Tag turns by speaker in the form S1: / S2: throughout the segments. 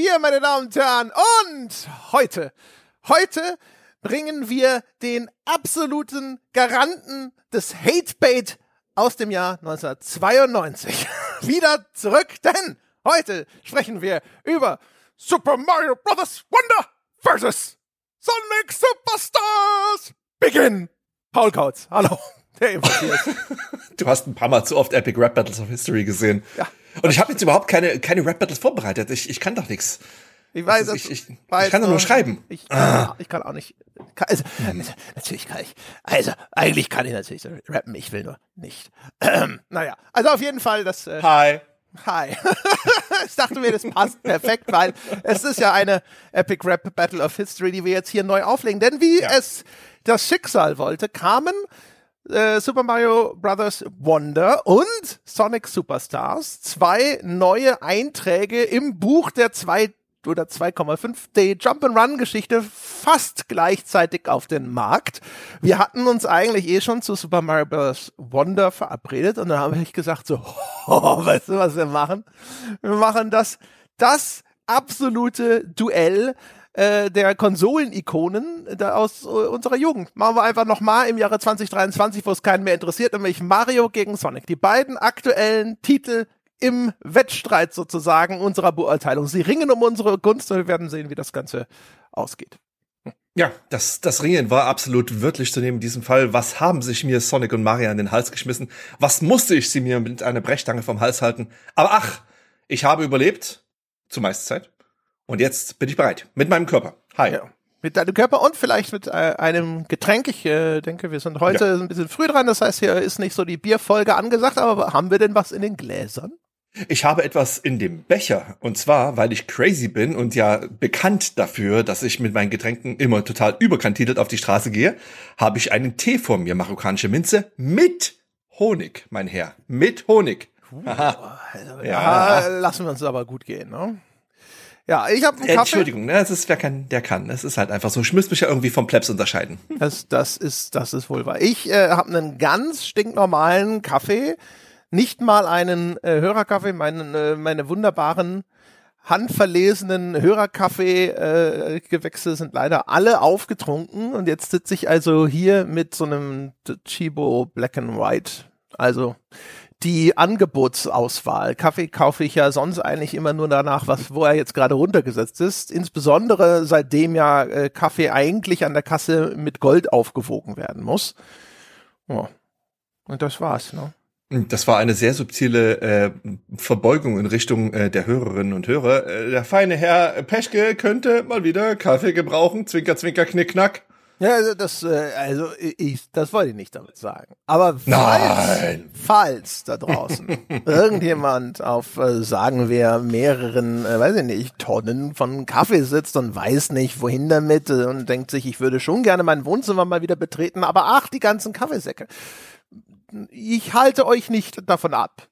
S1: Bier, meine Damen und Herren. Und heute, heute bringen wir den absoluten Garanten des Hatebait aus dem Jahr 1992 wieder zurück, denn heute sprechen wir über Super Mario Bros. Wonder versus Sonic Superstars. Begin! Paul Kautz, hallo. Der
S2: ist. du hast ein paar Mal zu oft Epic Rap Battles of History gesehen. Ja. Und ich habe jetzt überhaupt keine, keine Rap Battles vorbereitet. Ich, ich kann doch nichts.
S1: Ich weiß,
S2: ist, ich, ich, ich kann doch nur schreiben.
S1: Ich, ah. ich kann auch nicht. Also, hm. natürlich kann ich. Also, eigentlich kann ich natürlich rappen. Ich will nur nicht. Ähm, naja, also auf jeden Fall das.
S2: Äh, Hi.
S1: Hi. ich dachte mir, das passt perfekt, weil es ist ja eine Epic Rap Battle of History, die wir jetzt hier neu auflegen. Denn wie ja. es das Schicksal wollte, kamen äh, Super Mario Bros. Wonder und Sonic Superstars, zwei neue Einträge im Buch der zwei oder 2,5D Jump'n'Run Geschichte fast gleichzeitig auf den Markt. Wir hatten uns eigentlich eh schon zu Super Mario Bros. Wonder verabredet und dann habe ich gesagt so, oh, weißt du, was wir machen? Wir machen das, das absolute Duell äh, der Konsolen-Ikonen aus äh, unserer Jugend. Machen wir einfach nochmal im Jahre 2023, wo es keinen mehr interessiert, nämlich Mario gegen Sonic. Die beiden aktuellen Titel im Wettstreit sozusagen unserer Beurteilung. Sie ringen um unsere Gunst und wir werden sehen, wie das Ganze ausgeht.
S2: Ja, das, das Ringen war absolut wörtlich zu nehmen in diesem Fall. Was haben sich mir Sonic und Mario an den Hals geschmissen? Was musste ich sie mir mit einer Brechstange vom Hals halten? Aber ach, ich habe überlebt. Zumeist Zeit. Und jetzt bin ich bereit. Mit meinem Körper. Hi. Ja,
S1: mit deinem Körper und vielleicht mit äh, einem Getränk. Ich äh, denke, wir sind heute ja. ein bisschen früh dran. Das heißt, hier ist nicht so die Bierfolge angesagt. Aber haben wir denn was in den Gläsern?
S2: Ich habe etwas in dem Becher. Und zwar, weil ich crazy bin und ja bekannt dafür, dass ich mit meinen Getränken immer total überkantitelt auf die Straße gehe, habe ich einen Tee vor mir, marokkanische Minze, mit Honig, mein Herr. Mit Honig.
S1: Uh, also, ja. ja, lassen wir uns aber gut gehen, ne? Ja, ich habe einen
S2: Kaffee. Entschuldigung, ne, das ist wer kann, der kann. Es ist halt einfach so. Ich müsste mich ja irgendwie vom Plebs unterscheiden.
S1: Das, das ist, das ist wohl wahr. Ich äh, habe einen ganz stinknormalen Kaffee nicht mal einen äh, Hörerkaffee, meinen, äh, meine wunderbaren handverlesenen Hörerkaffee-Gewächse äh, sind leider alle aufgetrunken und jetzt sitze ich also hier mit so einem Chibo Black and White. Also die Angebotsauswahl. Kaffee kaufe ich ja sonst eigentlich immer nur danach, was, wo er jetzt gerade runtergesetzt ist. Insbesondere seitdem ja äh, Kaffee eigentlich an der Kasse mit Gold aufgewogen werden muss. Oh. Und das war's, ne?
S2: Das war eine sehr subtile äh, Verbeugung in Richtung äh, der Hörerinnen und Hörer. Äh, der feine Herr Peschke könnte mal wieder Kaffee gebrauchen. Zwinker, zwinker, knick, knack.
S1: Ja, also das, äh, also ich, das wollte ich nicht damit sagen. Aber falls, Nein. falls da draußen irgendjemand auf, äh, sagen wir, mehreren, äh, weiß ich nicht, Tonnen von Kaffee sitzt und weiß nicht, wohin damit und denkt sich, ich würde schon gerne mein Wohnzimmer mal wieder betreten, aber ach, die ganzen Kaffeesäcke ich halte euch nicht davon ab.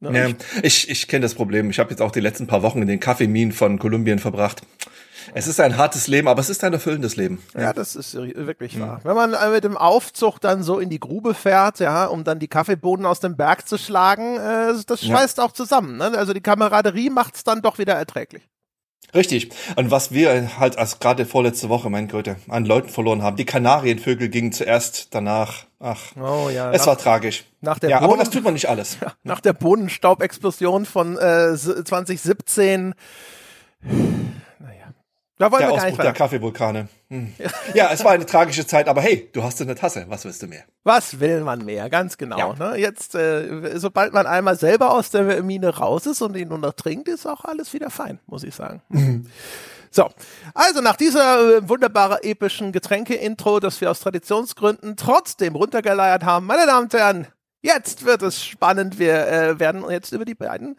S2: Ne? Ja, ich, ich kenne das Problem. Ich habe jetzt auch die letzten paar Wochen in den Kaffeeminen von Kolumbien verbracht. Es ist ein hartes Leben, aber es ist ein erfüllendes Leben.
S1: Ja, das ist wirklich wahr. Mhm. Wenn man äh, mit dem Aufzug dann so in die Grube fährt, ja, um dann die Kaffeebohnen aus dem Berg zu schlagen, äh, das schweißt ja. auch zusammen. Ne? Also die Kameraderie macht es dann doch wieder erträglich.
S2: Richtig. Und was wir halt als gerade vorletzte Woche, mein Gott, an Leuten verloren haben. Die Kanarienvögel gingen zuerst danach. Ach, oh, ja, es nach, war tragisch.
S1: Nach der
S2: ja,
S1: Boden,
S2: aber das tut man nicht alles. Ja,
S1: nach der Bodenstaubexplosion von äh, 2017
S2: da wollen der wir gar Ausbruch nicht der Kaffeevulkane. Hm. Ja. es war eine tragische Zeit, aber hey, du hast eine Tasse. Was willst du mehr?
S1: Was will man mehr? Ganz genau. Ja. Ne? Jetzt, äh, sobald man einmal selber aus der Mine raus ist und ihn nur noch trinkt, ist auch alles wieder fein, muss ich sagen. Mhm. So, also nach dieser äh, wunderbaren epischen Getränke-Intro, das wir aus Traditionsgründen trotzdem runtergeleiert haben, meine Damen und Herren, Jetzt wird es spannend. Wir äh, werden jetzt über die beiden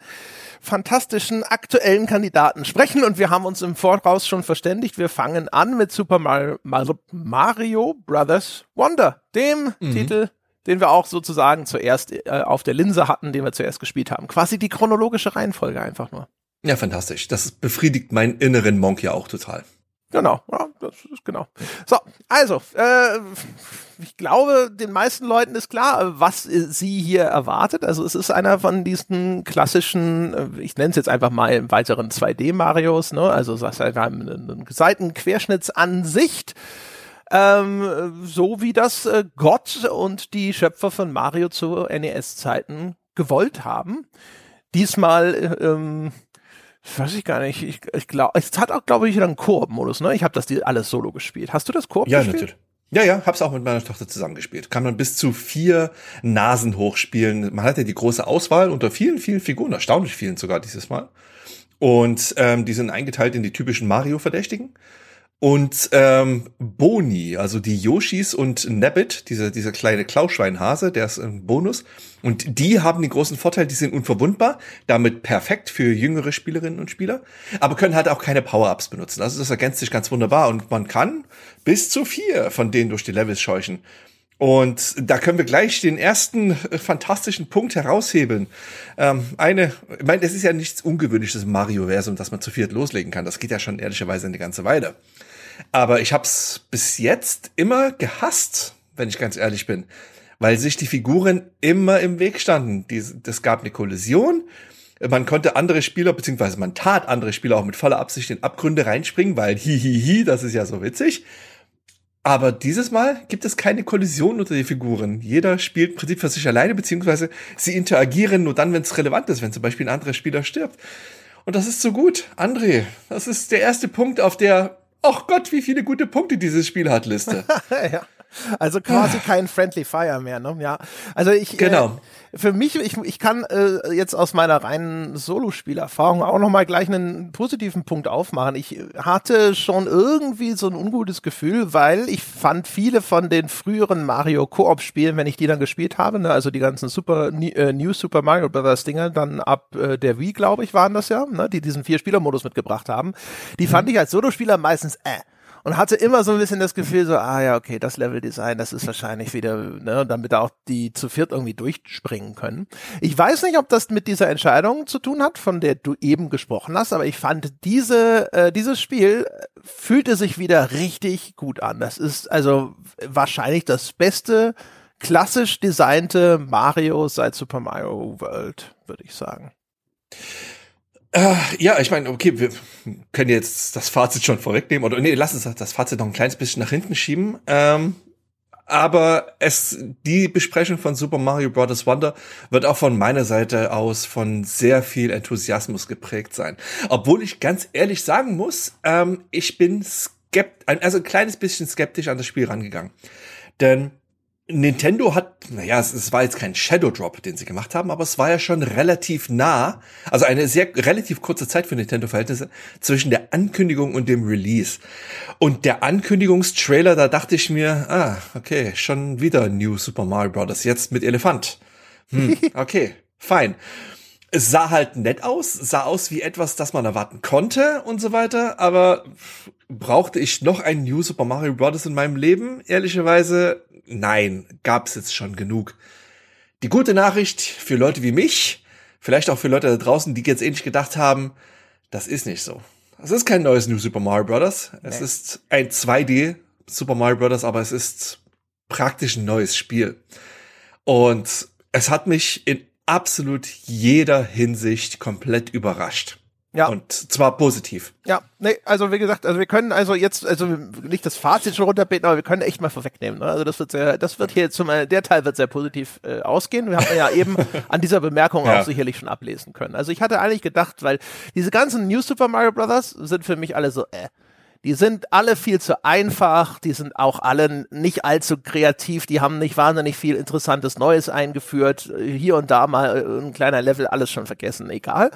S1: fantastischen aktuellen Kandidaten sprechen und wir haben uns im Voraus schon verständigt. Wir fangen an mit Super Mario, Mario Brothers Wonder, dem mhm. Titel, den wir auch sozusagen zuerst äh, auf der Linse hatten, den wir zuerst gespielt haben. Quasi die chronologische Reihenfolge einfach nur.
S2: Ja, fantastisch. Das befriedigt meinen inneren Monk ja auch total.
S1: Genau, ja, das ist genau. So, also, äh, ich glaube, den meisten Leuten ist klar, was sie hier erwartet. Also es ist einer von diesen klassischen, äh, ich nenne es jetzt einfach mal im weiteren 2D-Marios, ne? Also das heißt, wir haben eine, eine Seitenquerschnittsansicht. Ähm, so wie das äh, Gott und die Schöpfer von Mario zu NES-Zeiten gewollt haben. Diesmal ähm, weiß ich gar nicht. Ich, ich glaube, es hat auch, glaube ich, einen Koop-Modus, ne? Ich habe das alles solo gespielt. Hast du das Koop
S2: ja,
S1: gespielt?
S2: Natürlich. Ja, ja, hab's auch mit meiner Tochter zusammengespielt. Kann man bis zu vier Nasen hochspielen. Man hat ja die große Auswahl unter vielen, vielen Figuren, erstaunlich vielen sogar dieses Mal. Und ähm, die sind eingeteilt in die typischen Mario-Verdächtigen und ähm, Boni, also die Yoshis und Nabbit, dieser dieser kleine Klauschweinhase, der ist ein Bonus. Und die haben den großen Vorteil, die sind unverwundbar, damit perfekt für jüngere Spielerinnen und Spieler, aber können halt auch keine Power-Ups benutzen. Also das ergänzt sich ganz wunderbar und man kann bis zu vier von denen durch die Levels scheuchen. Und da können wir gleich den ersten äh, fantastischen Punkt heraushebeln. Ähm, eine, ich meine, es ist ja nichts Ungewöhnliches im Mario-Versum, dass man zu viert loslegen kann. Das geht ja schon ehrlicherweise eine ganze Weile. Aber ich habe es bis jetzt immer gehasst, wenn ich ganz ehrlich bin, weil sich die Figuren immer im Weg standen. Es gab eine Kollision. Man konnte andere Spieler, beziehungsweise man tat andere Spieler auch mit voller Absicht in Abgründe reinspringen, weil hihihi, das ist ja so witzig. Aber dieses Mal gibt es keine Kollision unter die Figuren. Jeder spielt im Prinzip für sich alleine, beziehungsweise sie interagieren nur dann, wenn es relevant ist, wenn zum Beispiel ein anderer Spieler stirbt. Und das ist so gut. André, das ist der erste Punkt auf der ach Gott, wie viele gute Punkte dieses Spiel hat, Liste.
S1: ja. Also quasi kein Friendly Fire mehr, ne? Ja. Also ich
S2: äh, genau.
S1: Äh, für mich ich, ich kann äh, jetzt aus meiner reinen Solospielerfahrung auch noch mal gleich einen positiven Punkt aufmachen. Ich hatte schon irgendwie so ein ungutes Gefühl, weil ich fand viele von den früheren Mario Koop Spielen, wenn ich die dann gespielt habe, ne, also die ganzen Super äh, New Super Mario Brothers Dinger dann ab äh, der Wii, glaube ich, waren das ja, ne, die diesen vier Spieler Modus mitgebracht haben. Die fand mhm. ich als Solospieler meistens äh und hatte immer so ein bisschen das Gefühl, so, ah ja, okay, das Leveldesign, das ist wahrscheinlich wieder, ne, damit auch die zu viert irgendwie durchspringen können. Ich weiß nicht, ob das mit dieser Entscheidung zu tun hat, von der du eben gesprochen hast, aber ich fand diese, äh, dieses Spiel fühlte sich wieder richtig gut an. Das ist also wahrscheinlich das beste klassisch designte Mario seit Super Mario World, würde ich sagen.
S2: Äh, ja, ich meine, okay, wir können jetzt das Fazit schon vorwegnehmen oder nee, lass uns das Fazit noch ein kleines bisschen nach hinten schieben. Ähm, aber es, die Besprechung von Super Mario Bros. Wonder wird auch von meiner Seite aus von sehr viel Enthusiasmus geprägt sein. Obwohl ich ganz ehrlich sagen muss, ähm, ich bin skeptisch, also ein kleines bisschen skeptisch an das Spiel rangegangen. Denn Nintendo hat, naja, es, es war jetzt kein Shadow Drop, den sie gemacht haben, aber es war ja schon relativ nah, also eine sehr relativ kurze Zeit für Nintendo-Verhältnisse zwischen der Ankündigung und dem Release. Und der Ankündigungstrailer, da dachte ich mir, ah, okay, schon wieder New Super Mario Bros. jetzt mit Elefant. Hm, okay, fein. Es sah halt nett aus, sah aus wie etwas, das man erwarten konnte und so weiter, aber brauchte ich noch ein New Super Mario Bros. in meinem Leben? Ehrlicherweise nein, gab's jetzt schon genug. Die gute Nachricht für Leute wie mich, vielleicht auch für Leute da draußen, die jetzt ähnlich gedacht haben, das ist nicht so. Es ist kein neues New Super Mario Bros. Es nee. ist ein 2D Super Mario Bros., aber es ist praktisch ein neues Spiel. Und es hat mich in absolut jeder Hinsicht komplett überrascht. Ja. Und zwar positiv.
S1: Ja, nee, also wie gesagt, also wir können also jetzt, also nicht das Fazit schon runterbeten, aber wir können echt mal vorwegnehmen. Ne? Also das wird sehr, das wird hier zum, der Teil wird sehr positiv äh, ausgehen. Wir haben ja eben an dieser Bemerkung ja. auch sicherlich schon ablesen können. Also ich hatte eigentlich gedacht, weil diese ganzen New Super Mario Brothers sind für mich alle so, äh, die sind alle viel zu einfach, die sind auch alle nicht allzu kreativ, die haben nicht wahnsinnig viel interessantes Neues eingeführt, hier und da mal ein kleiner Level, alles schon vergessen, egal.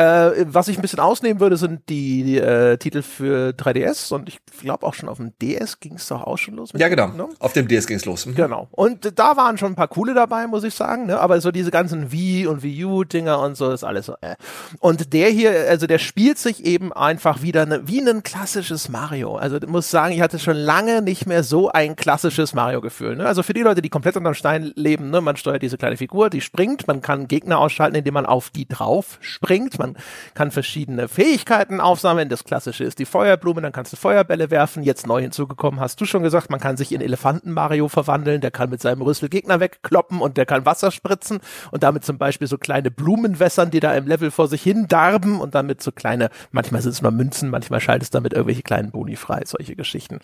S1: Äh, was ich ein bisschen ausnehmen würde, sind die, die äh, Titel für 3DS und ich glaube auch schon auf dem DS ging es doch auch schon los.
S2: ja, genau. Ne? Auf dem DS ging es los.
S1: Mhm. Genau. Und da waren schon ein paar coole dabei, muss ich sagen. Ne? Aber so diese ganzen Wii und Wii U-Dinger und so ist alles so. Äh. Und der hier, also der spielt sich eben einfach wieder ne, wie ein klassisches Mario. Also ich muss sagen, ich hatte schon lange nicht mehr so ein klassisches Mario-Gefühl. Ne? Also für die Leute, die komplett unter dem Stein leben, ne? man steuert diese kleine Figur, die springt, man kann Gegner ausschalten, indem man auf die drauf springt. Man man kann verschiedene Fähigkeiten aufsammeln. Das klassische ist die Feuerblume, dann kannst du Feuerbälle werfen. Jetzt neu hinzugekommen, hast du schon gesagt, man kann sich in Elefanten Mario verwandeln, der kann mit seinem Rüssel Gegner wegkloppen und der kann Wasser spritzen und damit zum Beispiel so kleine Blumen wässern, die da im Level vor sich hin darben und damit so kleine, manchmal sind es nur Münzen, manchmal schaltest du damit irgendwelche kleinen Boni frei, solche Geschichten.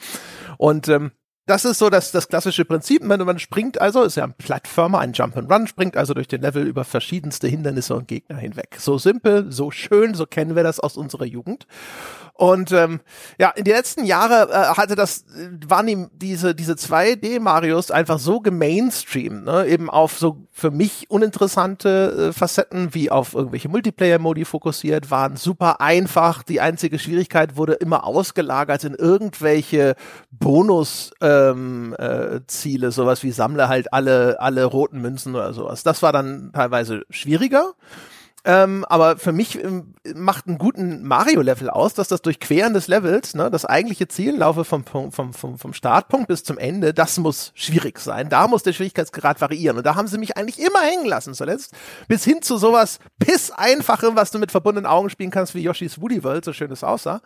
S1: Und ähm, das ist so das, das klassische Prinzip. Man, man springt also, ist ja ein Plattformer, ein Jump and Run, springt also durch den Level über verschiedenste Hindernisse und Gegner hinweg. So simpel, so schön, so kennen wir das aus unserer Jugend. Und ähm, ja, in den letzten Jahren äh, hatte das, waren die, diese, diese 2D-Marios einfach so gemainstreamt, ne? eben auf so für mich uninteressante äh, Facetten wie auf irgendwelche Multiplayer-Modi fokussiert, waren super einfach. Die einzige Schwierigkeit wurde immer ausgelagert in irgendwelche Bonus-Ziele, ähm, äh, Ziele, sowas wie sammle halt alle, alle roten Münzen oder sowas. Das war dann teilweise schwieriger. Ähm, aber für mich ähm, macht einen guten Mario-Level aus, dass das Durchqueren des Levels, ne, das eigentliche Ziel, laufe vom, vom, vom, vom Startpunkt bis zum Ende, das muss schwierig sein. Da muss der Schwierigkeitsgrad variieren. Und da haben sie mich eigentlich immer hängen lassen zuletzt. Bis hin zu sowas piss einfachem, was du mit verbundenen Augen spielen kannst, wie Yoshi's Woody World, so schön es aussah.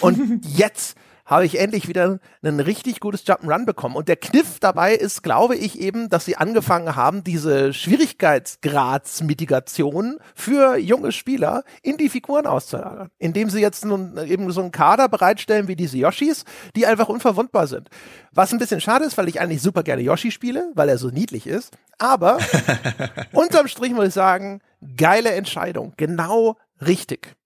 S1: Und jetzt habe ich endlich wieder ein richtig gutes Jump'n'Run bekommen. Und der Kniff dabei ist, glaube ich, eben, dass sie angefangen haben, diese Schwierigkeitsgradsmitigation für junge Spieler in die Figuren auszulagern. Indem sie jetzt nun eben so einen Kader bereitstellen wie diese Yoshis, die einfach unverwundbar sind. Was ein bisschen schade ist, weil ich eigentlich super gerne Yoshi spiele, weil er so niedlich ist. Aber unterm Strich muss ich sagen, geile Entscheidung. Genau richtig.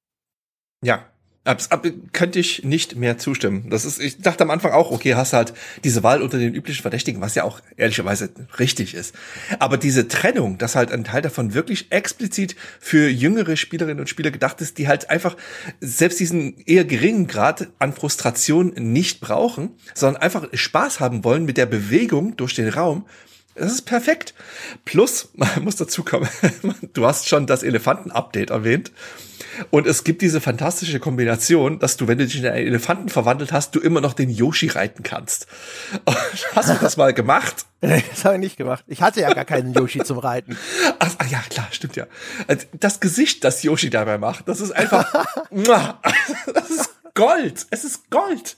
S2: Ja, Ab, ab, könnte ich nicht mehr zustimmen. Das ist, ich dachte am Anfang auch, okay, hast halt diese Wahl unter den üblichen Verdächtigen, was ja auch ehrlicherweise richtig ist. Aber diese Trennung, dass halt ein Teil davon wirklich explizit für jüngere Spielerinnen und Spieler gedacht ist, die halt einfach selbst diesen eher geringen Grad an Frustration nicht brauchen, sondern einfach Spaß haben wollen mit der Bewegung durch den Raum, das ist perfekt. Plus, man muss dazu kommen, du hast schon das Elefanten-Update erwähnt. Und es gibt diese fantastische Kombination, dass du, wenn du dich in einen Elefanten verwandelt hast, du immer noch den Yoshi reiten kannst. Hast du das mal gemacht?
S1: das habe ich nicht gemacht. Ich hatte ja gar keinen Yoshi zum Reiten.
S2: Ach, ach, ja, klar, stimmt ja. Das Gesicht, das Yoshi dabei macht, das ist einfach, das ist Gold. Es ist Gold.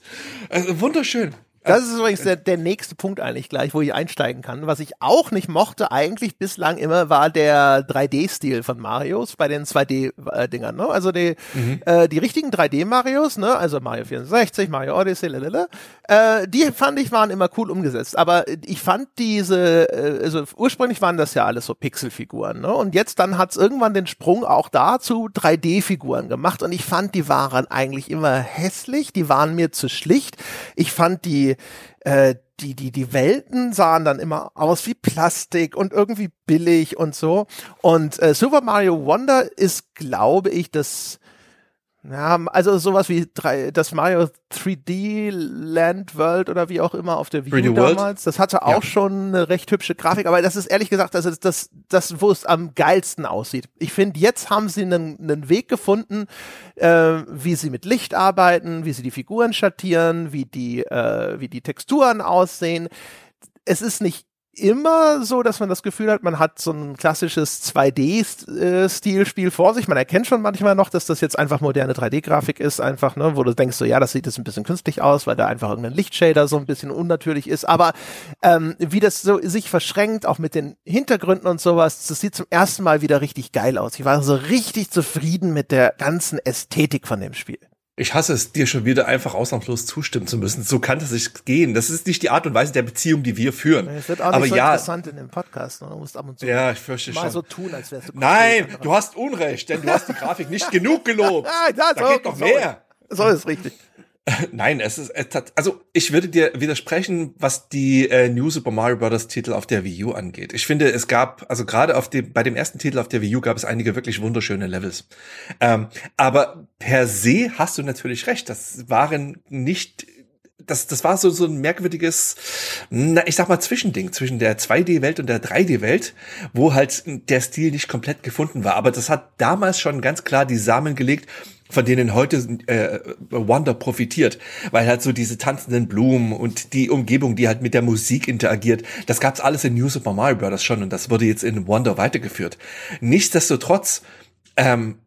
S2: Also, wunderschön.
S1: Das ist übrigens der, der nächste Punkt eigentlich gleich, wo ich einsteigen kann. Was ich auch nicht mochte eigentlich bislang immer, war der 3D-Stil von Marios bei den 2D-Dingern. Ne? Also die, mhm. äh, die richtigen 3D-Marios, ne? also Mario 64, Mario Odyssey, lalala, äh, die fand ich waren immer cool umgesetzt. Aber ich fand diese, äh, also ursprünglich waren das ja alles so Pixelfiguren. Ne? Und jetzt dann hat's irgendwann den Sprung auch dazu 3D-Figuren gemacht. Und ich fand, die waren eigentlich immer hässlich, die waren mir zu schlicht. Ich fand die äh, die, die, die Welten sahen dann immer aus wie Plastik und irgendwie billig und so. Und äh, Super Mario Wonder ist, glaube ich, das ja, also sowas wie drei, das Mario 3D Land World oder wie auch immer auf der Wii U damals. Das hatte auch ja. schon eine recht hübsche Grafik, aber das ist ehrlich gesagt, das ist das, das wo es am geilsten aussieht. Ich finde, jetzt haben sie einen, einen Weg gefunden, äh, wie sie mit Licht arbeiten, wie sie die Figuren schattieren, wie die, äh, wie die Texturen aussehen. Es ist nicht immer so, dass man das Gefühl hat, man hat so ein klassisches 2D-Stilspiel vor sich. Man erkennt schon manchmal noch, dass das jetzt einfach moderne 3D-Grafik ist, einfach, ne, wo du denkst so, ja, das sieht jetzt ein bisschen künstlich aus, weil da einfach irgendein Lichtshader so ein bisschen unnatürlich ist. Aber ähm, wie das so sich verschränkt, auch mit den Hintergründen und sowas, das sieht zum ersten Mal wieder richtig geil aus. Ich war so richtig zufrieden mit der ganzen Ästhetik von dem Spiel.
S2: Ich hasse es, dir schon wieder einfach ausnahmslos zustimmen zu müssen. So kann das nicht gehen. Das ist nicht die Art und Weise der Beziehung, die wir führen.
S1: Es wird auch Aber nicht so ja, interessant in dem Podcast. Ne? Du musst ab und zu
S2: ja, ich fürchte
S1: mal
S2: schon.
S1: so tun, als wärst du
S2: Nein, du hast Unrecht, denn du hast die Grafik nicht genug gelobt.
S1: Ah, da
S2: geht noch mehr.
S1: So ist richtig.
S2: Nein, es ist also ich würde dir widersprechen, was die äh, New Super Mario Bros. Titel auf der Wii U angeht. Ich finde, es gab also gerade auf dem bei dem ersten Titel auf der Wii U gab es einige wirklich wunderschöne Levels. Ähm, aber per se hast du natürlich recht. Das waren nicht das, das war so, so ein merkwürdiges, na, ich sag mal, Zwischending zwischen der 2D-Welt und der 3D-Welt, wo halt der Stil nicht komplett gefunden war. Aber das hat damals schon ganz klar die Samen gelegt von denen heute äh, Wonder profitiert, weil halt so diese tanzenden Blumen und die Umgebung, die halt mit der Musik interagiert, das gab's alles in New Super Mario Bros. schon und das wurde jetzt in Wonder weitergeführt. Nichtsdestotrotz, ähm,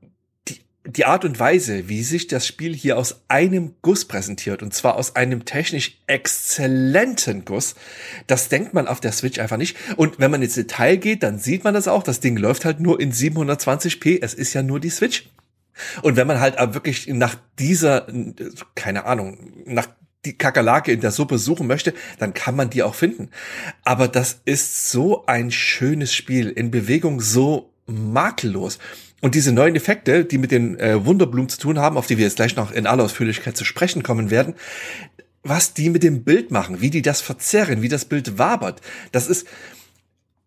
S2: die die Art und Weise, wie sich das Spiel hier aus einem Guss präsentiert, und zwar aus einem technisch exzellenten Guss, das denkt man auf der Switch einfach nicht. Und wenn man ins Detail geht, dann sieht man das auch. Das Ding läuft halt nur in 720p. Es ist ja nur die Switch. Und wenn man halt wirklich nach dieser, keine Ahnung, nach die Kakerlake in der Suppe suchen möchte, dann kann man die auch finden. Aber das ist so ein schönes Spiel, in Bewegung so makellos. Und diese neuen Effekte, die mit den äh, Wunderblumen zu tun haben, auf die wir jetzt gleich noch in aller Ausführlichkeit zu sprechen kommen werden, was die mit dem Bild machen, wie die das verzerren, wie das Bild wabert, das ist,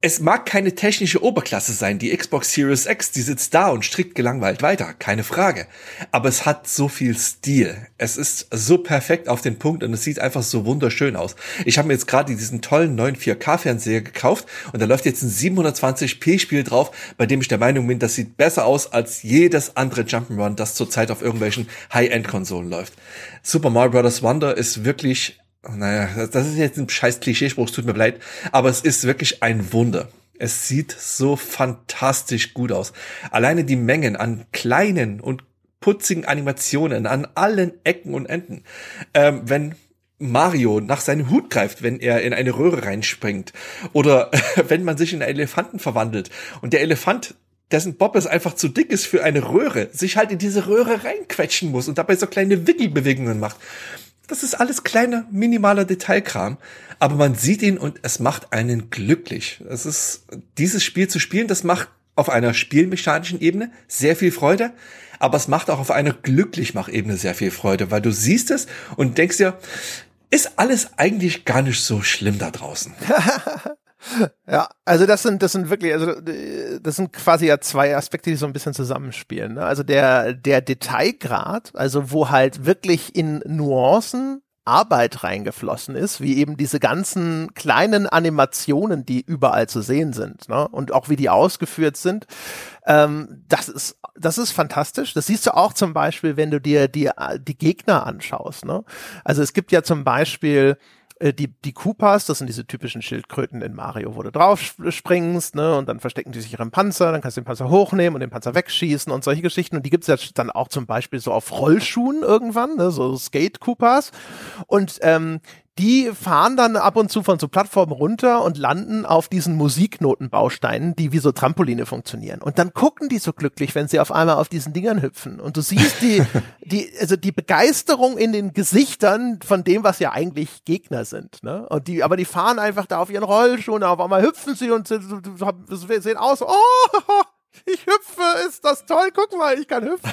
S2: es mag keine technische Oberklasse sein, die Xbox Series X, die sitzt da und strickt gelangweilt weiter, keine Frage. Aber es hat so viel Stil. Es ist so perfekt auf den Punkt und es sieht einfach so wunderschön aus. Ich habe mir jetzt gerade diesen tollen neuen 4K-Fernseher gekauft und da läuft jetzt ein 720p-Spiel drauf, bei dem ich der Meinung bin, das sieht besser aus als jedes andere Jump'n'Run, das zurzeit auf irgendwelchen High-End-Konsolen läuft. Super Mario Bros. Wonder ist wirklich naja, das ist jetzt ein scheiß Klischeespruch, es tut mir leid, aber es ist wirklich ein Wunder. Es sieht so fantastisch gut aus. Alleine die Mengen an kleinen und putzigen Animationen an allen Ecken und Enden. Ähm, wenn Mario nach seinem Hut greift, wenn er in eine Röhre reinspringt. Oder wenn man sich in einen Elefanten verwandelt und der Elefant dessen Bob es einfach zu dick ist für eine Röhre, sich halt in diese Röhre reinquetschen muss und dabei so kleine Wickelbewegungen macht. Das ist alles kleiner, minimaler Detailkram. Aber man sieht ihn und es macht einen glücklich. Es ist, dieses Spiel zu spielen, das macht auf einer spielmechanischen Ebene sehr viel Freude. Aber es macht auch auf einer Glücklichmach-Ebene sehr viel Freude, weil du siehst es und denkst dir, ist alles eigentlich gar nicht so schlimm da draußen.
S1: Ja, also das sind, das sind wirklich, also das sind quasi ja zwei Aspekte, die so ein bisschen zusammenspielen. Ne? Also der, der Detailgrad, also wo halt wirklich in Nuancen Arbeit reingeflossen ist, wie eben diese ganzen kleinen Animationen, die überall zu sehen sind, ne? und auch wie die ausgeführt sind. Ähm, das ist, das ist fantastisch. Das siehst du auch zum Beispiel, wenn du dir die, die Gegner anschaust. Ne? Also es gibt ja zum Beispiel äh, die, die Koopas, das sind diese typischen Schildkröten in Mario, wo du drauf springst, ne, und dann verstecken die sich ihren Panzer, dann kannst du den Panzer hochnehmen und den Panzer wegschießen und solche Geschichten. Und die gibt's ja dann auch zum Beispiel so auf Rollschuhen irgendwann, ne, so Skate-Koopas. Und ähm, die fahren dann ab und zu von so Plattformen runter und landen auf diesen Musiknotenbausteinen, die wie so Trampoline funktionieren. Und dann gucken die so glücklich, wenn sie auf einmal auf diesen Dingern hüpfen. Und du siehst die, die, also die Begeisterung in den Gesichtern von dem, was ja eigentlich Gegner sind. Ne? Und die, aber die fahren einfach da auf ihren Rollschuhen, auf einmal hüpfen sie und sehen aus, oh, ich hüpfe, ist das toll, guck mal, ich kann hüpfen.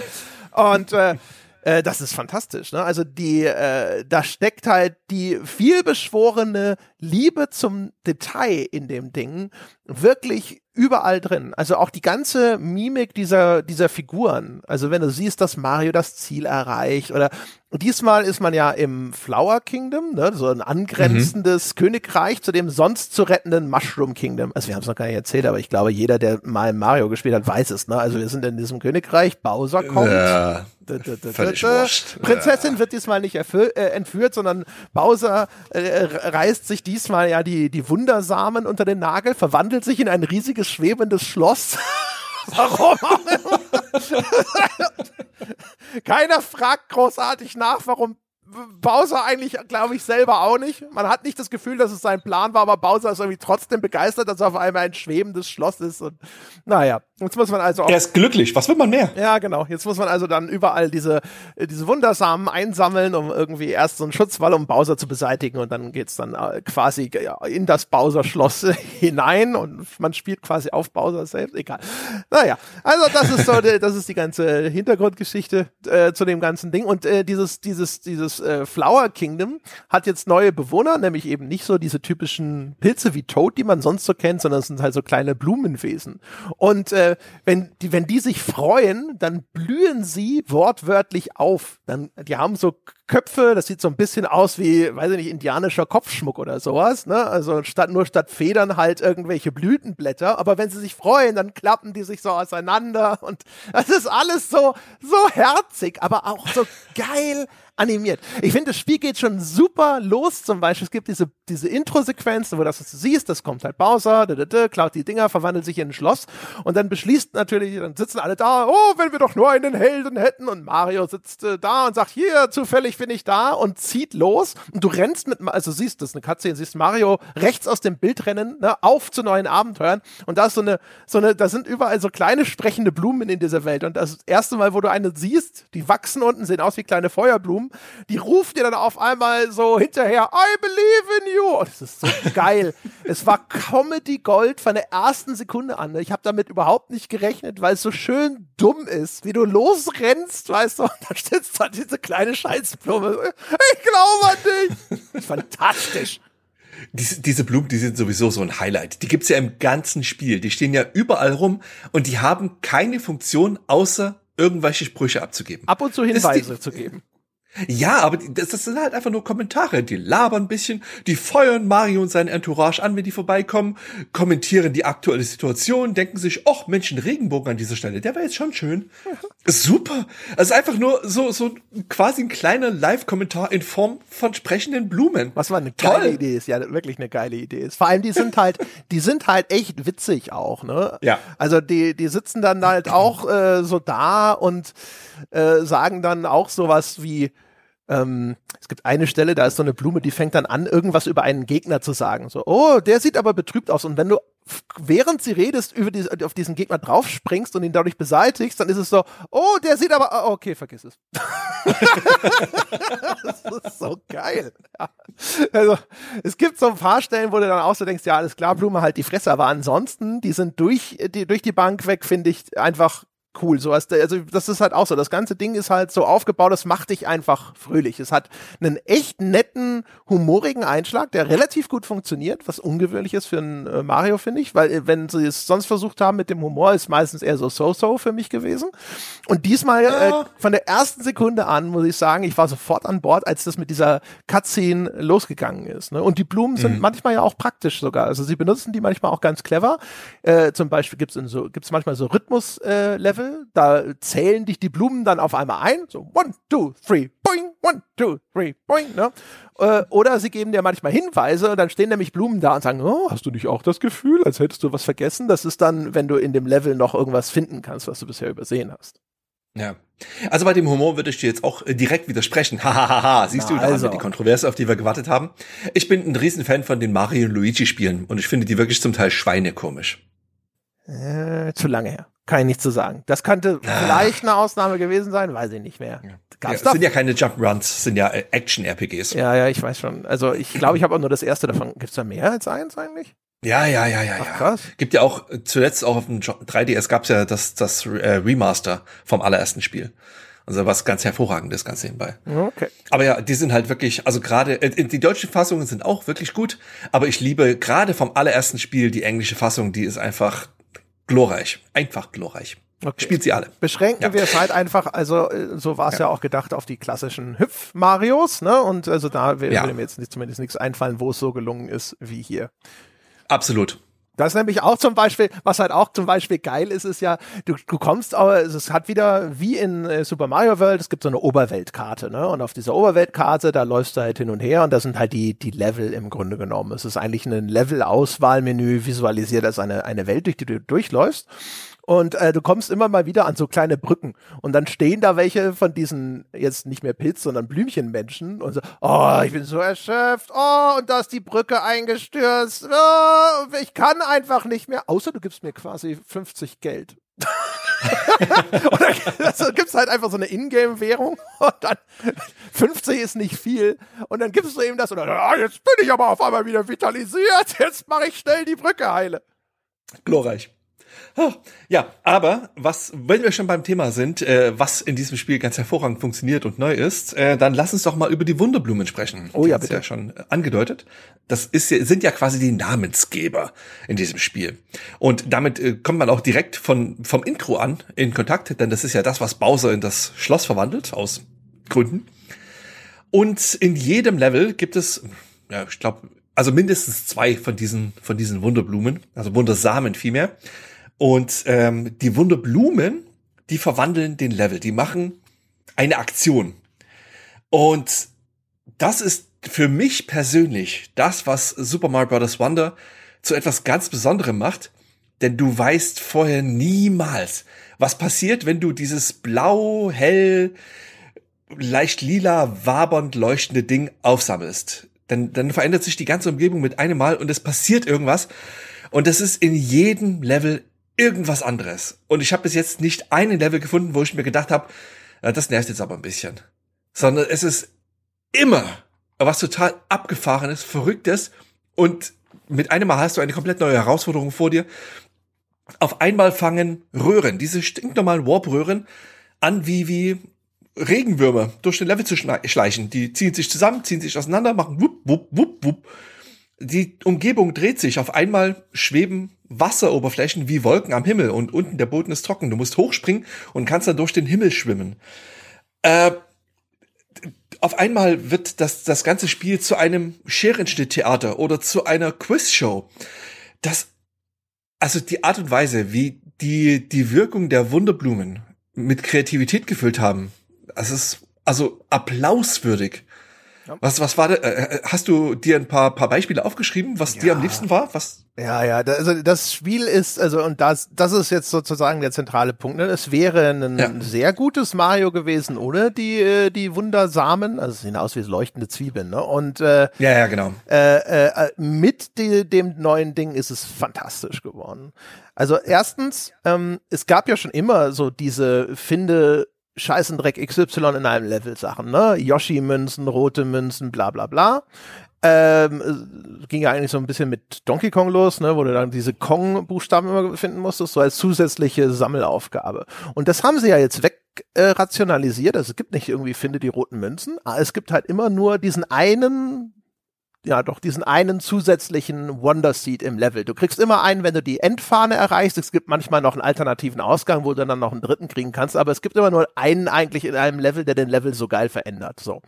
S1: Und äh, äh, das ist fantastisch. Ne? Also die, äh, da steckt halt die vielbeschworene Liebe zum Detail in dem Ding wirklich überall drin. Also auch die ganze Mimik dieser, dieser Figuren. Also wenn du siehst, dass Mario das Ziel erreicht oder diesmal ist man ja im Flower Kingdom, ne, so ein angrenzendes mhm. Königreich zu dem sonst zu rettenden Mushroom Kingdom. Also wir haben es noch gar nicht erzählt, aber ich glaube, jeder, der mal Mario gespielt hat, weiß es. Ne? Also wir sind in diesem Königreich, Bowser kommt. Ja. Prinzessin wird diesmal nicht äh, entführt, sondern Bowser äh, reißt sich diesmal ja die, die Wundersamen unter den Nagel, verwandelt sich in ein riesiges schwebendes Schloss. Warum Keiner fragt großartig nach, warum Bowser eigentlich, glaube ich, selber auch nicht. Man hat nicht das Gefühl, dass es sein Plan war, aber Bowser ist irgendwie trotzdem begeistert, dass er auf einmal ein schwebendes Schloss ist. Und naja, jetzt muss man also
S2: auch. Er ist glücklich, was will man mehr?
S1: Ja, genau. Jetzt muss man also dann überall diese, diese Wundersamen einsammeln, um irgendwie erst so einen Schutzwall, um Bowser zu beseitigen und dann geht's dann äh, quasi in das Bowser-Schloss hinein und man spielt quasi auf Bowser selbst. Egal. Naja, also das ist so, das ist die ganze Hintergrundgeschichte äh, zu dem ganzen Ding und äh, dieses, dieses, dieses äh, Flower Kingdom hat jetzt neue Bewohner, nämlich eben nicht so diese typischen Pilze wie Toad, die man sonst so kennt, sondern es sind halt so kleine Blumenwesen. Und äh, wenn die, wenn die sich freuen, dann blühen sie wortwörtlich auf. Dann, die haben so Köpfe, das sieht so ein bisschen aus wie, weiß ich nicht, indianischer Kopfschmuck oder sowas, ne? Also statt nur statt Federn halt irgendwelche Blütenblätter, aber wenn sie sich freuen, dann klappen die sich so auseinander und das ist alles so so herzig, aber auch so geil animiert. Ich finde, das Spiel geht schon super los. Zum Beispiel, es gibt diese, diese Intro-Sequenz, wo das, was du siehst, das kommt halt Bowser, da, da, da, klaut die Dinger, verwandelt sich in ein Schloss. Und dann beschließt natürlich, dann sitzen alle da, oh, wenn wir doch nur einen Helden hätten. Und Mario sitzt äh, da und sagt, hier, zufällig bin ich da und zieht los. Und du rennst mit, also siehst, das ist eine Cutscene, siehst Mario rechts aus dem Bild rennen, ne, auf zu neuen Abenteuern. Und da ist so eine, so eine, da sind überall so kleine sprechende Blumen in dieser Welt. Und das erste Mal, wo du eine siehst, die wachsen unten, sehen aus wie kleine Feuerblumen, die ruft dir dann auf einmal so hinterher, I believe in you. Und das ist so geil. es war Comedy Gold von der ersten Sekunde an. Ich habe damit überhaupt nicht gerechnet, weil es so schön dumm ist, wie du losrennst, weißt du, und da steht da diese kleine Scheißblume. Ich glaube an dich. Fantastisch.
S2: Diese, diese Blumen, die sind sowieso so ein Highlight. Die gibt's ja im ganzen Spiel. Die stehen ja überall rum und die haben keine Funktion, außer irgendwelche Sprüche abzugeben.
S1: Ab und zu Hinweise die, zu geben.
S2: Ja, aber das, das sind halt einfach nur Kommentare. Die labern ein bisschen, die feuern Mario und sein Entourage an, wenn die vorbeikommen, kommentieren die aktuelle Situation, denken sich, ach Mensch, ein Regenbogen an dieser Stelle, der war jetzt schon schön. Super. Also einfach nur so, so quasi ein kleiner Live-Kommentar in Form von sprechenden Blumen.
S1: Was war eine geile Toll. Idee ist, ja, wirklich eine geile Idee ist. Vor allem, die sind halt, die sind halt echt witzig auch, ne?
S2: Ja.
S1: Also die, die sitzen dann halt auch äh, so da und äh, sagen dann auch sowas wie, ähm, es gibt eine Stelle, da ist so eine Blume, die fängt dann an, irgendwas über einen Gegner zu sagen. So, oh, der sieht aber betrübt aus. Und wenn du während sie redest, über die, auf diesen Gegner draufspringst und ihn dadurch beseitigst, dann ist es so, oh, der sieht aber, oh, okay, vergiss es. das ist so geil. Ja. Also, es gibt so ein paar Stellen, wo du dann auch so denkst, ja, alles klar, Blume halt die Fresse, aber ansonsten, die sind durch die, durch die Bank weg, finde ich einfach cool. So also das ist halt auch so. Das ganze Ding ist halt so aufgebaut, das macht dich einfach fröhlich. Es hat einen echt netten, humorigen Einschlag, der relativ gut funktioniert, was ungewöhnlich ist für einen äh, Mario, finde ich, weil äh, wenn sie es sonst versucht haben mit dem Humor, ist meistens eher so so-so für mich gewesen. Und diesmal ja. äh, von der ersten Sekunde an, muss ich sagen, ich war sofort an Bord, als das mit dieser Cutscene losgegangen ist. Ne? Und die Blumen sind mhm. manchmal ja auch praktisch sogar. Also sie benutzen die manchmal auch ganz clever. Äh, zum Beispiel gibt es so, gibt's manchmal so Rhythmus-Level, äh, da zählen dich die Blumen dann auf einmal ein, so one, two, three, boing, one, two, three, boing, ne? Äh, oder sie geben dir manchmal Hinweise, dann stehen nämlich Blumen da und sagen, oh, hast du nicht auch das Gefühl, als hättest du was vergessen? Das ist dann, wenn du in dem Level noch irgendwas finden kannst, was du bisher übersehen hast.
S2: Ja. Also bei dem Humor würde ich dir jetzt auch äh, direkt widersprechen. Hahaha, siehst Na, du, da also. haben wir die Kontroverse, auf die wir gewartet haben. Ich bin ein Riesenfan von den Mario und Luigi Spielen und ich finde die wirklich zum Teil schweinekomisch.
S1: Äh, zu lange her. Kann ich nicht zu sagen. Das könnte ah. vielleicht eine Ausnahme gewesen sein, weiß ich nicht mehr.
S2: Ja. ja, sind ja keine Jump-Runs, sind ja äh, Action-RPGs.
S1: Ja, ja, ich weiß schon. Also ich glaube, ich habe auch nur das erste davon. Gibt es da mehr als eins eigentlich?
S2: Ja, ja, ja, ja, Ach, ja. Krass. Gibt ja auch äh, zuletzt auch auf dem 3DS gab's ja das, das äh, Remaster vom allerersten Spiel. Also was ganz hervorragendes ganz nebenbei.
S1: Okay.
S2: Aber ja, die sind halt wirklich, also gerade äh, die deutschen Fassungen sind auch wirklich gut, aber ich liebe gerade vom allerersten Spiel die englische Fassung, die ist einfach glorreich. Einfach glorreich. Okay. Spielt sie alle.
S1: Beschränken ja. wir es halt einfach, also äh, so war es ja. ja. auch gedacht auf die klassischen Hüpf-Marios, ne? Und also da würde ja. mir jetzt nicht, zumindest nichts einfallen, wo es so gelungen ist wie hier.
S2: Absolut.
S1: Das ist nämlich auch zum Beispiel, was halt auch zum Beispiel geil ist, ist ja, du, du kommst, aber es hat wieder wie in äh, Super Mario World, es gibt so eine Oberweltkarte, ne? Und auf dieser Oberweltkarte, da läufst du halt hin und her und da sind halt die, die Level im Grunde genommen. Es ist eigentlich ein Level-Auswahlmenü, visualisiert als eine, eine Welt, durch die du durchläufst. Und äh, du kommst immer mal wieder an so kleine Brücken. Und dann stehen da welche von diesen, jetzt nicht mehr Pilz, sondern Blümchenmenschen. Und so, oh, ich bin so erschöpft. Oh, und da ist die Brücke eingestürzt. Oh, ich kann einfach nicht mehr. Außer du gibst mir quasi 50 Geld. und dann also, gibt's halt einfach so eine Ingame-Währung und dann 50 ist nicht viel und dann gibst du ihm das und dann, ah, jetzt bin ich aber auf einmal wieder vitalisiert, jetzt mache ich schnell die Brücke heile.
S2: Glorreich. Ja, aber was, wenn wir schon beim Thema sind, äh, was in diesem Spiel ganz hervorragend funktioniert und neu ist, äh, dann lass uns doch mal über die Wunderblumen sprechen.
S1: Oh ja, bitte.
S2: ja schon angedeutet. Das ist, sind ja quasi die Namensgeber in diesem Spiel. Und damit äh, kommt man auch direkt von, vom Intro an in Kontakt, denn das ist ja das, was Bowser in das Schloss verwandelt, aus Gründen. Und in jedem Level gibt es, ja, ich glaube, also mindestens zwei von diesen, von diesen Wunderblumen, also Wundersamen vielmehr. Und ähm, die Wunderblumen, die verwandeln den Level, die machen eine Aktion. Und das ist für mich persönlich das, was Super Mario Bros. Wonder zu etwas ganz Besonderem macht, denn du weißt vorher niemals, was passiert, wenn du dieses blau, hell, leicht lila, wabernd leuchtende Ding aufsammelst. Dann, dann verändert sich die ganze Umgebung mit einem Mal und es passiert irgendwas. Und das ist in jedem Level irgendwas anderes. Und ich habe bis jetzt nicht einen Level gefunden, wo ich mir gedacht habe, das nervt jetzt aber ein bisschen. Sondern es ist immer was total abgefahrenes, verrücktes und mit einem Mal hast du eine komplett neue Herausforderung vor dir. Auf einmal fangen Röhren, diese stinknormalen Warp-Röhren, an wie, wie Regenwürmer durch den Level zu schleichen. Die ziehen sich zusammen, ziehen sich auseinander, machen wupp, wupp, wupp, wupp. Die Umgebung dreht sich. Auf einmal schweben Wasseroberflächen wie Wolken am Himmel und unten der Boden ist trocken. Du musst hochspringen und kannst dann durch den Himmel schwimmen. Äh, auf einmal wird das, das ganze Spiel zu einem Scherenschnitttheater oder zu einer Quizshow. Das, also die Art und Weise, wie die, die Wirkung der Wunderblumen mit Kreativität gefüllt haben, das ist also applauswürdig. Was, was war da, äh, äh, hast du dir ein paar, paar Beispiele aufgeschrieben, was ja. dir am liebsten war? Was?
S1: Ja, ja, da, also das Spiel ist, also und das, das ist jetzt sozusagen der zentrale Punkt. Ne? Es wäre ein ja. sehr gutes Mario gewesen ohne die, äh, die Wundersamen, also sehen aus wie leuchtende Zwiebeln, ne? Und äh,
S2: ja, ja, genau.
S1: Äh, äh, mit die, dem neuen Ding ist es fantastisch geworden. Also erstens, ähm, es gab ja schon immer so diese finde Scheißendreck XY in einem Level Sachen, ne? Yoshi-Münzen, rote Münzen, bla bla bla. Ähm, ging ja eigentlich so ein bisschen mit Donkey Kong los, ne, wo du dann diese Kong-Buchstaben immer finden musstest, so als zusätzliche Sammelaufgabe. Und das haben sie ja jetzt weg äh. Also es gibt nicht irgendwie finde die roten Münzen, es gibt halt immer nur diesen einen ja doch diesen einen zusätzlichen Wonder Seed im Level. Du kriegst immer einen, wenn du die Endfahne erreichst. Es gibt manchmal noch einen alternativen Ausgang, wo du dann noch einen dritten kriegen kannst, aber es gibt immer nur einen eigentlich in einem Level, der den Level so geil verändert. So.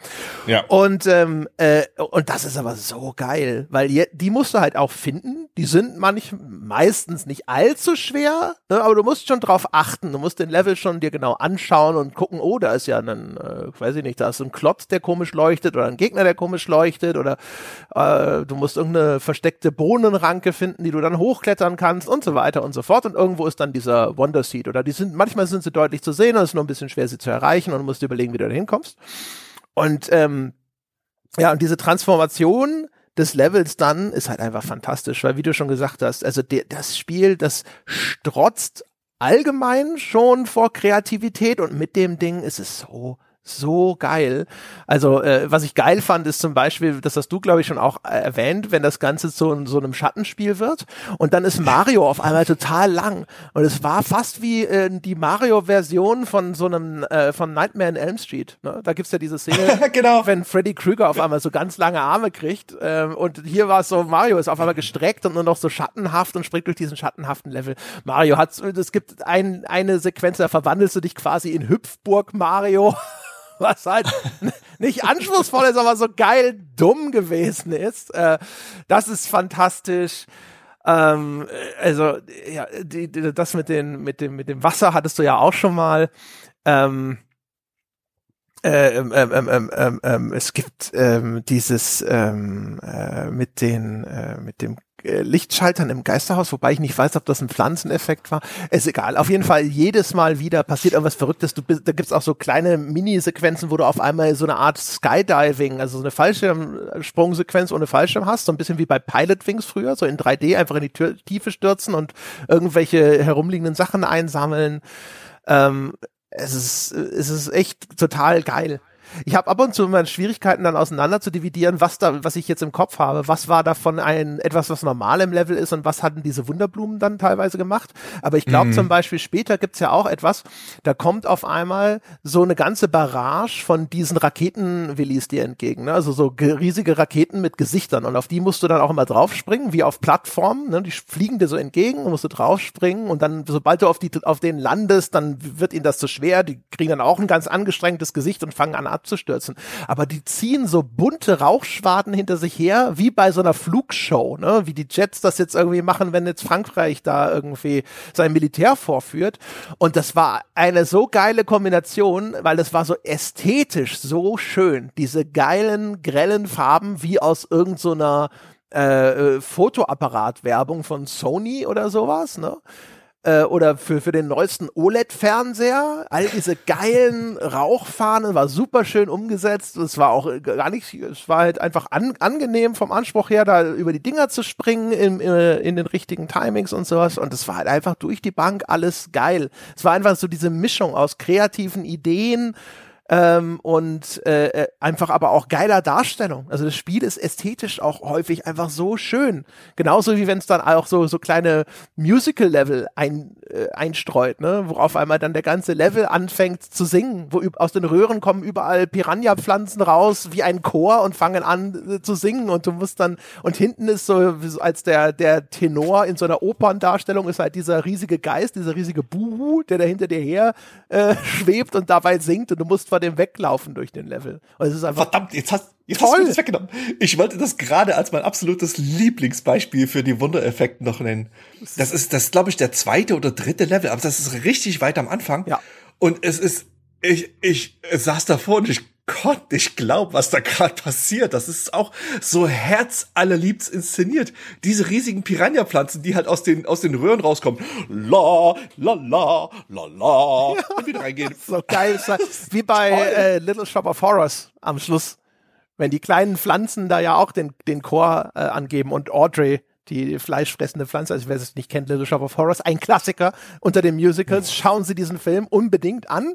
S2: Ja.
S1: Und ähm, äh, und das ist aber so geil, weil je, die musst du halt auch finden. Die sind manch meistens nicht allzu schwer, ne, aber du musst schon drauf achten. Du musst den Level schon dir genau anschauen und gucken. Oh, da ist ja ein, äh, weiß ich nicht, da ist ein Klotz, der komisch leuchtet oder ein Gegner, der komisch leuchtet oder äh, du musst irgendeine versteckte Bohnenranke finden, die du dann hochklettern kannst und so weiter und so fort. Und irgendwo ist dann dieser Wonder Seed oder die sind, manchmal sind sie deutlich zu sehen und es ist nur ein bisschen schwer, sie zu erreichen und du musst überlegen, wie du da hinkommst. Und ähm, ja, und diese Transformation des Levels dann ist halt einfach fantastisch, weil wie du schon gesagt hast, also der, das Spiel, das strotzt allgemein schon vor Kreativität und mit dem Ding ist es so so geil. Also, äh, was ich geil fand, ist zum Beispiel, das hast du, glaube ich, schon auch erwähnt, wenn das Ganze zu so einem Schattenspiel wird und dann ist Mario auf einmal total lang. Und es war fast wie äh, die Mario-Version von so einem, äh, von Nightmare in Elm Street. Ne? Da gibt's ja diese Szene,
S2: genau.
S1: wenn Freddy Krueger auf einmal so ganz lange Arme kriegt. Ähm, und hier war es so, Mario ist auf einmal gestreckt und nur noch so schattenhaft und springt durch diesen schattenhaften Level. Mario hat, es gibt ein, eine Sequenz, da verwandelst du dich quasi in Hüpfburg Mario was halt nicht anspruchsvoll ist, aber so geil dumm gewesen ist. Äh, das ist fantastisch. Ähm, also, ja, die, die, das mit, den, mit, dem, mit dem Wasser hattest du ja auch schon mal. Ähm, ähm, ähm, ähm, es gibt dieses äh, mit den äh, mit dem äh, Lichtschaltern im Geisterhaus, wobei ich nicht weiß, ob das ein Pflanzeneffekt war. Ist egal. Auf jeden Fall jedes Mal wieder passiert irgendwas Verrücktes. Du bist, da gibt's auch so kleine Minisequenzen, wo du auf einmal so eine Art Skydiving, also so eine Fallschirmsprungsequenz ohne Fallschirm hast, so ein bisschen wie bei Pilot Wings früher, so in 3D einfach in die Tür Tiefe stürzen und irgendwelche herumliegenden Sachen einsammeln. Ähm, es ist, es ist echt total geil. Ich habe ab und zu immer Schwierigkeiten, dann auseinander zu dividieren, was da, was ich jetzt im Kopf habe. Was war davon ein etwas, was normal im Level ist und was hatten diese Wunderblumen dann teilweise gemacht? Aber ich glaube mhm. zum Beispiel später gibt's ja auch etwas, da kommt auf einmal so eine ganze Barrage von diesen Raketenwillis dir entgegen. Ne? Also so riesige Raketen mit Gesichtern und auf die musst du dann auch immer draufspringen, wie auf Plattformen. Ne? Die fliegen dir so entgegen und musst du draufspringen und dann, sobald du auf, die, auf den landest, dann wird ihnen das zu schwer. Die kriegen dann auch ein ganz angestrengtes Gesicht und fangen an abzustürzen. Aber die ziehen so bunte Rauchschwaden hinter sich her, wie bei so einer Flugshow, ne? Wie die Jets das jetzt irgendwie machen, wenn jetzt Frankreich da irgendwie sein Militär vorführt. Und das war eine so geile Kombination, weil das war so ästhetisch so schön. Diese geilen, grellen Farben wie aus irgendeiner so äh, äh, Fotoapparat-Werbung von Sony oder sowas, ne? Äh, oder für, für den neuesten OLED-Fernseher. All diese geilen Rauchfahnen war super schön umgesetzt. Es war auch gar nicht, es war halt einfach an, angenehm vom Anspruch her, da über die Dinger zu springen in, äh, in den richtigen Timings und sowas. Und es war halt einfach durch die Bank alles geil. Es war einfach so diese Mischung aus kreativen Ideen, ähm, und äh, äh, einfach aber auch geiler Darstellung. Also das Spiel ist ästhetisch auch häufig einfach so schön. Genauso wie wenn es dann auch so, so kleine Musical-Level ein, äh, einstreut, ne? worauf einmal dann der ganze Level anfängt zu singen, wo aus den Röhren kommen überall Piranha-Pflanzen raus wie ein Chor und fangen an äh, zu singen und du musst dann, und hinten ist so, als der, der Tenor in so einer Operndarstellung ist halt dieser riesige Geist, dieser riesige Buhu, der da hinter dir her äh, schwebt und dabei singt und du musst von dem weglaufen durch den Level. Und es ist einfach
S2: Verdammt, jetzt hast, jetzt hast du das weggenommen. Ich wollte das gerade als mein absolutes Lieblingsbeispiel für die Wundereffekte noch nennen. Das ist, das glaube ich, der zweite oder dritte Level, aber das ist richtig weit am Anfang.
S1: Ja.
S2: Und es ist, ich, ich saß davor und ich konnte nicht glauben, was da gerade passiert. Das ist auch so herzallerliebst inszeniert. Diese riesigen Piranha-Pflanzen, die halt aus den, aus den Röhren rauskommen. La, la, la, la, la. Ja. Und wieder reingehen.
S1: So geil. Wie bei äh, Little Shop of Horrors am Schluss. Wenn die kleinen Pflanzen da ja auch den, den Chor äh, angeben und Audrey die fleischfressende Pflanze, also wer es nicht kennt, Little Shop of Horrors, ein Klassiker unter den Musicals. Schauen Sie diesen Film unbedingt an.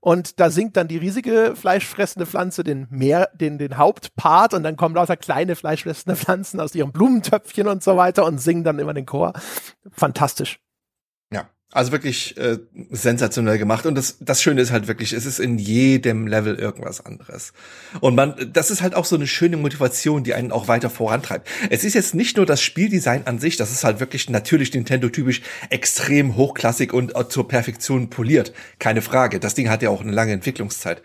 S1: Und da singt dann die riesige fleischfressende Pflanze den mehr, den, den Hauptpart und dann kommen lauter kleine fleischfressende Pflanzen aus ihrem Blumentöpfchen und so weiter und singen dann immer den Chor. Fantastisch.
S2: Also wirklich äh, sensationell gemacht. Und das, das Schöne ist halt wirklich, es ist in jedem Level irgendwas anderes. Und man, das ist halt auch so eine schöne Motivation, die einen auch weiter vorantreibt. Es ist jetzt nicht nur das Spieldesign an sich, das ist halt wirklich natürlich Nintendo-typisch extrem hochklassig und zur Perfektion poliert. Keine Frage. Das Ding hat ja auch eine lange Entwicklungszeit.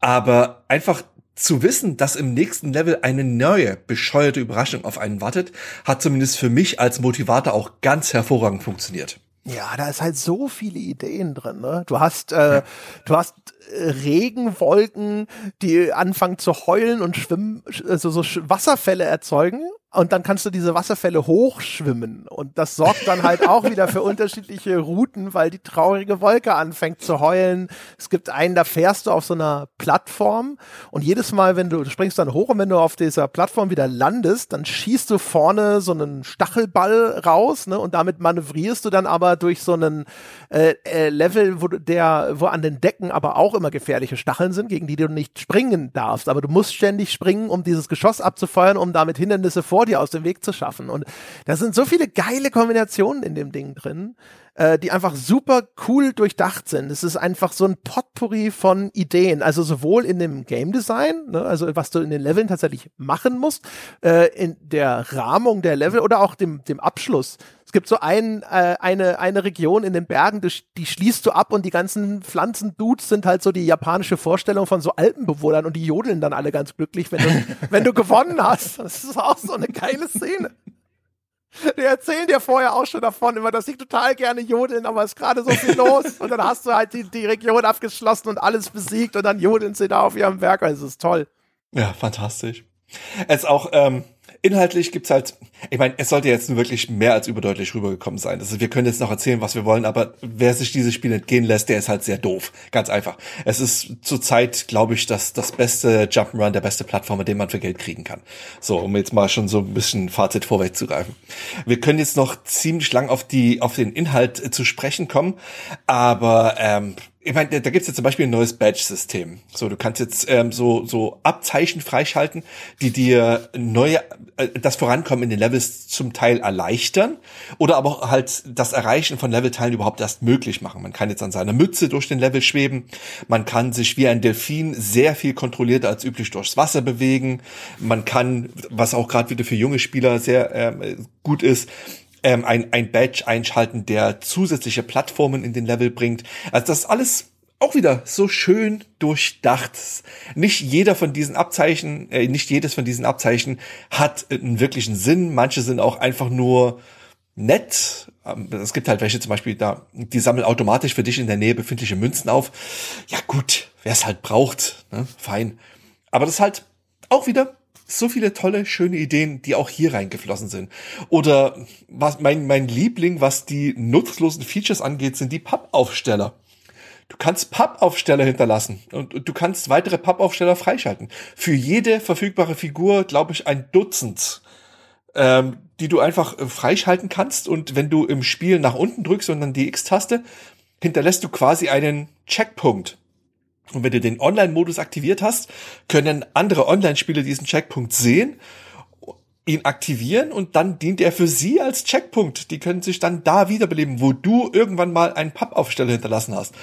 S2: Aber einfach zu wissen, dass im nächsten Level eine neue, bescheuerte Überraschung auf einen wartet, hat zumindest für mich als Motivator auch ganz hervorragend funktioniert.
S1: Ja, da ist halt so viele Ideen drin. Ne? Du hast, äh, du hast Regenwolken, die anfangen zu heulen und schwimmen, also so Wasserfälle erzeugen und dann kannst du diese Wasserfälle hochschwimmen. Und das sorgt dann halt auch wieder für unterschiedliche Routen, weil die traurige Wolke anfängt zu heulen. Es gibt einen, da fährst du auf so einer Plattform und jedes Mal, wenn du, du springst dann hoch und wenn du auf dieser Plattform wieder landest, dann schießt du vorne so einen Stachelball raus, ne? Und damit manövrierst du dann aber durch so einen äh, äh, Level, wo der, wo an den Decken aber auch immer gefährliche Stacheln sind, gegen die du nicht springen darfst. Aber du musst ständig springen, um dieses Geschoss abzufeuern, um damit Hindernisse vor dir aus dem Weg zu schaffen. Und da sind so viele geile Kombinationen in dem Ding drin, äh, die einfach super cool durchdacht sind. Es ist einfach so ein Potpourri von Ideen, also sowohl in dem Game Design, ne, also was du in den Leveln tatsächlich machen musst, äh, in der Rahmung der Level oder auch dem, dem Abschluss. Es gibt so ein, äh, eine, eine Region in den Bergen, die, die schließt du ab und die ganzen Pflanzen-Dudes sind halt so die japanische Vorstellung von so Alpenbewohnern und die jodeln dann alle ganz glücklich, wenn du, wenn du gewonnen hast. Das ist auch so eine geile Szene. Die erzählen dir vorher auch schon davon, immer, dass sie total gerne jodeln, aber es ist gerade so viel los. Und dann hast du halt die, die Region abgeschlossen und alles besiegt und dann jodeln sie da auf ihrem Werk. Also es ist toll.
S2: Ja, fantastisch. Es ist auch, ähm, inhaltlich gibt's halt, ich meine, es sollte jetzt wirklich mehr als überdeutlich rübergekommen sein. Also wir können jetzt noch erzählen, was wir wollen, aber wer sich dieses Spiel entgehen lässt, der ist halt sehr doof. Ganz einfach. Es ist zurzeit, glaube ich, das, das beste Jump'n'Run, der beste Plattform, den man für Geld kriegen kann. So, um jetzt mal schon so ein bisschen Fazit vorweg zu greifen. Wir können jetzt noch ziemlich lang auf die, auf den Inhalt zu sprechen kommen, aber ähm, ich meine, da, gibt's jetzt zum Beispiel ein neues Badge-System. So, du kannst jetzt ähm, so so Abzeichen freischalten, die dir neue äh, das Vorankommen in den Levels zum Teil erleichtern oder aber halt das Erreichen von Levelteilen überhaupt erst möglich machen. Man kann jetzt an seiner Mütze durch den Level schweben, man kann sich wie ein Delfin sehr viel kontrollierter als üblich durchs Wasser bewegen, man kann, was auch gerade wieder für junge Spieler sehr äh, gut ist, ähm, ein, ein Badge einschalten, der zusätzliche Plattformen in den Level bringt. Also das ist alles auch wieder so schön durchdacht. Nicht jeder von diesen Abzeichen, äh, nicht jedes von diesen Abzeichen hat einen wirklichen Sinn. Manche sind auch einfach nur nett. Ähm, es gibt halt welche zum Beispiel da, die sammeln automatisch für dich in der Nähe befindliche Münzen auf. Ja gut, wer es halt braucht, ne? fein. Aber das ist halt auch wieder so viele tolle, schöne Ideen, die auch hier reingeflossen sind. Oder was mein, mein Liebling, was die nutzlosen Features angeht, sind die Pappaufsteller. Du kannst Pappaufsteller hinterlassen und, du kannst weitere Pappaufsteller freischalten. Für jede verfügbare Figur, glaube ich, ein Dutzend, ähm, die du einfach äh, freischalten kannst. Und wenn du im Spiel nach unten drückst und dann die X-Taste, hinterlässt du quasi einen Checkpunkt. Und wenn du den Online-Modus aktiviert hast, können andere Online-Spieler diesen Checkpunkt sehen, ihn aktivieren und dann dient er für sie als Checkpunkt. Die können sich dann da wiederbeleben, wo du irgendwann mal einen Pappaufsteller hinterlassen hast.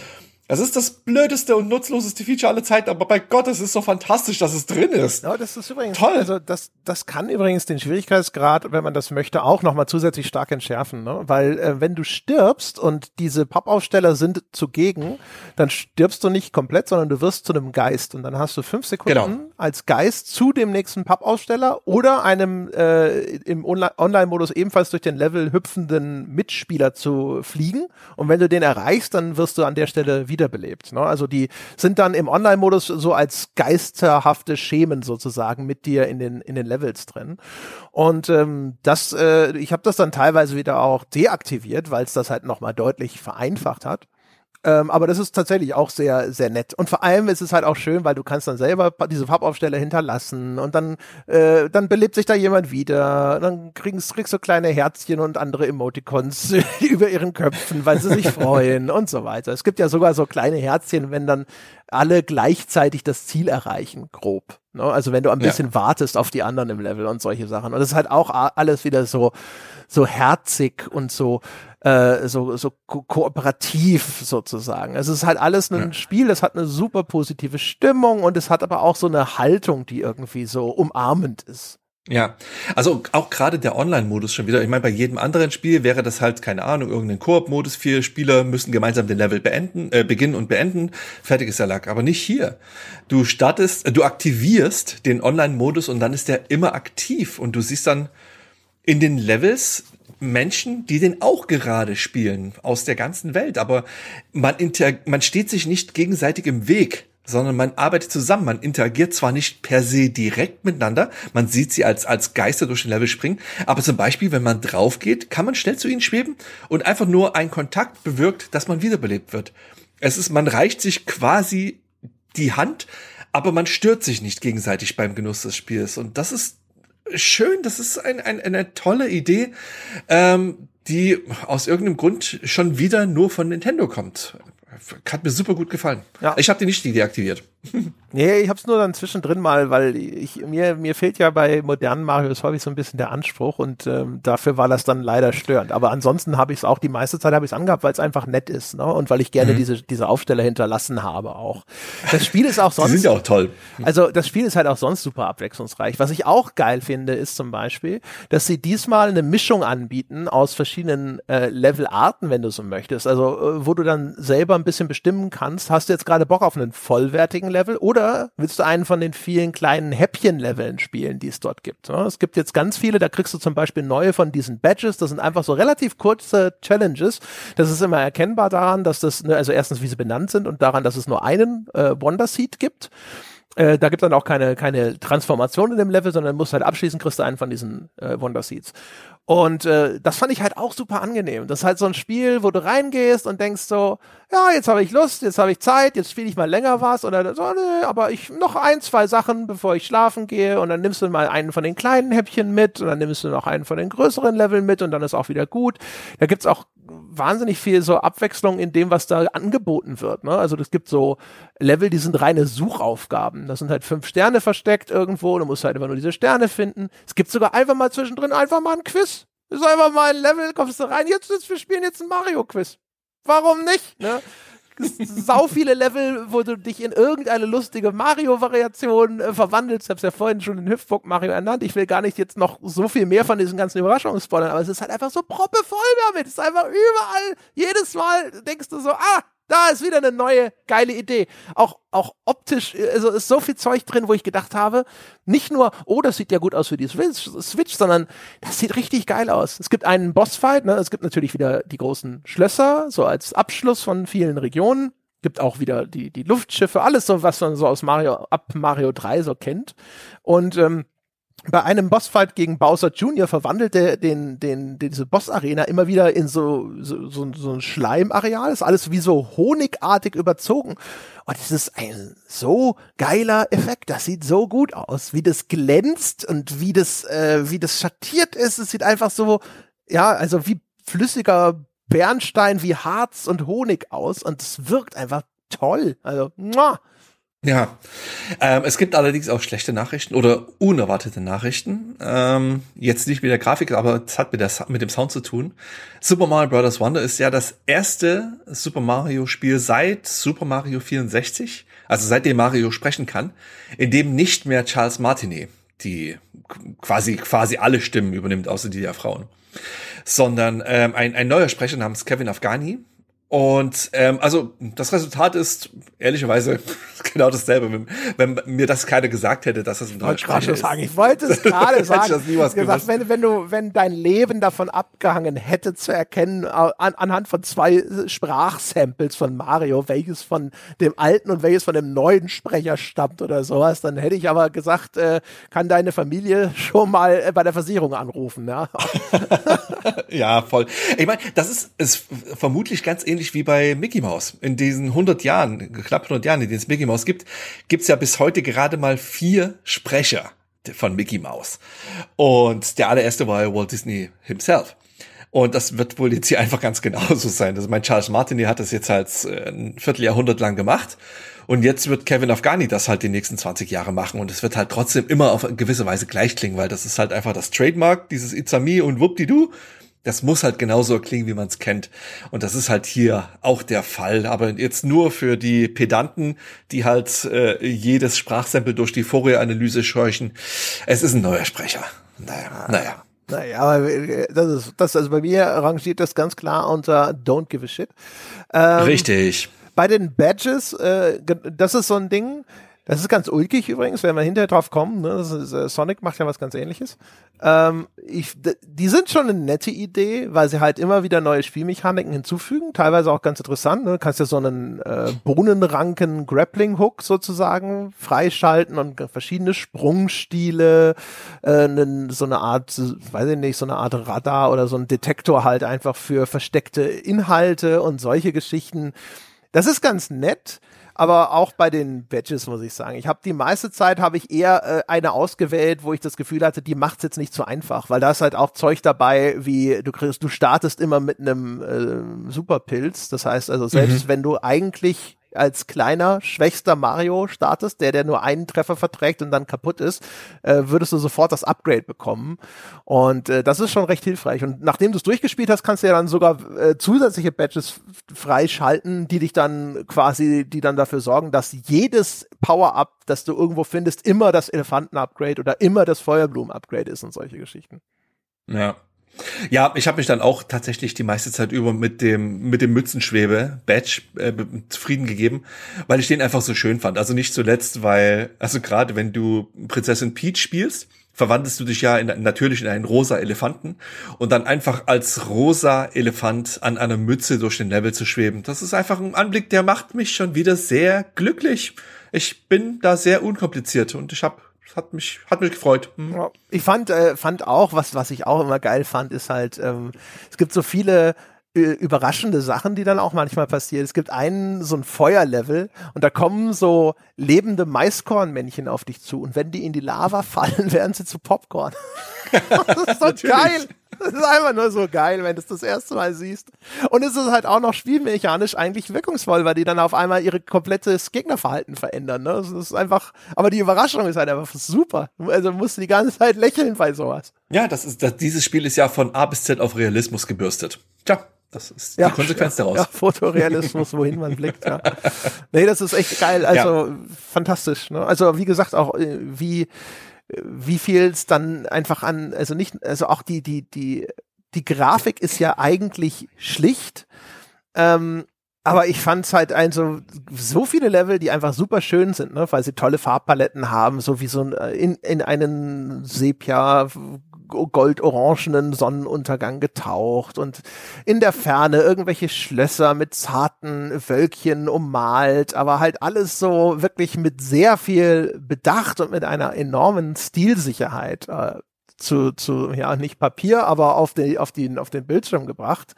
S2: Es ist das blödeste und nutzloseste Feature aller Zeiten, aber bei Gott, es ist so fantastisch, dass es drin ist.
S1: Ja, das ist übrigens toll. Also das, das kann übrigens den Schwierigkeitsgrad, wenn man das möchte, auch nochmal zusätzlich stark entschärfen, ne? Weil äh, wenn du stirbst und diese Pappaufsteller sind zugegen, dann stirbst du nicht komplett, sondern du wirst zu einem Geist und dann hast du fünf Sekunden genau. als Geist zu dem nächsten Pappaufsteller oder einem äh, im Online-Modus ebenfalls durch den Level hüpfenden Mitspieler zu fliegen. Und wenn du den erreichst, dann wirst du an der Stelle wieder wiederbelebt. Ne? Also die sind dann im Online-Modus so als geisterhafte Schemen sozusagen mit dir in den, in den Levels drin. Und ähm, das, äh, ich habe das dann teilweise wieder auch deaktiviert, weil es das halt nochmal deutlich vereinfacht hat. Ähm, aber das ist tatsächlich auch sehr, sehr nett. Und vor allem ist es halt auch schön, weil du kannst dann selber diese Farbaufsteller hinterlassen und dann, äh, dann belebt sich da jemand wieder. Dann kriegst, kriegst du kleine Herzchen und andere Emoticons über ihren Köpfen, weil sie sich freuen und so weiter. Es gibt ja sogar so kleine Herzchen, wenn dann alle gleichzeitig das Ziel erreichen, grob. Ne? Also wenn du ein bisschen ja. wartest auf die anderen im Level und solche Sachen. Und das ist halt auch alles wieder so, so herzig und so, äh, so, so ko kooperativ sozusagen. Es ist halt alles ein ja. Spiel, das hat eine super positive Stimmung und es hat aber auch so eine Haltung, die irgendwie so umarmend ist.
S2: Ja, also auch gerade der Online-Modus schon wieder. Ich meine, bei jedem anderen Spiel wäre das halt, keine Ahnung, irgendein Koop-Modus. Vier Spieler müssen gemeinsam den Level beenden, äh, beginnen und beenden. Fertig ist der Lack. Aber nicht hier. Du startest, äh, du aktivierst den Online-Modus und dann ist der immer aktiv und du siehst dann in den Levels Menschen, die den auch gerade spielen, aus der ganzen Welt. Aber man, inter man steht sich nicht gegenseitig im Weg sondern man arbeitet zusammen. Man interagiert zwar nicht per se direkt miteinander, man sieht sie als, als Geister durch den Level springen, aber zum Beispiel, wenn man drauf geht, kann man schnell zu ihnen schweben und einfach nur ein Kontakt bewirkt, dass man wiederbelebt wird. Es ist, man reicht sich quasi die Hand, aber man stört sich nicht gegenseitig beim Genuss des Spiels. Und das ist schön, das ist ein, ein, eine tolle Idee, ähm, die aus irgendeinem Grund schon wieder nur von Nintendo kommt. Hat mir super gut gefallen. Ja. Ich habe die nicht deaktiviert.
S1: Nee, ich habe es nur dann zwischendrin mal, weil ich mir mir fehlt ja bei modernen Marios häufig so ein bisschen der Anspruch und ähm, dafür war das dann leider störend. Aber ansonsten habe ich es auch die meiste Zeit habe ich es angehabt, weil es einfach nett ist, ne? Und weil ich gerne mhm. diese diese Aufsteller hinterlassen habe auch. Das Spiel ist auch sonst.
S2: die sind ja auch toll.
S1: Also das Spiel ist halt auch sonst super abwechslungsreich. Was ich auch geil finde, ist zum Beispiel, dass sie diesmal eine Mischung anbieten aus verschiedenen äh, Levelarten, wenn du so möchtest. Also äh, wo du dann selber ein bisschen bestimmen kannst. Hast du jetzt gerade Bock auf einen vollwertigen Level oder willst du einen von den vielen kleinen Häppchen-Leveln spielen, die es dort gibt? Es gibt jetzt ganz viele, da kriegst du zum Beispiel neue von diesen Badges, das sind einfach so relativ kurze Challenges. Das ist immer erkennbar daran, dass das, ne, also erstens, wie sie benannt sind und daran, dass es nur einen äh, Wonder Seed gibt. Äh, da gibt dann auch keine, keine Transformation in dem Level, sondern musst halt abschließen, kriegst du einen von diesen äh, Wonder Seeds. Und äh, das fand ich halt auch super angenehm. Das ist halt so ein Spiel, wo du reingehst und denkst so, ja, jetzt habe ich Lust, jetzt habe ich Zeit, jetzt spiele ich mal länger was oder so, nee, aber ich noch ein, zwei Sachen, bevor ich schlafen gehe und dann nimmst du mal einen von den kleinen Häppchen mit und dann nimmst du noch einen von den größeren Leveln mit und dann ist auch wieder gut. Da gibt's auch wahnsinnig viel so Abwechslung in dem, was da angeboten wird. Ne? Also es gibt so Level, die sind reine Suchaufgaben. Da sind halt fünf Sterne versteckt irgendwo, du musst halt immer nur diese Sterne finden. Es gibt sogar einfach mal zwischendrin einfach mal ein Quiz. Ist einfach mal ein Level, kommst du rein, jetzt, jetzt wir spielen jetzt ein Mario-Quiz. Warum nicht? Ne? sau viele Level, wo du dich in irgendeine lustige Mario-Variation äh, verwandelst. Ich hab's ja vorhin schon den Hüpfbock Mario ernannt. Ich will gar nicht jetzt noch so viel mehr von diesen ganzen Überraschungen spoilern, aber es ist halt einfach so proppevoll damit. Es ist einfach überall, jedes Mal denkst du so, ah, da ist wieder eine neue geile Idee. Auch, auch optisch, also ist so viel Zeug drin, wo ich gedacht habe, nicht nur, oh, das sieht ja gut aus für die Switch, sondern das sieht richtig geil aus. Es gibt einen Bossfight, ne? es gibt natürlich wieder die großen Schlösser, so als Abschluss von vielen Regionen. Gibt auch wieder die, die Luftschiffe, alles so, was man so aus Mario, ab Mario 3 so kennt. Und ähm, bei einem Bossfight gegen Bowser Jr. verwandelt er den, den, den, diese Boss-Arena immer wieder in so, so, so, so ein Schleimareal. Ist alles wie so honigartig überzogen. Und es ist ein so geiler Effekt. Das sieht so gut aus, wie das glänzt und wie das, äh, wie das schattiert ist. Es sieht einfach so, ja, also wie flüssiger Bernstein, wie Harz und Honig aus. Und es wirkt einfach toll. Also, muah.
S2: Ja, ähm, es gibt allerdings auch schlechte Nachrichten oder unerwartete Nachrichten. Ähm, jetzt nicht mit der Grafik, aber es hat mit, der, mit dem Sound zu tun. Super Mario Bros. Wonder ist ja das erste Super Mario Spiel seit Super Mario 64, also seitdem Mario sprechen kann, in dem nicht mehr Charles Martinet die quasi quasi alle Stimmen übernimmt, außer die der Frauen, sondern ähm, ein, ein neuer Sprecher namens Kevin Afghani, und ähm, also das Resultat ist ehrlicherweise genau dasselbe. Wenn, wenn mir das keiner gesagt hätte, dass das ein
S1: deutscher Sprecher ist. Sagen. Ich wollte es gerade sagen. ich das niemals gesagt, wenn, wenn, du, wenn dein Leben davon abgehangen hätte zu erkennen, an, anhand von zwei Sprachsamples von Mario, welches von dem alten und welches von dem neuen Sprecher stammt oder sowas, dann hätte ich aber gesagt, äh, kann deine Familie schon mal äh, bei der Versicherung anrufen. Ja,
S2: ja voll. Ich meine, das ist, ist vermutlich ganz ähnlich wie bei Mickey Mouse. In diesen 100 Jahren, knapp 100 Jahren, in denen es Mickey Mouse gibt, gibt's ja bis heute gerade mal vier Sprecher von Mickey Mouse. Und der allererste war ja Walt Disney himself. Und das wird wohl jetzt hier einfach ganz genauso sein. Also mein Charles Martinet hat das jetzt halt ein Vierteljahrhundert lang gemacht. Und jetzt wird Kevin Afghani das halt die nächsten 20 Jahre machen. Und es wird halt trotzdem immer auf gewisse Weise gleich klingen, weil das ist halt einfach das Trademark, dieses It's und Whoop-di-doo das muss halt genauso klingen, wie man es kennt. Und das ist halt hier auch der Fall. Aber jetzt nur für die Pedanten, die halt äh, jedes Sprachsample durch die Fourier-Analyse scheuchen. Es ist ein neuer Sprecher. Naja, naja.
S1: Naja, aber äh, das ist, das, also bei mir rangiert das ganz klar unter Don't Give a Shit. Ähm,
S2: Richtig.
S1: Bei den Badges, äh, das ist so ein Ding, das ist ganz ulkig übrigens, wenn wir hinterher drauf kommen. Ne? Ist, äh, Sonic macht ja was ganz ähnliches. Ähm, ich, die sind schon eine nette Idee, weil sie halt immer wieder neue Spielmechaniken hinzufügen, teilweise auch ganz interessant. Ne? Du kannst ja so einen äh, Bohnenranken Grappling Hook sozusagen freischalten und verschiedene Sprungstile, äh, so eine Art, weiß ich nicht, so eine Art Radar oder so ein Detektor halt einfach für versteckte Inhalte und solche Geschichten. Das ist ganz nett aber auch bei den Badges muss ich sagen. Ich habe die meiste Zeit habe ich eher äh, eine ausgewählt, wo ich das Gefühl hatte, die macht's jetzt nicht so einfach, weil da ist halt auch Zeug dabei, wie du kriegst, du startest immer mit einem äh, Superpilz. Das heißt also selbst mhm. wenn du eigentlich als kleiner, schwächster Mario startest, der, der nur einen Treffer verträgt und dann kaputt ist, äh, würdest du sofort das Upgrade bekommen. Und äh, das ist schon recht hilfreich. Und nachdem du es durchgespielt hast, kannst du ja dann sogar äh, zusätzliche Badges freischalten, die dich dann quasi, die dann dafür sorgen, dass jedes Power-Up, das du irgendwo findest, immer das Elefanten-Upgrade oder immer das Feuerblumen-Upgrade ist und solche Geschichten.
S2: Ja. Ja, ich habe mich dann auch tatsächlich die meiste Zeit über mit dem mit dem Mützenschwebe Badge äh, zufrieden gegeben, weil ich den einfach so schön fand. Also nicht zuletzt, weil also gerade wenn du Prinzessin Peach spielst, verwandelst du dich ja in, natürlich in einen rosa Elefanten und dann einfach als rosa Elefant an einer Mütze durch den Level zu schweben. Das ist einfach ein Anblick, der macht mich schon wieder sehr glücklich. Ich bin da sehr unkompliziert und ich habe hat mich, hat mich gefreut. Hm.
S1: Ich fand, äh, fand auch, was, was ich auch immer geil fand, ist halt, ähm, es gibt so viele äh, überraschende Sachen, die dann auch manchmal passieren. Es gibt einen, so ein Feuerlevel und da kommen so lebende Maiskornmännchen auf dich zu und wenn die in die Lava fallen, werden sie zu Popcorn. das ist so geil. Das ist einfach nur so geil, wenn du es das erste Mal siehst. Und es ist halt auch noch spielmechanisch eigentlich wirkungsvoll, weil die dann auf einmal ihre komplettes Gegnerverhalten verändern. Ne? Das ist einfach, aber die Überraschung ist halt einfach super. Also musst du die ganze Zeit lächeln bei sowas.
S2: Ja, das ist, das, dieses Spiel ist ja von A bis Z auf Realismus gebürstet. Tja, das ist
S1: ja,
S2: die Konsequenz daraus. Ja,
S1: Fotorealismus, wohin man blickt. Ja. Nee, das ist echt geil. Also ja. fantastisch. Ne? Also wie gesagt, auch äh, wie wie viel es dann einfach an, also nicht, also auch die, die, die, die Grafik ist ja eigentlich schlicht. Ähm, aber ich fand es halt ein so, so viele Level, die einfach super schön sind, ne, weil sie tolle Farbpaletten haben, so wie so ein, äh, in, in einen Sepia goldorangenen Sonnenuntergang getaucht und in der Ferne irgendwelche Schlösser mit zarten Wölkchen ummalt, aber halt alles so wirklich mit sehr viel Bedacht und mit einer enormen Stilsicherheit äh, zu, zu, ja, nicht Papier, aber auf, die, auf, die, auf den Bildschirm gebracht.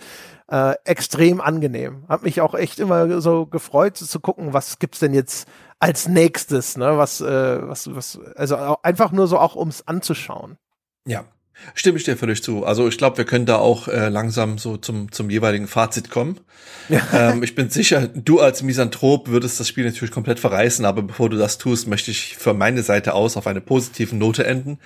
S1: Äh, extrem angenehm. Hat mich auch echt immer so gefreut zu gucken, was gibt's denn jetzt als nächstes, ne? Was, äh, was, was, also einfach nur so auch ums anzuschauen.
S2: Ja, Stimme ich dir völlig zu. Also ich glaube, wir können da auch äh, langsam so zum, zum jeweiligen Fazit kommen. Ähm, ich bin sicher, du als Misanthrop würdest das Spiel natürlich komplett verreißen, aber bevor du das tust, möchte ich für meine Seite aus auf eine positive Note enden.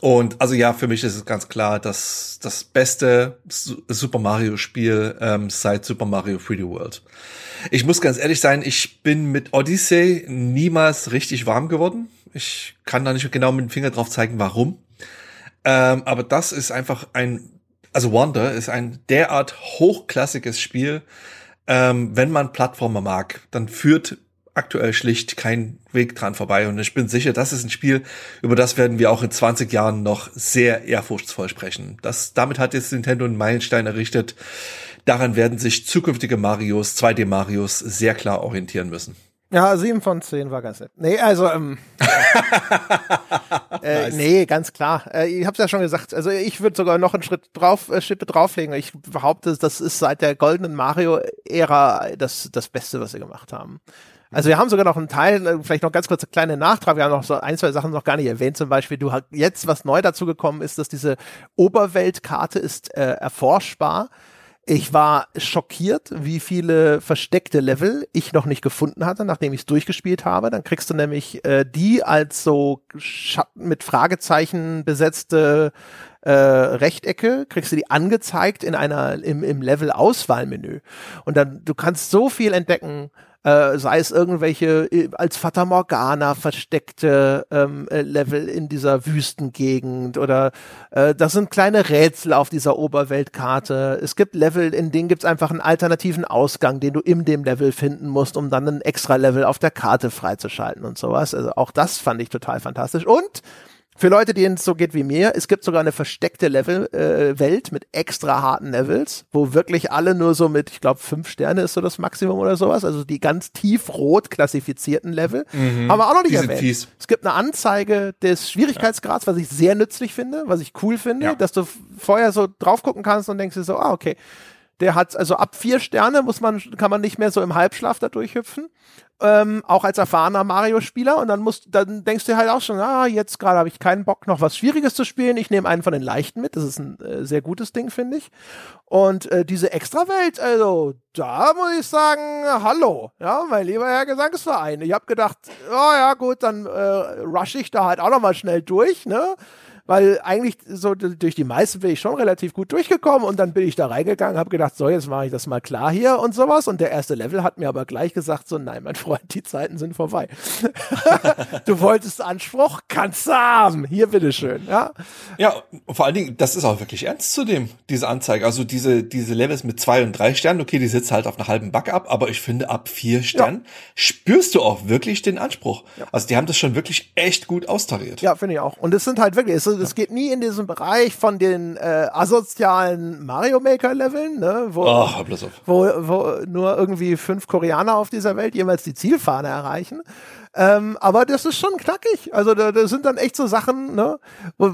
S2: Und also ja, für mich ist es ganz klar, dass das beste Super Mario Spiel ähm, seit Super Mario 3D World. Ich muss ganz ehrlich sein, ich bin mit Odyssey niemals richtig warm geworden. Ich kann da nicht genau mit dem Finger drauf zeigen, warum. Ähm, aber das ist einfach ein, also Wonder ist ein derart hochklassiges Spiel. Ähm, wenn man Plattformer mag, dann führt aktuell schlicht kein Weg dran vorbei. Und ich bin sicher, das ist ein Spiel, über das werden wir auch in 20 Jahren noch sehr ehrfurchtsvoll sprechen. Das, damit hat jetzt Nintendo einen Meilenstein errichtet. Daran werden sich zukünftige Marios, 2D Marios sehr klar orientieren müssen.
S1: Ja, sieben von zehn war ganz nett. Nee, also, ähm, äh, nice. nee, ganz klar. Äh, ich hab's ja schon gesagt. Also ich würde sogar noch einen Schritt drauf, äh, Schippe drauflegen. Ich behaupte, das ist seit der goldenen Mario-Ära das, das Beste, was sie gemacht haben. Also wir haben sogar noch einen Teil, äh, vielleicht noch ganz kurz eine kleine Nachtrag. Wir haben noch so ein, zwei Sachen noch gar nicht erwähnt. Zum Beispiel, du hast jetzt, was neu dazu gekommen ist, dass diese Oberweltkarte ist äh, erforschbar. Ich war schockiert, wie viele versteckte Level ich noch nicht gefunden hatte, nachdem ich es durchgespielt habe. Dann kriegst du nämlich äh, die als so Schatten mit Fragezeichen besetzte äh, Rechtecke, kriegst du die angezeigt in einer im, im Level-Auswahlmenü. Und dann, du kannst so viel entdecken, äh, sei es irgendwelche äh, als Fata Morgana versteckte ähm, äh, Level in dieser Wüstengegend oder äh, das sind kleine Rätsel auf dieser Oberweltkarte. Es gibt Level, in denen gibt es einfach einen alternativen Ausgang, den du in dem Level finden musst, um dann ein extra Level auf der Karte freizuschalten und sowas. Also auch das fand ich total fantastisch. Und für Leute, denen es so geht wie mir, es gibt sogar eine versteckte Level äh, Welt mit extra harten Levels, wo wirklich alle nur so mit, ich glaube, fünf Sterne ist so das Maximum oder sowas, also die ganz tiefrot klassifizierten Level. Mhm. Haben wir auch noch nicht erwähnt. Fies. Es gibt eine Anzeige des Schwierigkeitsgrads, was ich sehr nützlich finde, was ich cool finde, ja. dass du vorher so drauf gucken kannst und denkst dir so, ah, okay. Der hat also ab vier Sterne muss man, kann man nicht mehr so im Halbschlaf da durchhüpfen ähm, auch als erfahrener Mario-Spieler und dann musst, dann denkst du halt auch schon, ah, jetzt gerade habe ich keinen Bock, noch was Schwieriges zu spielen. Ich nehme einen von den leichten mit. Das ist ein äh, sehr gutes Ding, finde ich. Und äh, diese Extrawelt, also da muss ich sagen, hallo, ja, mein lieber Herr Gesangsverein. Ich habe gedacht, oh ja, gut, dann äh, rush ich da halt auch noch mal schnell durch, ne? Weil eigentlich so durch die meisten bin ich schon relativ gut durchgekommen und dann bin ich da reingegangen, habe gedacht, so, jetzt mache ich das mal klar hier und sowas und der erste Level hat mir aber gleich gesagt, so, nein, mein Freund, die Zeiten sind vorbei. du wolltest Anspruch, kannst du haben, hier bitteschön, ja.
S2: Ja, vor allen Dingen, das ist auch wirklich ernst zu dem, diese Anzeige, also diese, diese Levels mit zwei und drei Sternen, okay, die sitzt halt auf einer halben Bug ab, aber ich finde, ab vier Sternen ja. spürst du auch wirklich den Anspruch. Ja. Also die haben das schon wirklich echt gut austariert.
S1: Ja, finde ich auch. Und es sind halt wirklich, es es geht nie in diesen Bereich von den äh, asozialen Mario Maker Leveln, ne, wo, oh, wo, wo nur irgendwie fünf Koreaner auf dieser Welt jemals die Zielfahne erreichen. Ähm, aber das ist schon knackig. Also da, da sind dann echt so Sachen, ne? Wo,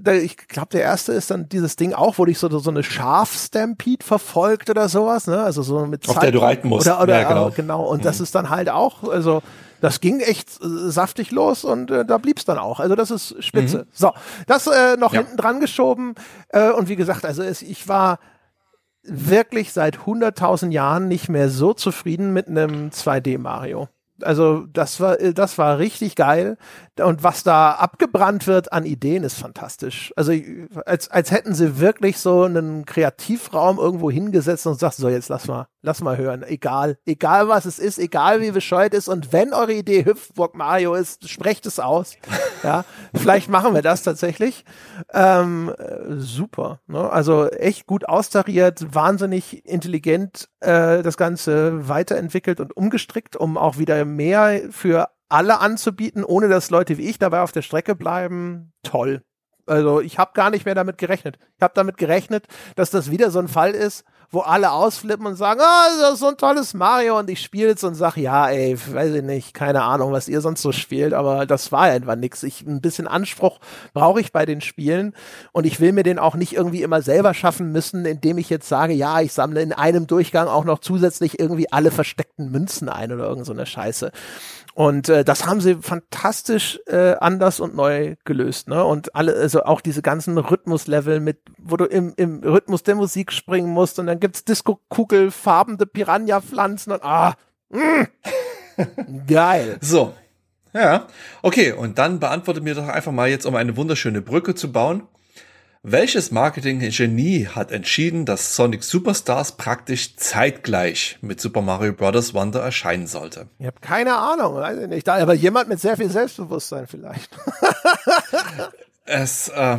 S1: da, ich glaube, der erste ist dann dieses Ding auch, wo dich so, so eine Schaf-Stampede verfolgt oder sowas, ne? Also so mit
S2: Auf Zeit der du reiten musst.
S1: Oder, oder, ja, genau. genau. Und mhm. das ist dann halt auch, also das ging echt äh, saftig los und äh, da blieb's dann auch. Also das ist spitze. Mhm. So, das äh, noch ja. hinten dran geschoben. Äh, und wie gesagt, also es, ich war wirklich seit 100.000 Jahren nicht mehr so zufrieden mit einem 2D Mario. Also das war, äh, das war richtig geil. Und was da abgebrannt wird an Ideen ist fantastisch. Also als, als hätten sie wirklich so einen Kreativraum irgendwo hingesetzt und sagt, so jetzt lass mal, lass mal hören. Egal, egal was es ist, egal wie bescheuert ist und wenn eure Idee Hüpfburg Mario ist, sprecht es aus. Ja, vielleicht machen wir das tatsächlich. Ähm, super. Ne? Also echt gut austariert, wahnsinnig intelligent äh, das Ganze weiterentwickelt und umgestrickt, um auch wieder mehr für alle anzubieten, ohne dass Leute wie ich dabei auf der Strecke bleiben. Toll. Also ich habe gar nicht mehr damit gerechnet. Ich habe damit gerechnet, dass das wieder so ein Fall ist, wo alle ausflippen und sagen, ah, oh, das ist so ein tolles Mario und ich spiele es und sag, ja, ey, weiß ich nicht, keine Ahnung, was ihr sonst so spielt, aber das war einfach nix. Ich ein bisschen Anspruch brauche ich bei den Spielen und ich will mir den auch nicht irgendwie immer selber schaffen müssen, indem ich jetzt sage, ja, ich sammle in einem Durchgang auch noch zusätzlich irgendwie alle versteckten Münzen ein oder irgend so eine Scheiße. Und äh, das haben sie fantastisch äh, anders und neu gelöst, ne? Und alle, also auch diese ganzen Rhythmuslevel mit, wo du im, im Rhythmus der Musik springen musst und dann gibt's Disco-Kugel, farbende Piranha-Pflanzen und ah, mh, geil.
S2: So. Ja, okay, und dann beantworte mir doch einfach mal jetzt, um eine wunderschöne Brücke zu bauen. Welches Marketing-Genie hat entschieden, dass Sonic Superstars praktisch zeitgleich mit Super Mario Bros. Wonder erscheinen sollte?
S1: Ich habe keine Ahnung, weiß ich nicht. Aber jemand mit sehr viel Selbstbewusstsein vielleicht.
S2: es, äh,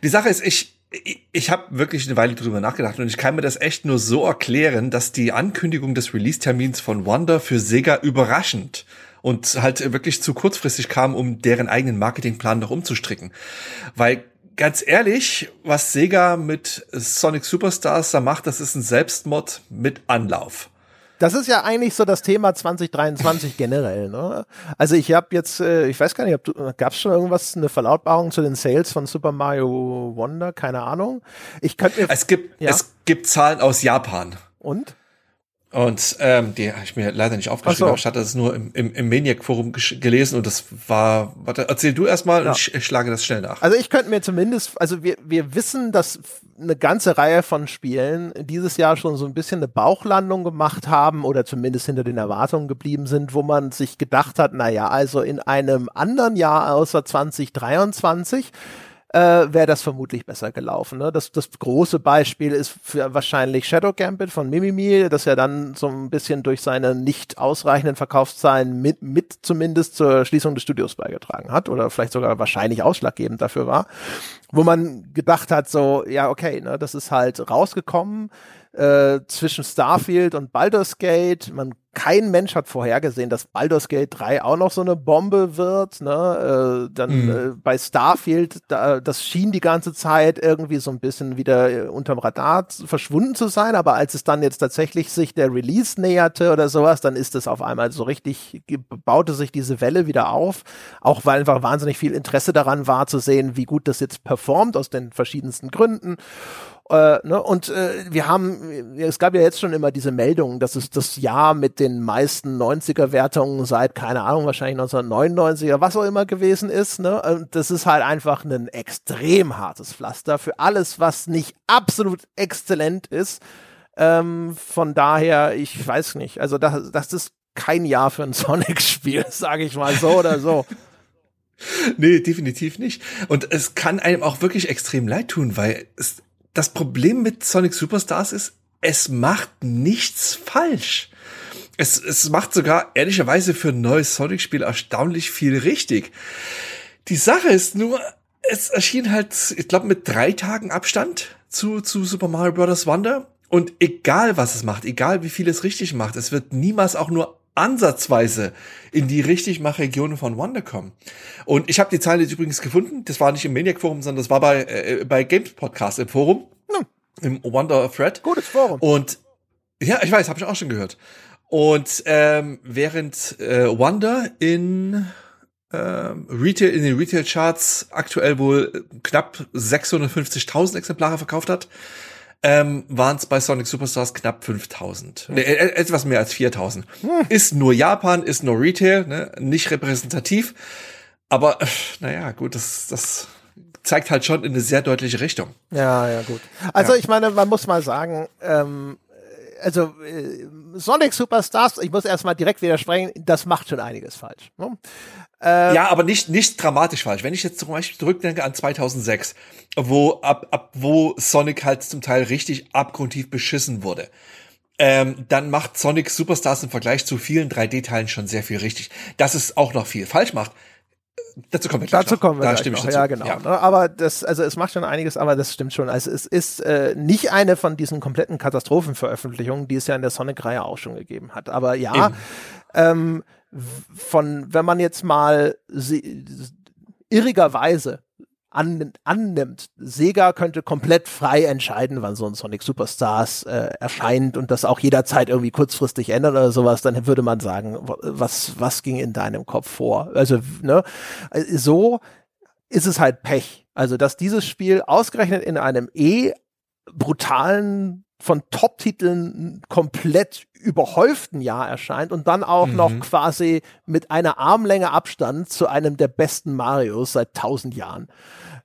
S2: die Sache ist, ich, ich, ich habe wirklich eine Weile drüber nachgedacht und ich kann mir das echt nur so erklären, dass die Ankündigung des Release-Termins von Wonder für Sega überraschend und halt wirklich zu kurzfristig kam, um deren eigenen Marketingplan noch umzustricken. Weil ganz ehrlich, was Sega mit Sonic Superstars da macht, das ist ein Selbstmord mit Anlauf.
S1: Das ist ja eigentlich so das Thema 2023 generell. Ne? Also ich habe jetzt, äh, ich weiß gar nicht, gab es schon irgendwas, eine Verlautbarung zu den Sales von Super Mario Wonder? Keine Ahnung. Ich könnte mir,
S2: es gibt ja? es gibt Zahlen aus Japan.
S1: Und?
S2: Und ähm, die habe ich mir leider nicht aufgeschrieben, so. ich hatte das nur im, im, im Maniac-Forum gelesen und das war, warte, erzähl du erstmal ja. und ich, ich schlage das schnell nach.
S1: Also ich könnte mir zumindest, also wir, wir wissen, dass eine ganze Reihe von Spielen dieses Jahr schon so ein bisschen eine Bauchlandung gemacht haben oder zumindest hinter den Erwartungen geblieben sind, wo man sich gedacht hat, na ja, also in einem anderen Jahr außer 2023 äh, wäre das vermutlich besser gelaufen. Ne? Das, das große Beispiel ist für wahrscheinlich Shadow Gambit von Mimimi, das ja dann so ein bisschen durch seine nicht ausreichenden Verkaufszahlen mit, mit zumindest zur Schließung des Studios beigetragen hat oder vielleicht sogar wahrscheinlich ausschlaggebend dafür war, wo man gedacht hat, so, ja, okay, ne, das ist halt rausgekommen äh, zwischen Starfield und Baldur's Gate. Man, kein Mensch hat vorhergesehen, dass Baldur's Gate 3 auch noch so eine Bombe wird. Ne? Äh, dann mhm. äh, bei Starfield, da, das schien die ganze Zeit irgendwie so ein bisschen wieder äh, unterm Radar verschwunden zu sein, aber als es dann jetzt tatsächlich sich der Release näherte oder sowas, dann ist es auf einmal so richtig, baute sich diese Welle wieder auf, auch weil einfach wahnsinnig viel Interesse daran war zu sehen, wie gut das jetzt performt aus den verschiedensten Gründen. Äh, ne? Und äh, wir haben, es gab ja jetzt schon immer diese Meldungen, dass es das Jahr mit den meisten 90er-Wertungen seit, keine Ahnung, wahrscheinlich 1999er, was auch immer gewesen ist. Ne? Und das ist halt einfach ein extrem hartes Pflaster für alles, was nicht absolut exzellent ist. Ähm, von daher, ich weiß nicht, also das, das ist kein Jahr für ein Sonic-Spiel, sage ich mal so oder so.
S2: Nee, definitiv nicht. Und es kann einem auch wirklich extrem leid tun, weil es das Problem mit Sonic Superstars ist, es macht nichts falsch. Es, es macht sogar ehrlicherweise für ein neues Sonic-Spiel erstaunlich viel richtig. Die Sache ist nur, es erschien halt, ich glaube, mit drei Tagen Abstand zu, zu Super Mario Bros. Wonder. Und egal was es macht, egal wie viel es richtig macht, es wird niemals auch nur ansatzweise in die Richtigmach-Region von Wonder kommen. Und ich habe die Zeile übrigens gefunden, das war nicht im Maniac Forum, sondern das war bei, äh, bei Games Podcast im Forum, hm. im Wonder Thread.
S1: Gutes Forum.
S2: Und ja, ich weiß, habe ich auch schon gehört. Und ähm, während äh, Wonder in ähm, Retail in den Retail Charts aktuell wohl knapp 650.000 Exemplare verkauft hat, ähm, waren es bei Sonic Superstars knapp 5000. Nee, äh, etwas mehr als 4000. Hm. Ist nur Japan, ist nur Retail, ne? nicht repräsentativ. Aber äh, naja, gut, das, das zeigt halt schon in eine sehr deutliche Richtung.
S1: Ja, ja, gut. Also ja. ich meine, man muss mal sagen, ähm, also äh, Sonic Superstars, ich muss erstmal direkt widersprechen, das macht schon einiges falsch. Ne?
S2: Ähm, ja, aber nicht, nicht dramatisch falsch. Wenn ich jetzt zum Beispiel zurückdenke an 2006, wo, ab, ab, wo Sonic halt zum Teil richtig abgrundtief beschissen wurde, ähm, dann macht Sonic Superstars im Vergleich zu vielen 3D-Teilen schon sehr viel richtig. Dass es auch noch viel falsch macht,
S1: Dazu kommen wir gleich. Dazu kommen wir da gleich stimme noch. ich dazu. Ja, genau. Ja. Ne? Aber das, also es macht schon einiges, aber das stimmt schon. Also es ist äh, nicht eine von diesen kompletten Katastrophenveröffentlichungen, die es ja in der Sonic-Reihe auch schon gegeben hat. Aber ja, ähm, von, wenn man jetzt mal irrigerweise an, annimmt. Sega könnte komplett frei entscheiden, wann so ein Sonic Superstars äh, erscheint und das auch jederzeit irgendwie kurzfristig ändern oder sowas, dann würde man sagen, was, was ging in deinem Kopf vor? Also, ne, so ist es halt Pech. Also, dass dieses Spiel ausgerechnet in einem eh brutalen von Top-Titeln komplett überhäuften Jahr erscheint und dann auch mhm. noch quasi mit einer Armlänge Abstand zu einem der besten Marios seit tausend Jahren.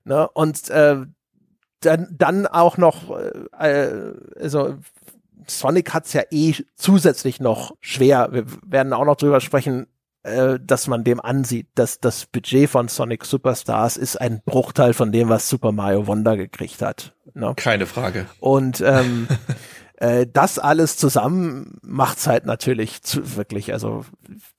S1: Ne? Und äh, dann, dann auch noch, äh, also Sonic hat's ja eh zusätzlich noch schwer. Wir werden auch noch drüber sprechen, äh, dass man dem ansieht, dass das Budget von Sonic Superstars ist ein Bruchteil von dem, was Super Mario Wonder gekriegt hat.
S2: Ne? Keine Frage.
S1: Und ähm, äh, das alles zusammen macht's halt natürlich zu, wirklich, also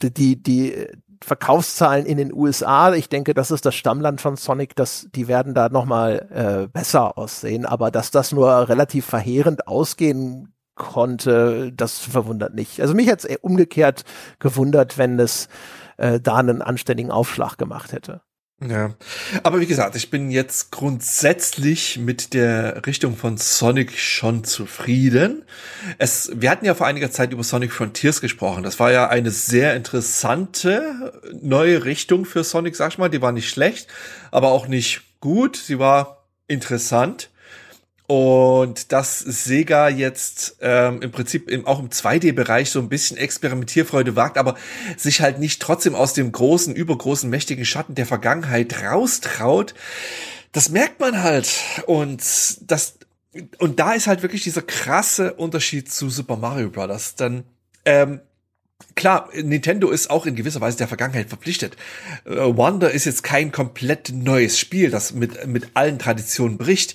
S1: die, die, Verkaufszahlen in den USA, ich denke, das ist das Stammland von Sonic, das, die werden da nochmal äh, besser aussehen, aber dass das nur relativ verheerend ausgehen konnte, das verwundert nicht. Also mich hätte es umgekehrt gewundert, wenn es äh, da einen anständigen Aufschlag gemacht hätte.
S2: Ja, aber wie gesagt, ich bin jetzt grundsätzlich mit der Richtung von Sonic schon zufrieden. Es, wir hatten ja vor einiger Zeit über Sonic Frontiers gesprochen. Das war ja eine sehr interessante neue Richtung für Sonic, sag ich mal. Die war nicht schlecht, aber auch nicht gut. Sie war interessant. Und dass Sega jetzt ähm, im Prinzip im, auch im 2D-Bereich so ein bisschen Experimentierfreude wagt, aber sich halt nicht trotzdem aus dem großen, übergroßen, mächtigen Schatten der Vergangenheit raustraut, das merkt man halt. Und das, und da ist halt wirklich dieser krasse Unterschied zu Super Mario Bros. Dann ähm, Klar, Nintendo ist auch in gewisser Weise der Vergangenheit verpflichtet. Äh, Wonder ist jetzt kein komplett neues Spiel, das mit, mit allen Traditionen bricht.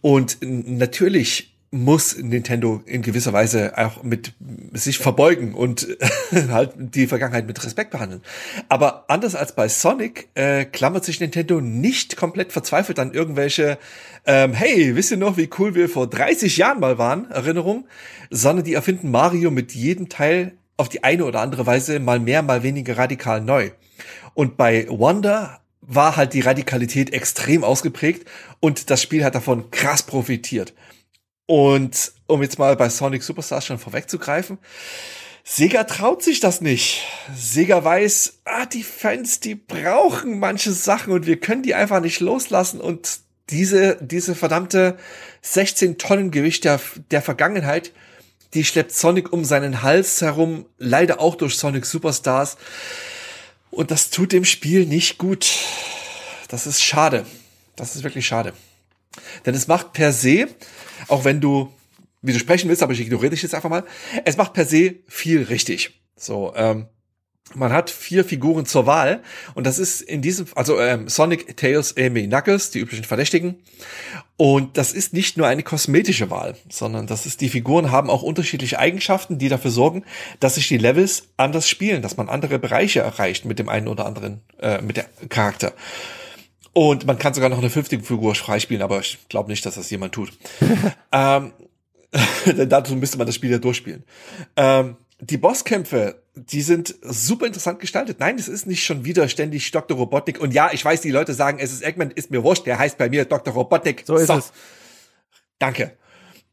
S2: Und natürlich muss Nintendo in gewisser Weise auch mit sich verbeugen und halt die Vergangenheit mit Respekt behandeln. Aber anders als bei Sonic äh, klammert sich Nintendo nicht komplett verzweifelt an irgendwelche ähm, Hey, wisst ihr noch, wie cool wir vor 30 Jahren mal waren, Erinnerung, sondern die erfinden Mario mit jedem Teil auf die eine oder andere Weise mal mehr, mal weniger radikal neu. Und bei Wonder war halt die Radikalität extrem ausgeprägt und das Spiel hat davon krass profitiert. Und um jetzt mal bei Sonic Superstars schon vorwegzugreifen, Sega traut sich das nicht. Sega weiß, ah, die Fans, die brauchen manche Sachen und wir können die einfach nicht loslassen und diese, diese verdammte 16 Tonnen Gewicht der, der Vergangenheit, die schleppt Sonic um seinen Hals herum, leider auch durch Sonic Superstars. Und das tut dem Spiel nicht gut. Das ist schade. Das ist wirklich schade. Denn es macht per se, auch wenn du widersprechen willst, aber ich ignoriere dich jetzt einfach mal, es macht per se viel richtig. So, ähm, man hat vier Figuren zur Wahl und das ist in diesem, also ähm, Sonic, Tails, Amy, Knuckles, die üblichen Verdächtigen. Und das ist nicht nur eine kosmetische Wahl, sondern das ist, die Figuren haben auch unterschiedliche Eigenschaften, die dafür sorgen, dass sich die Levels anders spielen, dass man andere Bereiche erreicht mit dem einen oder anderen, äh, mit der Charakter. Und man kann sogar noch eine fünfte Figur freispielen, aber ich glaube nicht, dass das jemand tut. ähm, denn dazu müsste man das Spiel ja durchspielen. Ähm, die Bosskämpfe, die sind super interessant gestaltet. Nein, es ist nicht schon wieder ständig Dr. Robotnik. Und ja, ich weiß, die Leute sagen, es ist Eggman, ist mir wurscht, der heißt bei mir Dr. Robotnik.
S1: So ist so. es.
S2: Danke.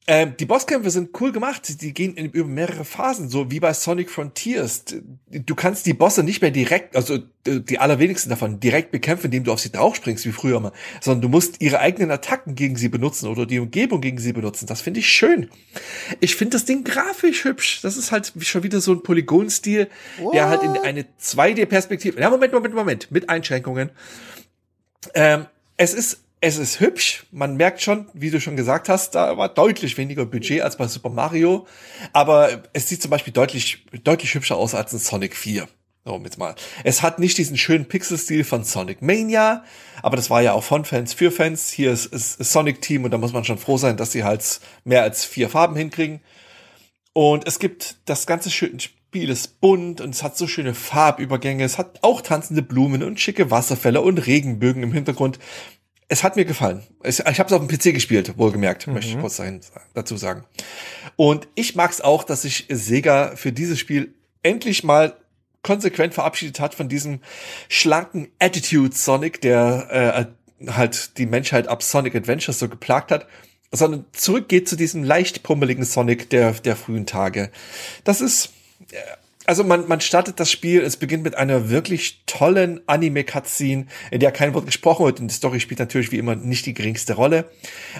S2: Ähm, die Bosskämpfe sind cool gemacht. Die gehen in, über mehrere Phasen, so wie bei Sonic Frontiers. Du kannst die Bosse nicht mehr direkt, also die allerwenigsten davon direkt bekämpfen, indem du auf sie draufspringst, wie früher mal, sondern du musst ihre eigenen Attacken gegen sie benutzen oder die Umgebung gegen sie benutzen. Das finde ich schön. Ich finde das Ding grafisch hübsch. Das ist halt schon wieder so ein Polygonstil, der halt in eine 2D-Perspektive. Ja, Moment, Moment, Moment, mit Einschränkungen. Ähm, es ist es ist hübsch. Man merkt schon, wie du schon gesagt hast, da war deutlich weniger Budget als bei Super Mario. Aber es sieht zum Beispiel deutlich, deutlich hübscher aus als in Sonic 4. So, jetzt mal. Es hat nicht diesen schönen Pixel-Stil von Sonic Mania, aber das war ja auch von Fans für Fans. Hier ist, ist, Sonic Team und da muss man schon froh sein, dass sie halt mehr als vier Farben hinkriegen. Und es gibt das ganze Spiel ist bunt und es hat so schöne Farbübergänge. Es hat auch tanzende Blumen und schicke Wasserfälle und Regenbögen im Hintergrund es hat mir gefallen. Es, ich habe es auf dem PC gespielt, wohlgemerkt, mhm. möchte ich kurz dazu sagen. Und ich mag es auch, dass sich Sega für dieses Spiel endlich mal konsequent verabschiedet hat von diesem schlanken Attitude Sonic, der äh, halt die Menschheit ab Sonic Adventures so geplagt hat, sondern zurückgeht zu diesem leicht pummeligen Sonic der, der frühen Tage. Das ist, äh, also man, man startet das Spiel, es beginnt mit einer wirklich tollen Anime-Cutscene, in der kein Wort gesprochen wird und die Story spielt natürlich wie immer nicht die geringste Rolle.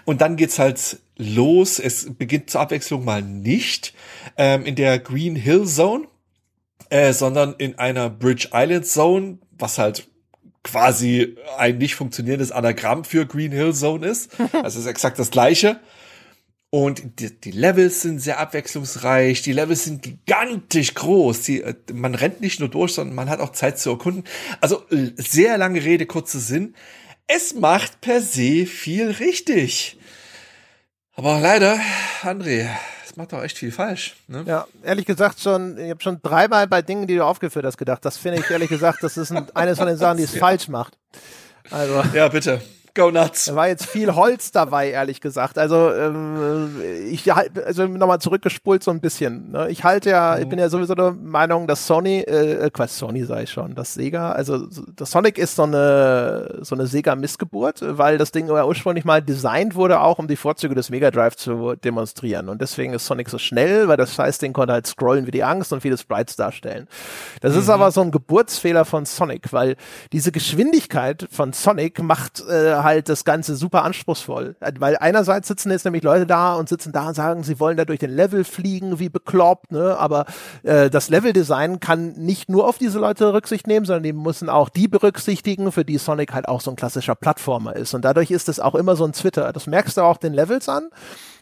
S2: Und dann geht's halt los, es beginnt zur Abwechslung mal nicht ähm, in der Green Hill Zone, äh, sondern in einer Bridge Island Zone, was halt quasi ein nicht funktionierendes Anagramm für Green Hill Zone ist. Also ist exakt das gleiche. Und die, die, Levels sind sehr abwechslungsreich, die Levels sind gigantisch groß. Die, äh, man rennt nicht nur durch, sondern man hat auch Zeit zu erkunden. Also sehr lange Rede, kurzer Sinn. Es macht per se viel richtig. Aber leider, André, es macht doch echt viel falsch. Ne?
S1: Ja, ehrlich gesagt schon, ich habe schon dreimal bei Dingen, die du aufgeführt hast, gedacht. Das finde ich ehrlich gesagt, das ist ein, eines von den Sachen, die es ja. falsch macht.
S2: Also. Ja, bitte. Go nuts.
S1: Da war jetzt viel Holz dabei, ehrlich gesagt. Also ähm, ich also nochmal zurückgespult so ein bisschen. Ne? Ich halte ja, mhm. ich bin ja sowieso der Meinung, dass Sony, äh, Quatsch, Sony sei ich schon, dass Sega, also das Sonic ist so eine so eine Sega-Missgeburt, weil das Ding ja ursprünglich mal designt wurde, auch um die Vorzüge des Mega Drive zu demonstrieren. Und deswegen ist Sonic so schnell, weil das Scheißding konnte halt scrollen wie die Angst und viele Sprites darstellen. Das mhm. ist aber so ein Geburtsfehler von Sonic, weil diese Geschwindigkeit von Sonic macht äh, halt das Ganze super anspruchsvoll. Weil einerseits sitzen jetzt nämlich Leute da und sitzen da und sagen, sie wollen da durch den Level fliegen, wie bekloppt, ne? Aber äh, das Leveldesign kann nicht nur auf diese Leute Rücksicht nehmen, sondern die müssen auch die berücksichtigen, für die Sonic halt auch so ein klassischer Plattformer ist. Und dadurch ist es auch immer so ein Twitter. Das merkst du auch den Levels an.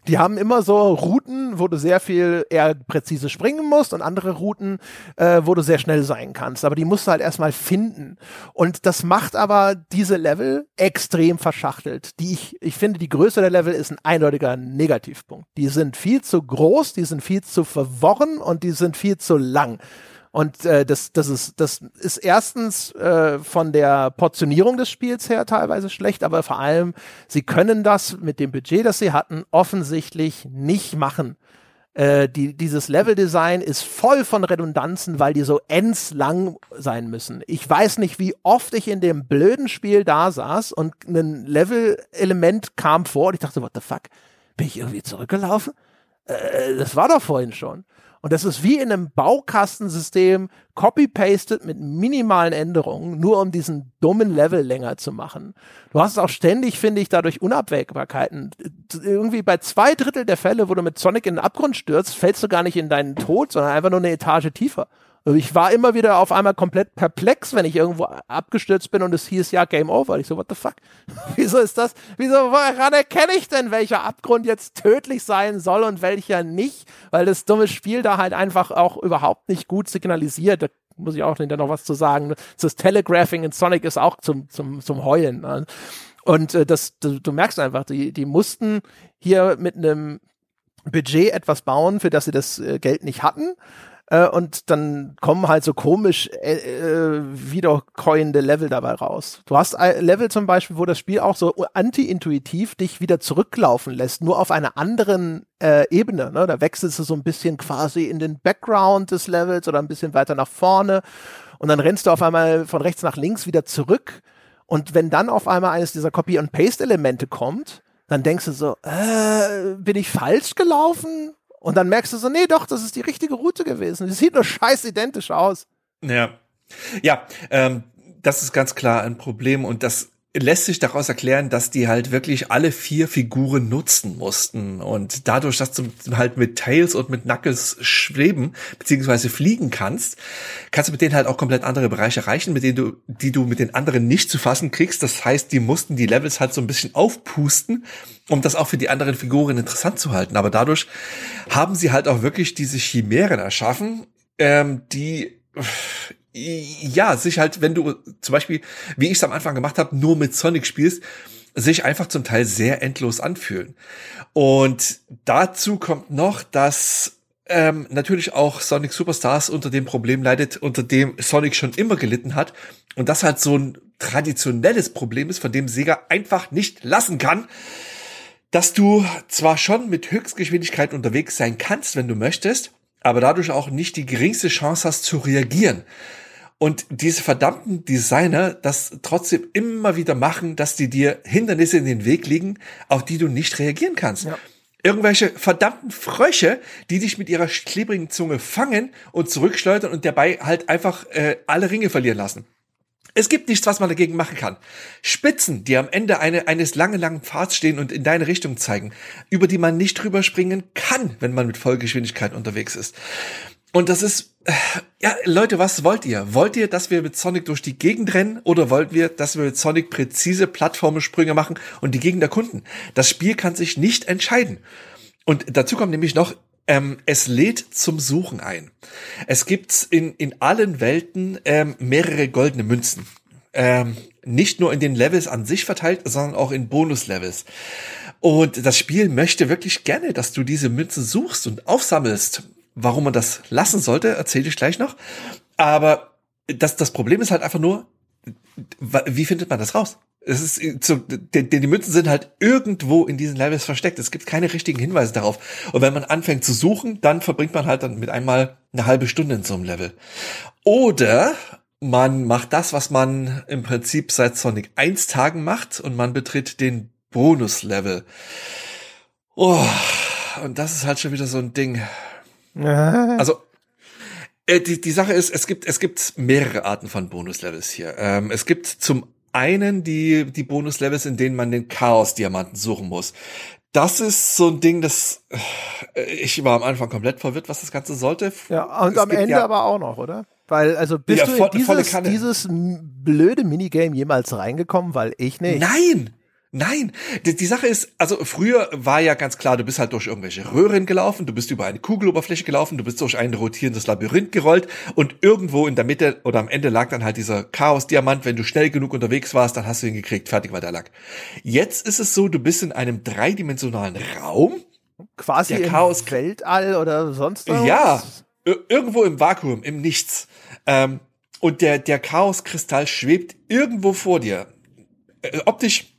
S1: Die haben immer so Routen, wo du sehr viel eher präzise springen musst und andere Routen, äh, wo du sehr schnell sein kannst. Aber die musst du halt erstmal finden. Und das macht aber diese Level extrem verschachtelt. Die ich, ich finde, die Größe der Level ist ein eindeutiger Negativpunkt. Die sind viel zu groß, die sind viel zu verworren und die sind viel zu lang. Und äh, das, das, ist, das ist erstens äh, von der Portionierung des Spiels her teilweise schlecht, aber vor allem, sie können das mit dem Budget, das sie hatten, offensichtlich nicht machen. Äh, die, dieses Leveldesign ist voll von Redundanzen, weil die so endslang sein müssen. Ich weiß nicht, wie oft ich in dem blöden Spiel da saß und ein Level-Element kam vor und ich dachte, what the fuck? Bin ich irgendwie zurückgelaufen? Äh, das war doch vorhin schon. Und das ist wie in einem Baukastensystem copy-pasted mit minimalen Änderungen, nur um diesen dummen Level länger zu machen. Du hast auch ständig, finde ich, dadurch Unabwägbarkeiten. Irgendwie bei zwei Drittel der Fälle, wo du mit Sonic in den Abgrund stürzt, fällst du gar nicht in deinen Tod, sondern einfach nur eine Etage tiefer. Also ich war immer wieder auf einmal komplett perplex, wenn ich irgendwo abgestürzt bin und es hieß ja Game Over. Ich so, what the fuck? Wieso ist das? Wieso, woran erkenne ich denn, welcher Abgrund jetzt tödlich sein soll und welcher nicht? Weil das dumme Spiel da halt einfach auch überhaupt nicht gut signalisiert. Da muss ich auch hinterher noch was zu sagen. Das Telegraphing in Sonic ist auch zum, zum, zum Heulen. Ne? Und äh, das, du, du merkst einfach, die, die mussten hier mit einem Budget etwas bauen, für das sie das äh, Geld nicht hatten äh, und dann kommen halt so komisch äh, äh, wiederkäuende Level dabei raus. Du hast ein Level zum Beispiel, wo das Spiel auch so anti-intuitiv dich wieder zurücklaufen lässt, nur auf einer anderen äh, Ebene. Ne? Da wechselst du so ein bisschen quasi in den Background des Levels oder ein bisschen weiter nach vorne und dann rennst du auf einmal von rechts nach links wieder zurück. Und wenn dann auf einmal eines dieser Copy-and-Paste-Elemente kommt, dann denkst du so, äh, bin ich falsch gelaufen? Und dann merkst du so, nee, doch, das ist die richtige Route gewesen. Die sieht nur scheiß identisch aus.
S2: Ja. Ja, ähm, das ist ganz klar ein Problem und das lässt sich daraus erklären, dass die halt wirklich alle vier Figuren nutzen mussten. Und dadurch, dass du halt mit Tails und mit Knuckles schweben, beziehungsweise fliegen kannst, kannst du mit denen halt auch komplett andere Bereiche erreichen, mit denen du, die du mit den anderen nicht zu fassen kriegst. Das heißt, die mussten die Levels halt so ein bisschen aufpusten, um das auch für die anderen Figuren interessant zu halten. Aber dadurch haben sie halt auch wirklich diese Chimären erschaffen, ähm, die ja, sich halt, wenn du zum Beispiel, wie ich es am Anfang gemacht habe, nur mit Sonic spielst, sich einfach zum Teil sehr endlos anfühlen. Und dazu kommt noch, dass ähm, natürlich auch Sonic Superstars unter dem Problem leidet, unter dem Sonic schon immer gelitten hat. Und das halt so ein traditionelles Problem ist, von dem Sega einfach nicht lassen kann, dass du zwar schon mit Höchstgeschwindigkeit unterwegs sein kannst, wenn du möchtest, aber dadurch auch nicht die geringste Chance hast zu reagieren. Und diese verdammten Designer das trotzdem immer wieder machen, dass die dir Hindernisse in den Weg liegen, auf die du nicht reagieren kannst. Ja. Irgendwelche verdammten Frösche, die dich mit ihrer klebrigen Zunge fangen und zurückschleudern und dabei halt einfach äh, alle Ringe verlieren lassen. Es gibt nichts, was man dagegen machen kann. Spitzen, die am Ende eine, eines langen, langen Pfads stehen und in deine Richtung zeigen, über die man nicht drüber springen kann, wenn man mit Vollgeschwindigkeit unterwegs ist. Und das ist, äh, ja, Leute, was wollt ihr? Wollt ihr, dass wir mit Sonic durch die Gegend rennen oder wollt wir, dass wir mit Sonic präzise Plattformensprünge machen und die Gegend erkunden? Das Spiel kann sich nicht entscheiden. Und dazu kommt nämlich noch, ähm, es lädt zum Suchen ein. Es gibt in, in allen Welten ähm, mehrere goldene Münzen. Ähm, nicht nur in den Levels an sich verteilt, sondern auch in Bonuslevels. Und das Spiel möchte wirklich gerne, dass du diese Münzen suchst und aufsammelst Warum man das lassen sollte, erzähle ich gleich noch. Aber das, das Problem ist halt einfach nur, wie findet man das raus? Es ist so, die, die Münzen sind halt irgendwo in diesen Levels versteckt. Es gibt keine richtigen Hinweise darauf. Und wenn man anfängt zu suchen, dann verbringt man halt dann mit einmal eine halbe Stunde in so einem Level. Oder man macht das, was man im Prinzip seit Sonic 1 Tagen macht und man betritt den Bonus-Level. Oh, und das ist halt schon wieder so ein Ding. Also äh, die, die Sache ist, es gibt, es gibt mehrere Arten von Bonuslevels hier. Ähm, es gibt zum einen die, die Bonuslevels, in denen man den Chaos-Diamanten suchen muss. Das ist so ein Ding, das äh, ich war am Anfang komplett verwirrt, was das Ganze sollte.
S1: Ja, und es am Ende ja, aber auch noch, oder? Weil, also bist ja, du in dieses, dieses blöde Minigame jemals reingekommen? Weil ich nicht.
S2: Nein! Nein, die, die, Sache ist, also früher war ja ganz klar, du bist halt durch irgendwelche Röhren gelaufen, du bist über eine Kugeloberfläche gelaufen, du bist durch ein rotierendes Labyrinth gerollt und irgendwo in der Mitte oder am Ende lag dann halt dieser Chaos-Diamant. Wenn du schnell genug unterwegs warst, dann hast du ihn gekriegt, fertig war der Lack. Jetzt ist es so, du bist in einem dreidimensionalen Raum.
S1: Quasi der im Chaos Weltall oder sonst
S2: was? Ja, irgendwo im Vakuum, im Nichts. Ähm, und der, der Chaos-Kristall schwebt irgendwo vor dir. Äh, optisch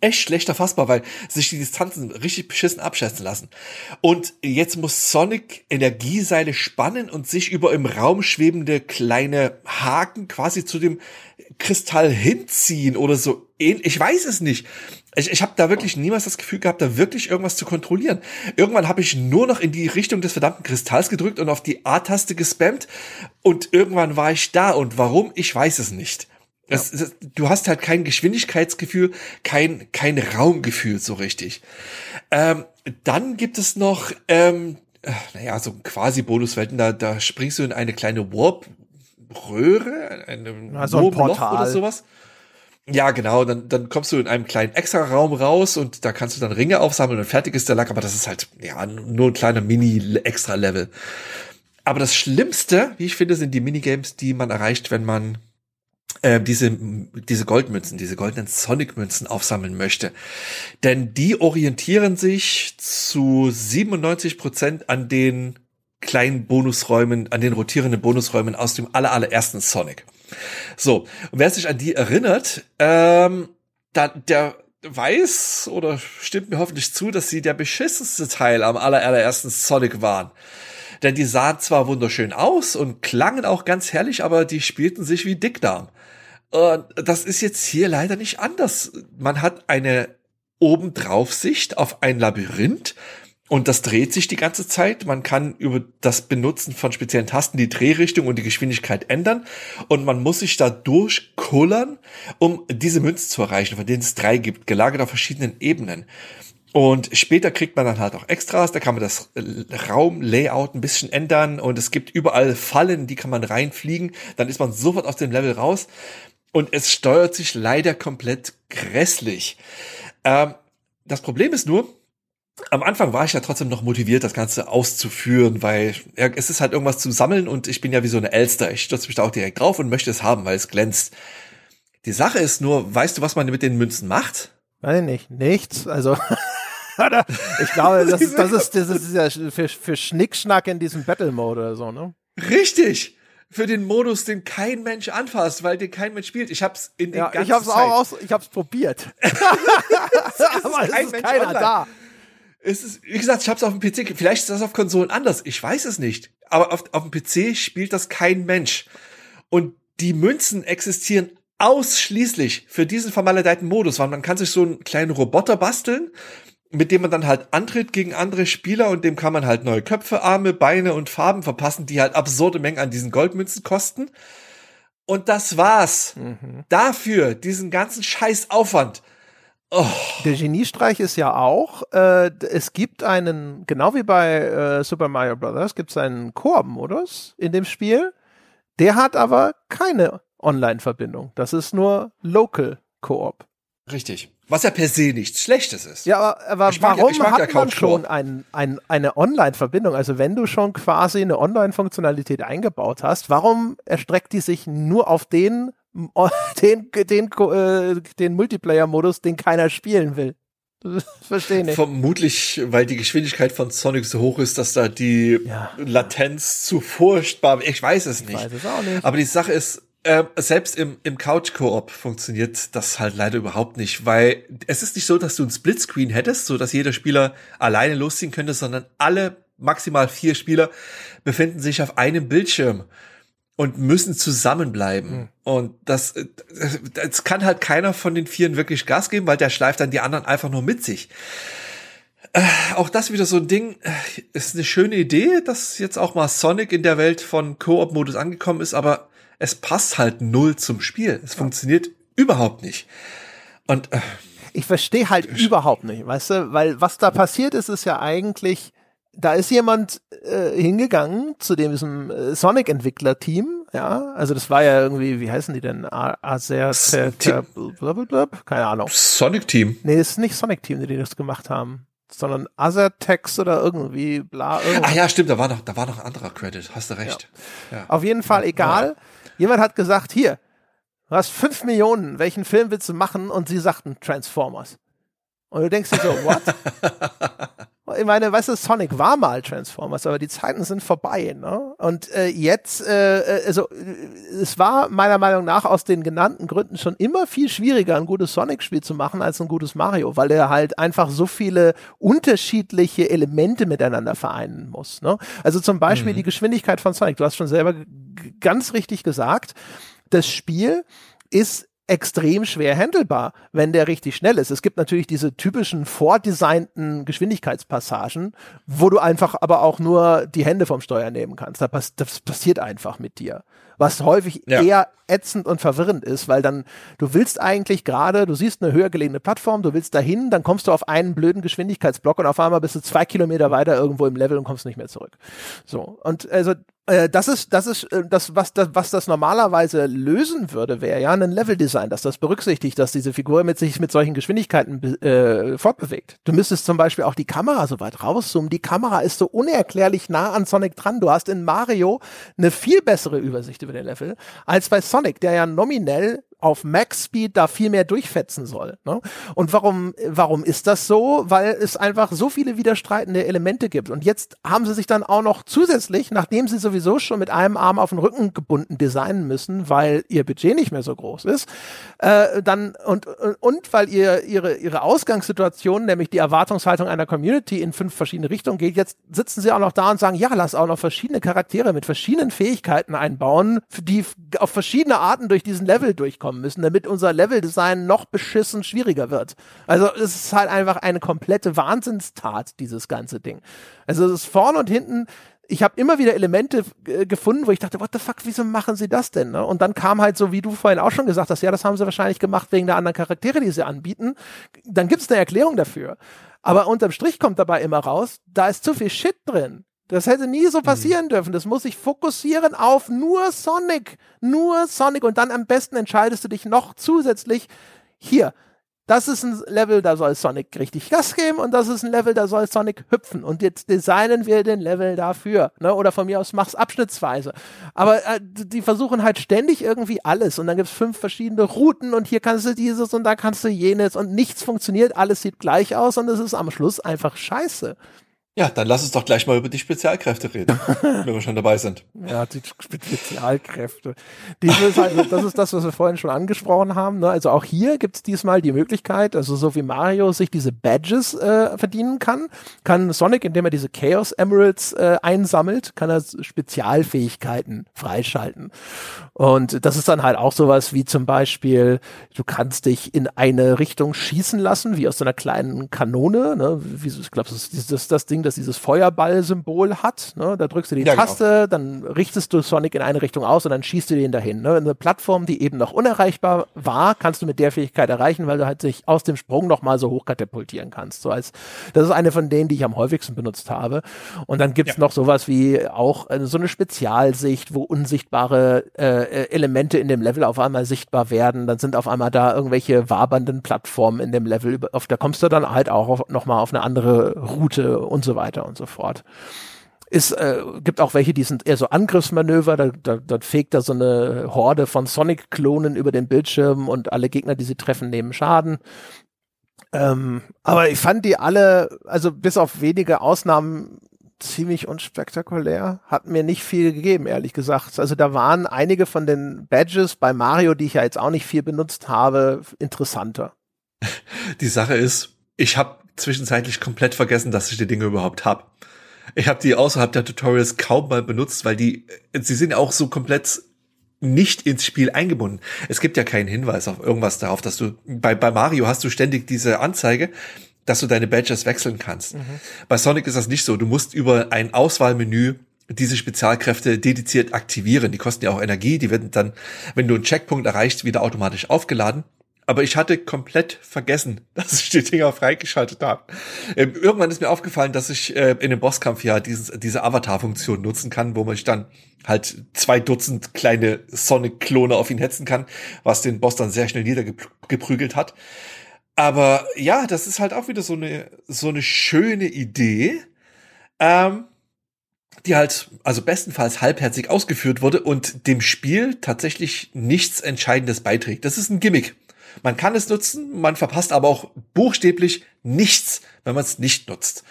S2: echt schlecht erfassbar, weil sich die Distanzen richtig beschissen abschätzen lassen. Und jetzt muss Sonic Energieseile spannen und sich über im Raum schwebende kleine Haken quasi zu dem Kristall hinziehen oder so. Ich weiß es nicht. Ich, ich habe da wirklich niemals das Gefühl gehabt, da wirklich irgendwas zu kontrollieren. Irgendwann habe ich nur noch in die Richtung des verdammten Kristalls gedrückt und auf die A-Taste gespammt und irgendwann war ich da und warum, ich weiß es nicht. Das, das, du hast halt kein Geschwindigkeitsgefühl, kein, kein Raumgefühl so richtig. Ähm, dann gibt es noch, ähm, äh, naja, so quasi Bonuswelten, da, da springst du in eine kleine Warp-Röhre, ein
S1: also ein Portal.
S2: oder sowas. Ja, genau, dann, dann kommst du in einem kleinen Extra-Raum raus und da kannst du dann Ringe aufsammeln und fertig ist der Lack, aber das ist halt, ja, nur ein kleiner Mini-Extra-Level. Aber das Schlimmste, wie ich finde, sind die Minigames, die man erreicht, wenn man äh, diese, diese Goldmünzen, diese goldenen Sonic-Münzen aufsammeln möchte. Denn die orientieren sich zu 97 Prozent an den kleinen Bonusräumen, an den rotierenden Bonusräumen aus dem aller, Sonic. So, und wer sich an die erinnert, ähm, da, der weiß oder stimmt mir hoffentlich zu, dass sie der beschissenste Teil am aller, Sonic waren. Denn die sahen zwar wunderschön aus und klangen auch ganz herrlich, aber die spielten sich wie Dickdarm. Das ist jetzt hier leider nicht anders. Man hat eine obendrauf Sicht auf ein Labyrinth Und das dreht sich die ganze Zeit. Man kann über das Benutzen von speziellen Tasten die Drehrichtung und die Geschwindigkeit ändern. Und man muss sich da durchkullern, um diese Münzen zu erreichen, von denen es drei gibt, gelagert auf verschiedenen Ebenen. Und später kriegt man dann halt auch Extras, da kann man das Raumlayout ein bisschen ändern und es gibt überall Fallen, die kann man reinfliegen, dann ist man sofort aus dem Level raus und es steuert sich leider komplett grässlich. Ähm, das Problem ist nur, am Anfang war ich ja trotzdem noch motiviert, das Ganze auszuführen, weil ja, es ist halt irgendwas zu sammeln und ich bin ja wie so eine Elster. Ich stürze mich da auch direkt drauf und möchte es haben, weil es glänzt. Die Sache ist nur, weißt du, was man mit den Münzen macht?
S1: Weiß nicht, nichts. Also ich glaube, das ist, das ist, das ist ja für, für Schnickschnack in diesem Battle-Mode oder so, ne?
S2: Richtig! Für den Modus, den kein Mensch anfasst, weil den kein Mensch spielt. Ich hab's in den ja, ganzen
S1: Ich hab's
S2: Zeit.
S1: auch aus, ich hab's probiert. Aber es ist keiner online. da.
S2: Es ist, wie gesagt, ich hab's auf dem PC. Vielleicht ist das auf Konsolen anders. Ich weiß es nicht. Aber auf, auf dem PC spielt das kein Mensch. Und die Münzen existieren ausschließlich für diesen vermaledeiten Modus, weil man kann sich so einen kleinen Roboter basteln, mit dem man dann halt antritt gegen andere Spieler und dem kann man halt neue Köpfe, Arme, Beine und Farben verpassen, die halt absurde Mengen an diesen Goldmünzen kosten. Und das war's. Mhm. Dafür, diesen ganzen Scheißaufwand.
S1: Oh. Der Geniestreich ist ja auch, äh, es gibt einen, genau wie bei äh, Super Mario Bros., gibt es einen Koop-Modus in dem Spiel. Der hat aber keine Online-Verbindung. Das ist nur Local Koop.
S2: Richtig. Was ja per se nichts Schlechtes ist.
S1: Ja, aber, aber warum ja, hat man schon ein, ein, eine Online-Verbindung? Also wenn du schon quasi eine Online-Funktionalität eingebaut hast, warum erstreckt die sich nur auf den, den, den, äh, den Multiplayer-Modus, den keiner spielen will? Verstehe nicht.
S2: Vermutlich, weil die Geschwindigkeit von Sonic so hoch ist, dass da die ja. Latenz zu furchtbar. Ich weiß es nicht. Ich weiß es auch nicht. Aber die Sache ist, äh, selbst im, im Couch-Koop funktioniert das halt leider überhaupt nicht, weil es ist nicht so, dass du ein Splitscreen hättest, so dass jeder Spieler alleine losziehen könnte, sondern alle maximal vier Spieler befinden sich auf einem Bildschirm und müssen zusammenbleiben. Mhm. Und das, das kann halt keiner von den Vieren wirklich Gas geben, weil der schleift dann die anderen einfach nur mit sich. Äh, auch das wieder so ein Ding, äh, ist eine schöne Idee, dass jetzt auch mal Sonic in der Welt von Koop-Modus angekommen ist, aber es passt halt null zum Spiel. Es funktioniert überhaupt nicht. Und äh,
S1: ich verstehe halt überhaupt nicht, weißt du, weil was da passiert ist, ist ja eigentlich, da ist jemand äh, hingegangen zu diesem äh, Sonic-Entwickler-Team, ja, also das war ja irgendwie, wie heißen die denn? Acer, keine Ahnung.
S2: Sonic-Team?
S1: Nee, das ist nicht Sonic-Team, die das gemacht haben sondern Azertex oder irgendwie bla. Irgendwas.
S2: Ah ja, stimmt, da war noch, da war noch ein anderer Credit, hast du recht.
S1: Ja. Ja. Auf jeden Fall egal. Ja. Jemand hat gesagt, hier, du hast fünf Millionen, welchen Film willst du machen? Und sie sagten Transformers. Und du denkst dir so, what? ich meine, weißt du, Sonic war mal Transformers, aber die Zeiten sind vorbei, ne? Und äh, jetzt, äh, äh also äh, es war meiner Meinung nach aus den genannten Gründen schon immer viel schwieriger, ein gutes Sonic-Spiel zu machen als ein gutes Mario, weil er halt einfach so viele unterschiedliche Elemente miteinander vereinen muss. Ne? Also zum Beispiel mhm. die Geschwindigkeit von Sonic. Du hast schon selber ganz richtig gesagt, das Spiel ist extrem schwer handelbar, wenn der richtig schnell ist. Es gibt natürlich diese typischen vordesignten Geschwindigkeitspassagen, wo du einfach aber auch nur die Hände vom Steuer nehmen kannst. Das passiert einfach mit dir was häufig ja. eher ätzend und verwirrend ist, weil dann du willst eigentlich gerade, du siehst eine höher gelegene Plattform, du willst dahin, dann kommst du auf einen blöden Geschwindigkeitsblock und auf einmal bist du zwei Kilometer weiter irgendwo im Level und kommst nicht mehr zurück. So und also äh, das ist das ist äh, das was das was das normalerweise lösen würde, wäre ja ein Leveldesign, dass das berücksichtigt, dass diese Figur mit sich mit solchen Geschwindigkeiten äh, fortbewegt. Du müsstest zum Beispiel auch die Kamera so weit rauszoomen. Die Kamera ist so unerklärlich nah an Sonic dran. Du hast in Mario eine viel bessere Übersicht über den Level als bei Sonic, der ja nominell auf Max Speed da viel mehr durchfetzen soll. Ne? Und warum, warum ist das so? Weil es einfach so viele widerstreitende Elemente gibt. Und jetzt haben sie sich dann auch noch zusätzlich, nachdem sie sowieso schon mit einem Arm auf den Rücken gebunden designen müssen, weil ihr Budget nicht mehr so groß ist, äh, dann und, und weil ihr ihre, ihre Ausgangssituation, nämlich die Erwartungshaltung einer Community in fünf verschiedene Richtungen geht, jetzt sitzen sie auch noch da und sagen, ja, lass auch noch verschiedene Charaktere mit verschiedenen Fähigkeiten einbauen, die auf verschiedene Arten durch diesen Level durchkommen kommen müssen, damit unser Leveldesign noch beschissen schwieriger wird. Also es ist halt einfach eine komplette Wahnsinnstat, dieses ganze Ding. Also es ist vorne und hinten ich habe immer wieder Elemente äh, gefunden, wo ich dachte, what the fuck, wieso machen sie das denn? Ne? Und dann kam halt so, wie du vorhin auch schon gesagt hast, ja, das haben sie wahrscheinlich gemacht wegen der anderen Charaktere, die sie anbieten. Dann gibt es eine Erklärung dafür. Aber unterm Strich kommt dabei immer raus, da ist zu viel Shit drin. Das hätte nie so mhm. passieren dürfen. Das muss sich fokussieren auf nur Sonic. Nur Sonic. Und dann am besten entscheidest du dich noch zusätzlich hier das ist ein Level, da soll Sonic richtig Gas geben und das ist ein Level, da soll Sonic hüpfen. Und jetzt designen wir den Level dafür. Ne? Oder von mir aus mach's abschnittsweise. Aber äh, die versuchen halt ständig irgendwie alles. Und dann gibt's fünf verschiedene Routen und hier kannst du dieses und da kannst du jenes und nichts funktioniert, alles sieht gleich aus und es ist am Schluss einfach scheiße.
S2: Ja, dann lass uns doch gleich mal über die Spezialkräfte reden, wenn wir schon dabei sind.
S1: Ja, die Spezialkräfte. Dieses halt, das ist das, was wir vorhin schon angesprochen haben. Ne? Also auch hier gibt es diesmal die Möglichkeit, also so wie Mario sich diese Badges äh, verdienen kann, kann Sonic, indem er diese Chaos Emeralds äh, einsammelt, kann er Spezialfähigkeiten freischalten. Und das ist dann halt auch sowas wie zum Beispiel, du kannst dich in eine Richtung schießen lassen, wie aus so einer kleinen Kanone. Ne? Wie, ich glaube, das ist das, das Ding, das dieses Feuerball-Symbol hat. Ne? Da drückst du die ja, genau. Taste, genau. dann richtest du Sonic in eine Richtung aus und dann schießt du den dahin. Ne? Eine Plattform, die eben noch unerreichbar war, kannst du mit der Fähigkeit erreichen, weil du halt sich aus dem Sprung noch mal so hochkatapultieren kannst. So als, das ist eine von denen, die ich am häufigsten benutzt habe. Und dann gibt's ja. noch sowas wie auch äh, so eine Spezialsicht, wo unsichtbare äh, äh, Elemente in dem Level auf einmal sichtbar werden. Dann sind auf einmal da irgendwelche wabernden Plattformen in dem Level. Auf, da kommst du dann halt auch auf, noch mal auf eine andere Route und so weiter und so fort. Es äh, gibt auch welche, die sind eher so Angriffsmanöver, da, da, da fegt da so eine Horde von Sonic-Klonen über den Bildschirm und alle Gegner, die sie treffen, nehmen Schaden. Ähm, aber ich fand die alle, also bis auf wenige Ausnahmen, ziemlich unspektakulär. Hat mir nicht viel gegeben, ehrlich gesagt. Also da waren einige von den Badges bei Mario, die ich ja jetzt auch nicht viel benutzt habe, interessanter.
S2: Die Sache ist, ich habe zwischenzeitlich komplett vergessen, dass ich die Dinge überhaupt habe. Ich habe die außerhalb der Tutorials kaum mal benutzt, weil die, sie sind auch so komplett nicht ins Spiel eingebunden. Es gibt ja keinen Hinweis auf irgendwas darauf, dass du bei, bei Mario hast du ständig diese Anzeige, dass du deine Badges wechseln kannst. Mhm. Bei Sonic ist das nicht so. Du musst über ein Auswahlmenü diese Spezialkräfte dediziert aktivieren. Die kosten ja auch Energie. Die werden dann, wenn du einen Checkpunkt erreichst, wieder automatisch aufgeladen. Aber ich hatte komplett vergessen, dass ich die Dinger freigeschaltet habe. Ähm, irgendwann ist mir aufgefallen, dass ich äh, in dem Bosskampf ja dieses, diese Avatar-Funktion nutzen kann, wo man sich dann halt zwei Dutzend kleine Sonic-Klone auf ihn hetzen kann, was den Boss dann sehr schnell niedergeprügelt hat. Aber ja, das ist halt auch wieder so eine, so eine schöne Idee, ähm, die halt, also bestenfalls halbherzig ausgeführt wurde und dem Spiel tatsächlich nichts Entscheidendes beiträgt. Das ist ein Gimmick. Man kann es nutzen, man verpasst aber auch buchstäblich nichts, wenn man es nicht nutzt.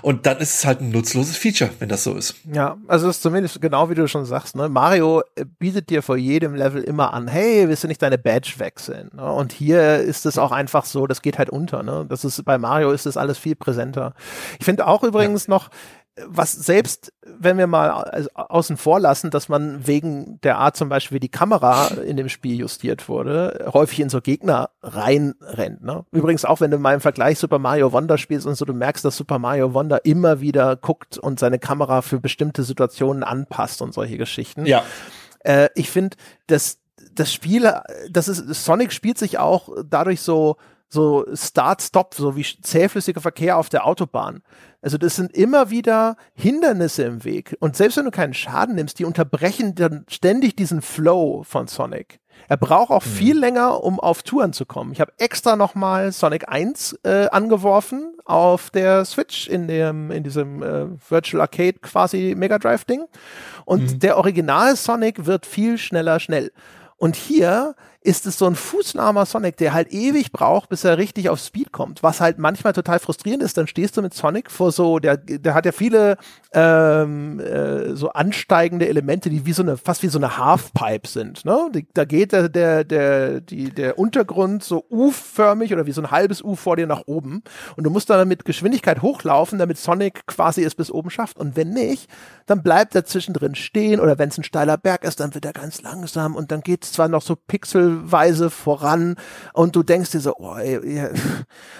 S2: Und dann ist es halt ein nutzloses Feature, wenn das so ist.
S1: Ja, also es ist zumindest genau wie du schon sagst, ne? Mario äh, bietet dir vor jedem Level immer an, hey, willst du nicht deine Badge wechseln? Ne? Und hier ist es auch einfach so, das geht halt unter, ne? Das ist, bei Mario ist das alles viel präsenter. Ich finde auch übrigens ja. noch, was selbst, wenn wir mal also außen vor lassen, dass man wegen der Art zum Beispiel, wie die Kamera in dem Spiel justiert wurde, häufig in so Gegner reinrennt. Ne? Übrigens auch, wenn du mal im Vergleich Super Mario Wonder spielst und so, du merkst, dass Super Mario Wonder immer wieder guckt und seine Kamera für bestimmte Situationen anpasst und solche Geschichten.
S2: Ja.
S1: Äh, ich finde, dass das Spiel, das ist, Sonic spielt sich auch dadurch so, so Start-Stop, so wie zähflüssiger Verkehr auf der Autobahn. Also das sind immer wieder Hindernisse im Weg. Und selbst wenn du keinen Schaden nimmst, die unterbrechen dann ständig diesen Flow von Sonic. Er braucht auch mhm. viel länger, um auf Touren zu kommen. Ich habe extra nochmal Sonic 1 äh, angeworfen auf der Switch in dem in diesem äh, Virtual Arcade quasi Mega Drive Ding und mhm. der Original Sonic wird viel schneller schnell. Und hier ist es so ein fußlahmer Sonic, der halt ewig braucht, bis er richtig auf Speed kommt. Was halt manchmal total frustrierend ist, dann stehst du mit Sonic vor so, der, der hat ja viele ähm, äh, so ansteigende Elemente, die wie so eine, fast wie so eine Halfpipe sind. Ne? Da geht der, der, der, die, der Untergrund so U-förmig oder wie so ein halbes U vor dir nach oben. Und du musst dann mit Geschwindigkeit hochlaufen, damit Sonic quasi es bis oben schafft. Und wenn nicht, dann bleibt er zwischendrin stehen oder wenn es ein steiler Berg ist, dann wird er ganz langsam und dann geht es zwar noch so Pixel pixelweise voran und du denkst dir so, oh, ey,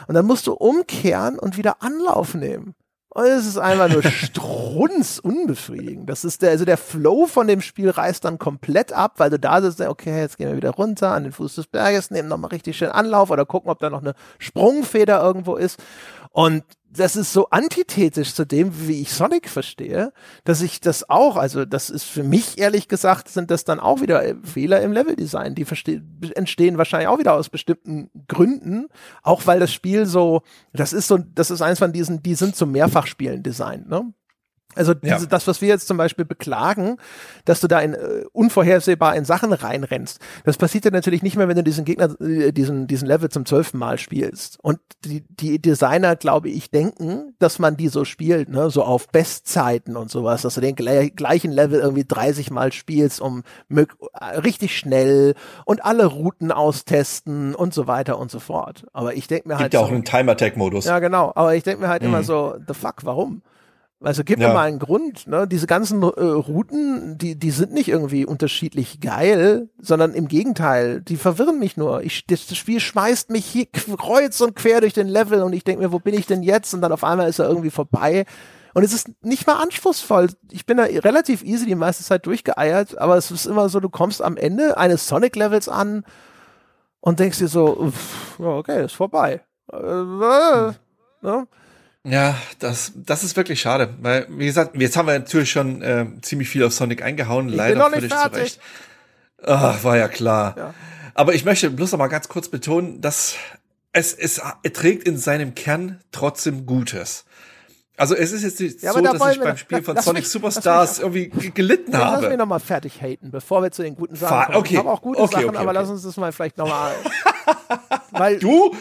S1: und dann musst du umkehren und wieder Anlauf nehmen. Und es ist einfach nur strunz unbefriedigend. Das ist der, also der Flow von dem Spiel reißt dann komplett ab, weil du da sitzt, okay, jetzt gehen wir wieder runter an den Fuß des Berges, nehmen nochmal richtig schön Anlauf oder gucken, ob da noch eine Sprungfeder irgendwo ist. Und das ist so antithetisch zu dem, wie ich Sonic verstehe, dass ich das auch, also das ist für mich ehrlich gesagt, sind das dann auch wieder Fehler im Leveldesign. Die entstehen wahrscheinlich auch wieder aus bestimmten Gründen, auch weil das Spiel so, das ist so, das ist eins von diesen, die sind zum Mehrfachspielen designt, ne? Also diese, ja. das, was wir jetzt zum Beispiel beklagen, dass du da in, äh, unvorhersehbar in Sachen reinrennst, das passiert ja natürlich nicht mehr, wenn du diesen Gegner, äh, diesen, diesen Level zum zwölften Mal spielst. Und die, die Designer, glaube ich, denken, dass man die so spielt, ne, so auf Bestzeiten und sowas, dass du den gleichen Level irgendwie 30 Mal spielst, um äh, richtig schnell und alle Routen austesten und so weiter und so fort. Aber ich denke mir
S2: Gibt
S1: halt.
S2: Gibt ja auch so, einen Time-Attack-Modus.
S1: Ja, genau. Aber ich denke mir halt mhm. immer so, the fuck, warum? Also gib ja. mir mal einen Grund. Ne? Diese ganzen äh, Routen, die, die sind nicht irgendwie unterschiedlich geil, sondern im Gegenteil, die verwirren mich nur. Ich, das Spiel schmeißt mich hier kreuz und quer durch den Level und ich denke mir, wo bin ich denn jetzt? Und dann auf einmal ist er irgendwie vorbei. Und es ist nicht mal anspruchsvoll. Ich bin da relativ easy die meiste Zeit durchgeeiert, aber es ist immer so, du kommst am Ende eines Sonic-Levels an und denkst dir so, ja, okay, ist vorbei. Äh, äh,
S2: ne? Ja, das, das ist wirklich schade, weil, wie gesagt, jetzt haben wir natürlich schon äh, ziemlich viel auf Sonic eingehauen, ich leider völlig zu Recht. Ach, war ja klar. Ja. Aber ich möchte bloß noch mal ganz kurz betonen, dass es, es, trägt in seinem Kern trotzdem Gutes. Also es ist jetzt nicht ja, so, da dass ich beim Spiel von Sonic mich, Superstars irgendwie gelitten habe. Lass
S1: mich noch mal fertig haten, bevor wir zu den guten Sachen kommen. Okay. Ich habe auch gute okay, Sachen, okay, aber lass uns das mal vielleicht noch mal.
S2: weil du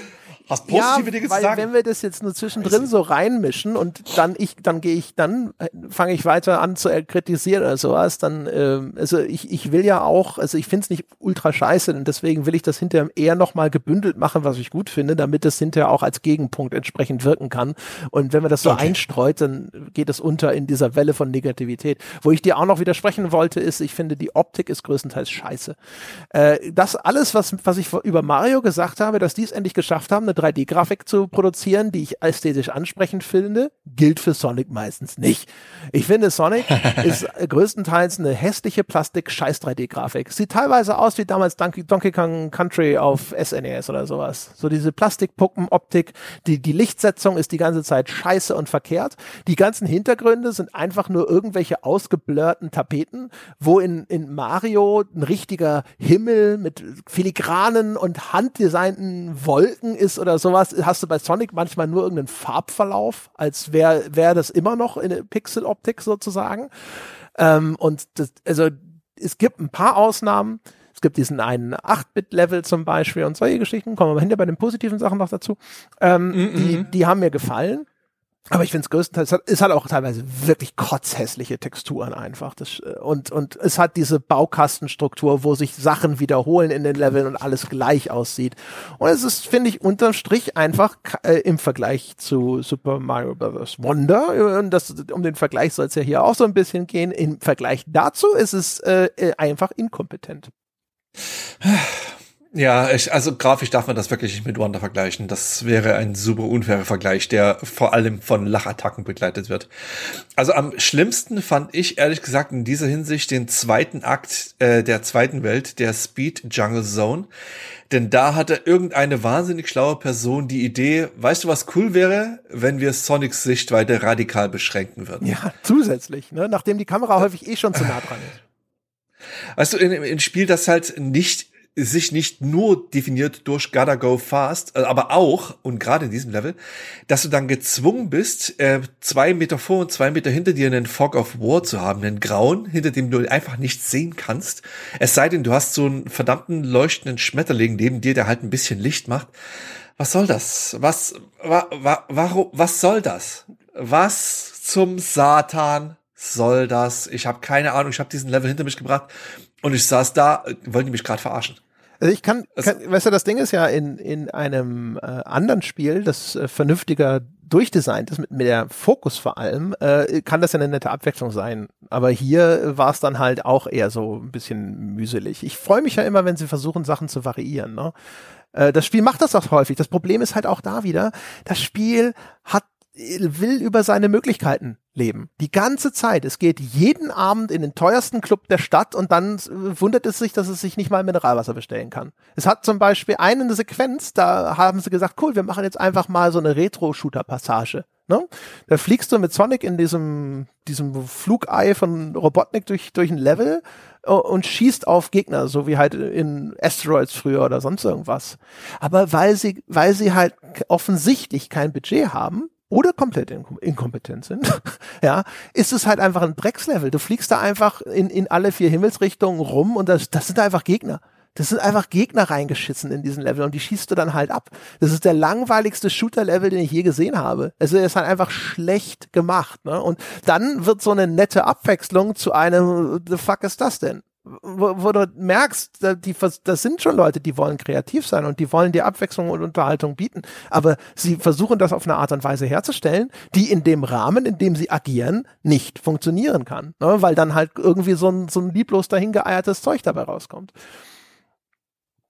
S2: Hast positive ja, Dinge
S1: weil
S2: zu sagen?
S1: wenn wir das jetzt nur zwischendrin so reinmischen und dann ich, dann gehe ich, dann äh, fange ich weiter an zu kritisieren oder sowas, dann, äh, also ich, ich will ja auch, also ich finde es nicht ultra scheiße und deswegen will ich das hinterher eher nochmal gebündelt machen, was ich gut finde, damit es hinterher auch als Gegenpunkt entsprechend wirken kann. Und wenn man das so okay. einstreut, dann geht es unter in dieser Welle von Negativität. Wo ich dir auch noch widersprechen wollte, ist, ich finde, die Optik ist größtenteils scheiße. Äh, das alles, was, was ich über Mario gesagt habe, dass die es endlich geschafft haben, eine 3D-Grafik zu produzieren, die ich ästhetisch ansprechend finde, gilt für Sonic meistens nicht. Ich finde, Sonic ist größtenteils eine hässliche Plastik-Scheiß-3D-Grafik. Sieht teilweise aus wie damals Donkey, Donkey Kong Country auf SNES e oder sowas. So diese Plastikpuppen-Optik, die, die Lichtsetzung ist die ganze Zeit scheiße und verkehrt. Die ganzen Hintergründe sind einfach nur irgendwelche ausgeblurrten Tapeten, wo in, in Mario ein richtiger Himmel mit filigranen und handdesignten Wolken ist oder oder sowas hast du bei Sonic manchmal nur irgendeinen Farbverlauf, als wäre wär das immer noch in Pixel-Optik sozusagen. Ähm, und das, also es gibt ein paar Ausnahmen. Es gibt diesen einen 8-Bit-Level zum Beispiel und solche Geschichten, kommen wir hinter bei den positiven Sachen noch dazu. Ähm, mm -mm. Die, die haben mir gefallen. Aber ich finde es größtenteils, es hat auch teilweise wirklich kotzhässliche Texturen einfach. Das, äh, und, und es hat diese Baukastenstruktur, wo sich Sachen wiederholen in den Leveln und alles gleich aussieht. Und es ist, finde ich, unterm Strich einfach äh, im Vergleich zu Super Mario Bros. Wonder, äh, und das, um den Vergleich soll es ja hier auch so ein bisschen gehen, im Vergleich dazu ist es äh, äh einfach inkompetent.
S2: Ja, ich, also grafisch darf man das wirklich nicht mit Wonder vergleichen. Das wäre ein super unfairer Vergleich, der vor allem von Lachattacken begleitet wird. Also am schlimmsten fand ich ehrlich gesagt in dieser Hinsicht den zweiten Akt äh, der zweiten Welt, der Speed Jungle Zone. Denn da hatte irgendeine wahnsinnig schlaue Person die Idee, weißt du, was cool wäre, wenn wir Sonics Sichtweite radikal beschränken würden?
S1: Ja, zusätzlich, ne? nachdem die Kamera häufig eh schon zu nah dran ist.
S2: Weißt du, in, in Spiel, das halt nicht sich nicht nur definiert durch Gotta Go Fast, äh, aber auch, und gerade in diesem Level, dass du dann gezwungen bist, äh, zwei Meter vor und zwei Meter hinter dir einen Fog of War zu haben, einen grauen, hinter dem du einfach nichts sehen kannst. Es sei denn, du hast so einen verdammten leuchtenden Schmetterling neben dir, der halt ein bisschen Licht macht. Was soll das? Was, wa, wa, warum, was soll das? Was zum Satan soll das? Ich habe keine Ahnung, ich habe diesen Level hinter mich gebracht und ich saß da, wollen die mich gerade verarschen.
S1: Also ich kann, kann weißt du, das Ding ist ja in, in einem äh, anderen Spiel, das äh, vernünftiger durchdesignt ist, mit, mit der Fokus vor allem, äh, kann das ja eine nette Abwechslung sein. Aber hier war es dann halt auch eher so ein bisschen mühselig. Ich freue mich ja immer, wenn sie versuchen, Sachen zu variieren. Ne? Äh, das Spiel macht das auch häufig. Das Problem ist halt auch da wieder, das Spiel hat will über seine Möglichkeiten leben. Die ganze Zeit. Es geht jeden Abend in den teuersten Club der Stadt und dann wundert es sich, dass es sich nicht mal Mineralwasser bestellen kann. Es hat zum Beispiel eine Sequenz, da haben sie gesagt, cool, wir machen jetzt einfach mal so eine Retro-Shooter-Passage. Ne? Da fliegst du mit Sonic in diesem, diesem Flugei von Robotnik durch, durch ein Level äh, und schießt auf Gegner, so wie halt in Asteroids früher oder sonst irgendwas. Aber weil sie, weil sie halt offensichtlich kein Budget haben, oder komplett inkompetent sind, ja, ist es halt einfach ein Dreckslevel. Du fliegst da einfach in, in alle vier Himmelsrichtungen rum und das, das sind einfach Gegner. Das sind einfach Gegner reingeschissen in diesen Level und die schießt du dann halt ab. Das ist der langweiligste Shooter-Level, den ich je gesehen habe. Also er ist halt einfach schlecht gemacht. Ne? Und dann wird so eine nette Abwechslung zu einem, the fuck ist das denn? Wo, wo du merkst, die, das sind schon Leute, die wollen kreativ sein und die wollen dir Abwechslung und Unterhaltung bieten. Aber sie versuchen das auf eine Art und Weise herzustellen, die in dem Rahmen, in dem sie agieren, nicht funktionieren kann. Ne? Weil dann halt irgendwie so ein, so ein lieblos dahingeeiertes Zeug dabei rauskommt.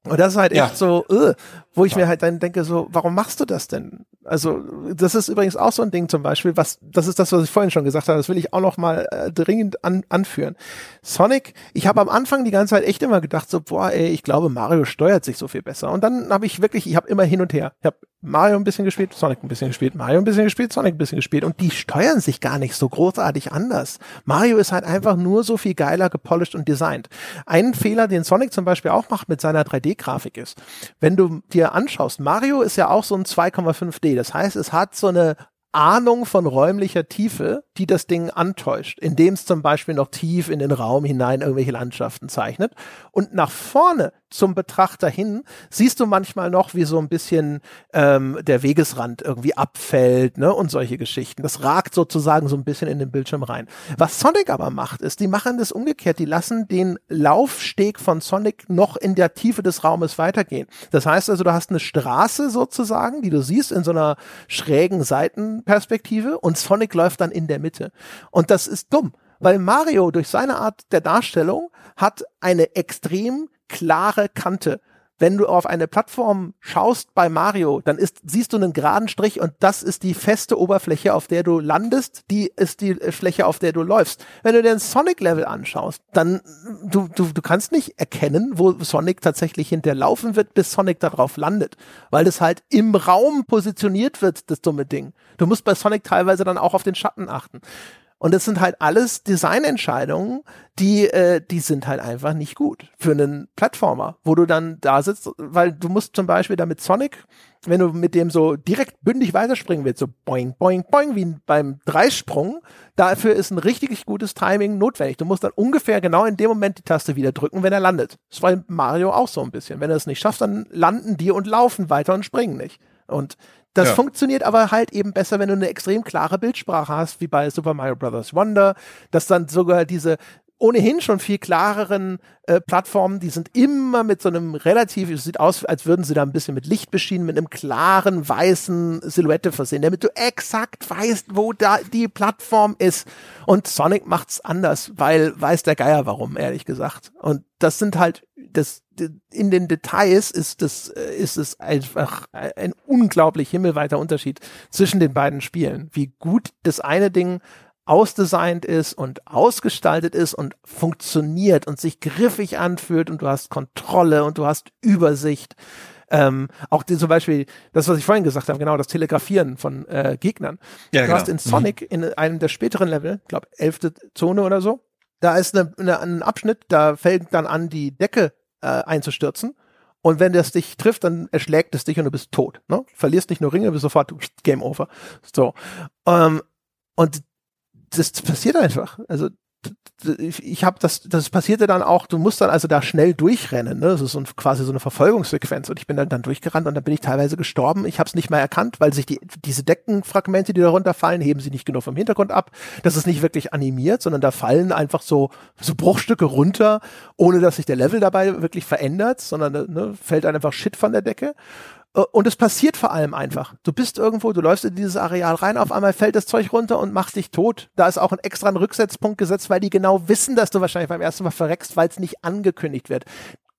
S1: Und das ist halt echt ja. so, uh, wo ich ja. mir halt dann denke, so, warum machst du das denn? Also, das ist übrigens auch so ein Ding zum Beispiel, was, das ist das, was ich vorhin schon gesagt habe, das will ich auch noch mal äh, dringend an, anführen. Sonic, ich habe am Anfang die ganze Zeit echt immer gedacht, so, boah, ey, ich glaube, Mario steuert sich so viel besser. Und dann habe ich wirklich, ich habe immer hin und her. Ich habe Mario ein bisschen gespielt, Sonic ein bisschen gespielt, Mario ein bisschen gespielt, Sonic ein bisschen gespielt und die steuern sich gar nicht so großartig anders. Mario ist halt einfach nur so viel geiler gepolished und designt. Ein Fehler, den Sonic zum Beispiel auch macht mit seiner 3D-Grafik ist, wenn du dir anschaust, Mario ist ja auch so ein 2,5D, das heißt, es hat so eine Ahnung von räumlicher Tiefe, die das Ding antäuscht, indem es zum Beispiel noch tief in den Raum hinein irgendwelche Landschaften zeichnet. Und nach vorne zum Betrachter hin siehst du manchmal noch, wie so ein bisschen ähm, der Wegesrand irgendwie abfällt, ne, und solche Geschichten. Das ragt sozusagen so ein bisschen in den Bildschirm rein. Was Sonic aber macht, ist, die machen das umgekehrt. Die lassen den Laufsteg von Sonic noch in der Tiefe des Raumes weitergehen. Das heißt also, du hast eine Straße sozusagen, die du siehst in so einer schrägen Seitenperspektive und Sonic läuft dann in der Mitte. Und das ist dumm weil Mario durch seine Art der Darstellung hat eine extrem klare Kante. Wenn du auf eine Plattform schaust bei Mario, dann ist, siehst du einen geraden Strich und das ist die feste Oberfläche, auf der du landest, die ist die Fläche, auf der du läufst. Wenn du den Sonic-Level anschaust, dann du, du, du kannst nicht erkennen, wo Sonic tatsächlich hinterlaufen wird, bis Sonic darauf landet, weil das halt im Raum positioniert wird, das dumme Ding. Du musst bei Sonic teilweise dann auch auf den Schatten achten. Und das sind halt alles Designentscheidungen, die, äh, die sind halt einfach nicht gut für einen Plattformer, wo du dann da sitzt, weil du musst zum Beispiel damit Sonic, wenn du mit dem so direkt bündig weiterspringen willst, so boing, boing, boing, wie beim Dreisprung, dafür ist ein richtig gutes Timing notwendig. Du musst dann ungefähr genau in dem Moment die Taste wieder drücken, wenn er landet. Das war Mario auch so ein bisschen. Wenn er es nicht schafft, dann landen die und laufen weiter und springen nicht. Und das ja. funktioniert aber halt eben besser, wenn du eine extrem klare Bildsprache hast, wie bei Super Mario Bros. Wonder, dass dann sogar diese ohnehin schon viel klareren äh, Plattformen, die sind immer mit so einem relativ, es sieht aus, als würden sie da ein bisschen mit Licht beschienen, mit einem klaren weißen Silhouette versehen, damit du exakt weißt, wo da die Plattform ist. Und Sonic macht's anders, weil weiß der Geier warum, ehrlich gesagt. Und das sind halt das in den Details ist das äh, ist es einfach ein unglaublich himmelweiter Unterschied zwischen den beiden Spielen. Wie gut das eine Ding ausdesignt ist und ausgestaltet ist und funktioniert und sich griffig anfühlt und du hast Kontrolle und du hast Übersicht. Ähm, auch die, zum Beispiel das, was ich vorhin gesagt habe, genau das Telegrafieren von äh, Gegnern. Ja, du genau. hast in Sonic mhm. in einem der späteren Level, glaube elfte Zone oder so, da ist eine, eine, ein Abschnitt, da fällt dann an, die Decke äh, einzustürzen. Und wenn das dich trifft, dann erschlägt es dich und du bist tot. Ne? Verlierst nicht nur Ringe, bist sofort Game Over. So. Ähm, und das passiert einfach. Also ich habe das, das passierte dann auch, du musst dann also da schnell durchrennen, ne? Das ist so ein, quasi so eine Verfolgungssequenz und ich bin dann, dann durchgerannt und dann bin ich teilweise gestorben. Ich habe es nicht mehr erkannt, weil sich die, diese Deckenfragmente, die darunter fallen, heben sie nicht genug vom Hintergrund ab. Das ist nicht wirklich animiert, sondern da fallen einfach so, so Bruchstücke runter, ohne dass sich der Level dabei wirklich verändert, sondern ne, fällt dann einfach Shit von der Decke. Äh, und es passiert vor allem einfach. Du bist irgendwo, du läufst in dieses Areal rein, auf einmal fällt das Zeug runter und macht dich tot. Da ist auch ein extra Rücksetzpunkt gesetzt, weil die genau wissen, dass du wahrscheinlich beim ersten Mal verreckst, weil es nicht angekündigt wird.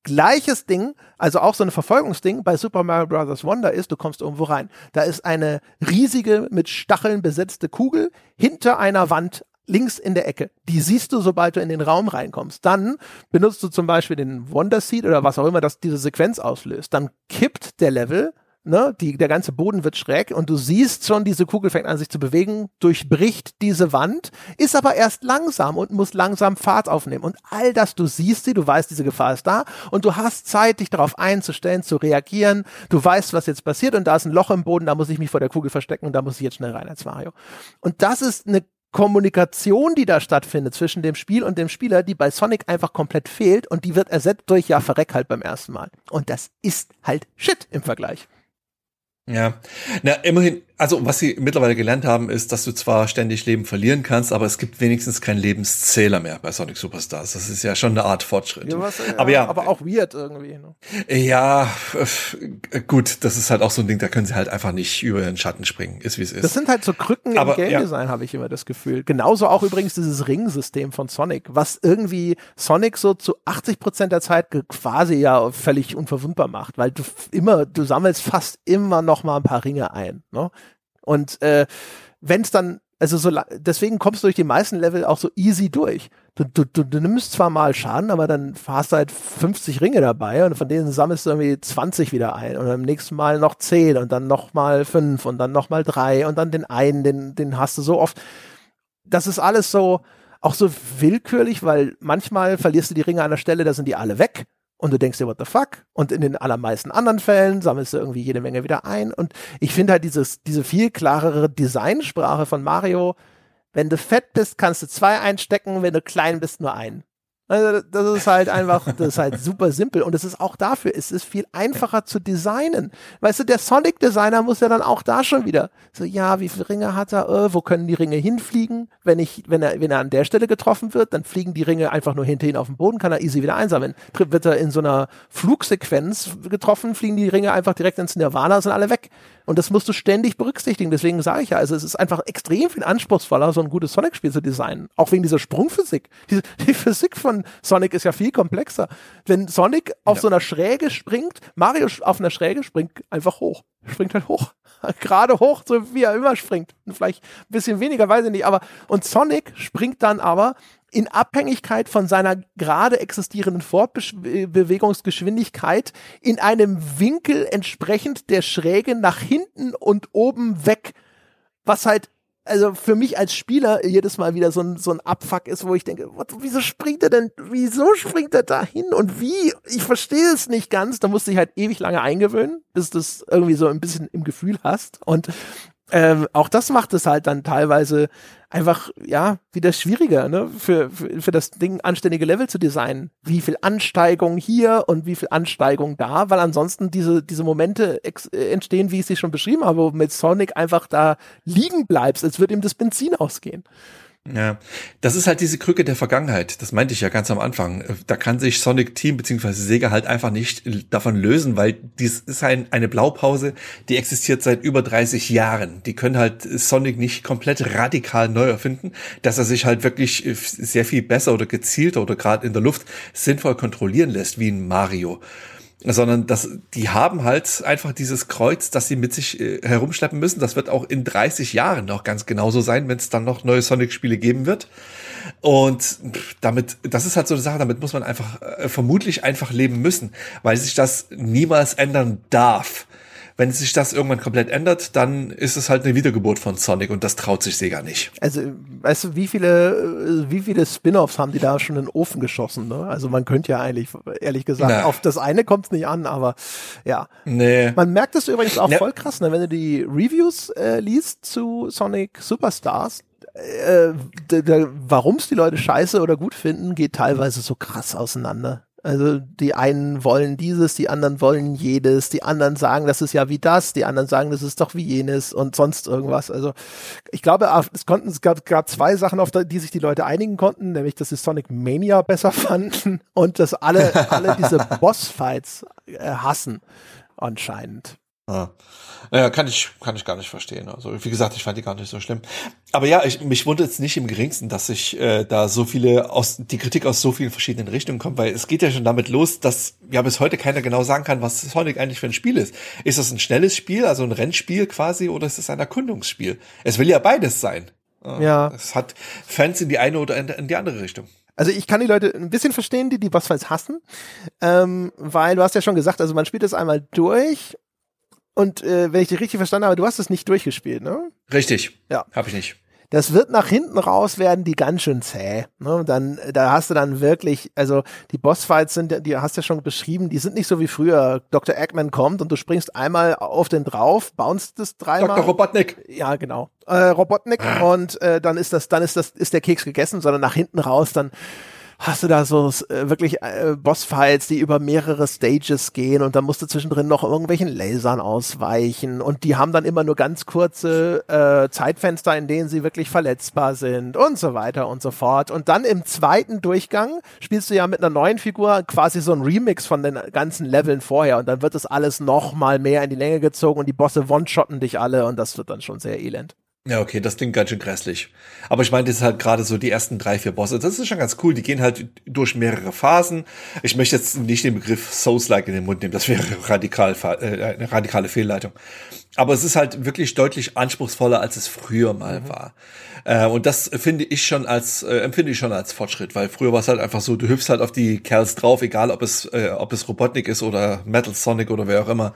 S1: Gleiches Ding, also auch so ein Verfolgungsding bei Super Mario Bros. Wonder ist, du kommst irgendwo rein. Da ist eine riesige, mit Stacheln besetzte Kugel hinter einer Wand links in der Ecke. Die siehst du, sobald du in den Raum reinkommst. Dann benutzt du zum Beispiel den Wonder Seed oder was auch immer das diese Sequenz auslöst. Dann kippt der Level ne, die, der ganze Boden wird schräg und du siehst schon, diese Kugel fängt an sich zu bewegen, durchbricht diese Wand, ist aber erst langsam und muss langsam Fahrt aufnehmen. Und all das, du siehst sie, du weißt, diese Gefahr ist da und du hast Zeit, dich darauf einzustellen, zu reagieren. Du weißt, was jetzt passiert und da ist ein Loch im Boden, da muss ich mich vor der Kugel verstecken und da muss ich jetzt schnell rein als Mario. Und das ist eine Kommunikation, die da stattfindet zwischen dem Spiel und dem Spieler, die bei Sonic einfach komplett fehlt und die wird ersetzt durch ja verreck halt beim ersten Mal. Und das ist halt Shit im Vergleich.
S2: Ja, na immerhin, also was sie mittlerweile gelernt haben, ist, dass du zwar ständig Leben verlieren kannst, aber es gibt wenigstens keinen Lebenszähler mehr bei Sonic Superstars. Das ist ja schon eine Art Fortschritt.
S1: Ja, was, ja, aber ja, aber auch weird irgendwie. Ne?
S2: Ja, gut, das ist halt auch so ein Ding, da können sie halt einfach nicht über den Schatten springen, ist wie es ist.
S1: Das sind halt so Krücken aber, im Game Design, ja. habe ich immer das Gefühl. Genauso auch übrigens dieses Ringsystem von Sonic, was irgendwie Sonic so zu 80 Prozent der Zeit quasi ja völlig unverwundbar macht, weil du immer, du sammelst fast immer noch mal ein paar Ringe ein. Ne? Und äh, wenn es dann, also so, deswegen kommst du durch die meisten Level auch so easy durch. Du, du, du, du nimmst zwar mal Schaden, aber dann hast du halt 50 Ringe dabei und von denen sammelst du irgendwie 20 wieder ein und beim nächsten Mal noch 10 und dann noch mal 5 und dann noch mal 3 und dann den einen, den, den hast du so oft. Das ist alles so, auch so willkürlich, weil manchmal verlierst du die Ringe an der Stelle, da sind die alle weg und du denkst dir, what the fuck? Und in den allermeisten anderen Fällen sammelst du irgendwie jede Menge wieder ein. Und ich finde halt dieses, diese viel klarere Designsprache von Mario, wenn du fett bist, kannst du zwei einstecken, wenn du klein bist, nur einen. Also das ist halt einfach, das ist halt super simpel und es ist auch dafür, es ist viel einfacher zu designen. Weißt du, der Sonic-Designer muss ja dann auch da schon wieder so, ja, wie viele Ringe hat er, äh, wo können die Ringe hinfliegen? Wenn ich, wenn er, wenn er an der Stelle getroffen wird, dann fliegen die Ringe einfach nur hinter ihn auf den Boden, kann er easy wieder einsammeln. Wird er in so einer Flugsequenz getroffen, fliegen die Ringe einfach direkt ins Nirvana, sind alle weg. Und das musst du ständig berücksichtigen. Deswegen sage ich ja, also es ist einfach extrem viel anspruchsvoller, so ein gutes Sonic-Spiel zu designen. Auch wegen dieser Sprungphysik. Die, die Physik von Sonic ist ja viel komplexer. Wenn Sonic auf ja. so einer Schräge springt, Mario auf einer Schräge springt einfach hoch. Springt halt hoch. Gerade hoch, so wie er immer springt. Vielleicht ein bisschen weniger, weiß ich nicht. Aber, und Sonic springt dann aber in Abhängigkeit von seiner gerade existierenden Fortbewegungsgeschwindigkeit in einem Winkel entsprechend der Schräge nach hinten und oben weg, was halt also für mich als Spieler jedes Mal wieder so ein, so ein Abfuck ist, wo ich denke, what, wieso springt er denn, wieso springt er da hin und wie? Ich verstehe es nicht ganz. Da musste ich halt ewig lange eingewöhnen, bis du es irgendwie so ein bisschen im Gefühl hast. Und ähm, auch das macht es halt dann teilweise einfach, ja, wieder schwieriger, ne, für, für, für das Ding anständige Level zu designen. Wie viel Ansteigung hier und wie viel Ansteigung da, weil ansonsten diese, diese Momente äh, entstehen, wie ich sie schon beschrieben habe, wo mit Sonic einfach da liegen bleibst, als würde ihm das Benzin ausgehen.
S2: Ja, das ist halt diese Krücke der Vergangenheit. Das meinte ich ja ganz am Anfang. Da kann sich Sonic Team bzw. Sega halt einfach nicht davon lösen, weil dies ist ein, eine Blaupause, die existiert seit über 30 Jahren. Die können halt Sonic nicht komplett radikal neu erfinden, dass er sich halt wirklich sehr viel besser oder gezielter oder gerade in der Luft sinnvoll kontrollieren lässt wie ein Mario sondern dass die haben halt einfach dieses Kreuz, das sie mit sich äh, herumschleppen müssen. Das wird auch in 30 Jahren noch ganz genauso sein, wenn es dann noch neue Sonic-Spiele geben wird. Und damit, das ist halt so eine Sache, damit muss man einfach äh, vermutlich einfach leben müssen, weil sich das niemals ändern darf. Wenn sich das irgendwann komplett ändert, dann ist es halt eine Wiedergeburt von Sonic und das traut sich Sega nicht.
S1: Also, weißt du, wie viele, wie viele Spin-offs haben die da schon in den Ofen geschossen? Ne? Also man könnte ja eigentlich, ehrlich gesagt, Na. auf das eine kommt es nicht an, aber ja.
S2: Nee.
S1: Man merkt es übrigens auch nee. voll krass, ne? wenn du die Reviews äh, liest zu Sonic Superstars, äh, warum es die Leute scheiße oder gut finden, geht teilweise so krass auseinander. Also die einen wollen dieses, die anderen wollen jedes, die anderen sagen, das ist ja wie das, die anderen sagen, das ist doch wie jenes und sonst irgendwas. Also ich glaube, es konnten es gab, gab zwei Sachen, auf die sich die Leute einigen konnten, nämlich dass sie Sonic Mania besser fanden und dass alle alle diese Bossfights äh, hassen anscheinend.
S2: Ja. Naja, kann ich, kann ich gar nicht verstehen. Also, wie gesagt, ich fand die gar nicht so schlimm. Aber ja, ich, mich wundert es nicht im geringsten, dass sich äh, da so viele aus, die Kritik aus so vielen verschiedenen Richtungen kommt, weil es geht ja schon damit los, dass ja bis heute keiner genau sagen kann, was Sonic eigentlich für ein Spiel ist. Ist das ein schnelles Spiel, also ein Rennspiel quasi, oder ist es ein Erkundungsspiel? Es will ja beides sein.
S1: Ja.
S2: Es hat Fans in die eine oder in die andere Richtung.
S1: Also ich kann die Leute ein bisschen verstehen, die die Bossfights hassen, ähm, weil du hast ja schon gesagt, also man spielt es einmal durch und äh, wenn ich dich richtig verstanden habe, du hast es nicht durchgespielt, ne?
S2: Richtig.
S1: Ja.
S2: Habe ich nicht.
S1: Das wird nach hinten raus werden die ganz schön zäh. Ne? Dann, da hast du dann wirklich, also die Bossfights sind, die hast du ja schon beschrieben, die sind nicht so wie früher. Dr. Eggman kommt und du springst einmal auf den drauf, bounst es dreimal.
S2: Dr. Robotnik.
S1: Ja, genau. Äh, Robotnik und äh, dann ist das, dann ist das, ist der Keks gegessen, sondern nach hinten raus dann hast du da so äh, wirklich äh, Bossfights, die über mehrere Stages gehen und dann musst du zwischendrin noch irgendwelchen Lasern ausweichen und die haben dann immer nur ganz kurze äh, Zeitfenster, in denen sie wirklich verletzbar sind und so weiter und so fort. Und dann im zweiten Durchgang spielst du ja mit einer neuen Figur quasi so ein Remix von den ganzen Leveln vorher und dann wird das alles noch mal mehr in die Länge gezogen und die Bosse one-shotten dich alle und das wird dann schon sehr elend.
S2: Ja, okay, das klingt ganz schön grässlich. Aber ich meine, das ist halt gerade so die ersten drei, vier Bosse. Das ist schon ganz cool. Die gehen halt durch mehrere Phasen. Ich möchte jetzt nicht den Begriff Souls-like in den Mund nehmen. Das wäre radikal, äh, eine radikale Fehlleitung. Aber es ist halt wirklich deutlich anspruchsvoller, als es früher mal mhm. war. Äh, und das finde ich schon als, äh, empfinde ich schon als Fortschritt, weil früher war es halt einfach so, du hüpfst halt auf die Kerls drauf, egal ob es, äh, ob es Robotnik ist oder Metal Sonic oder wer auch immer.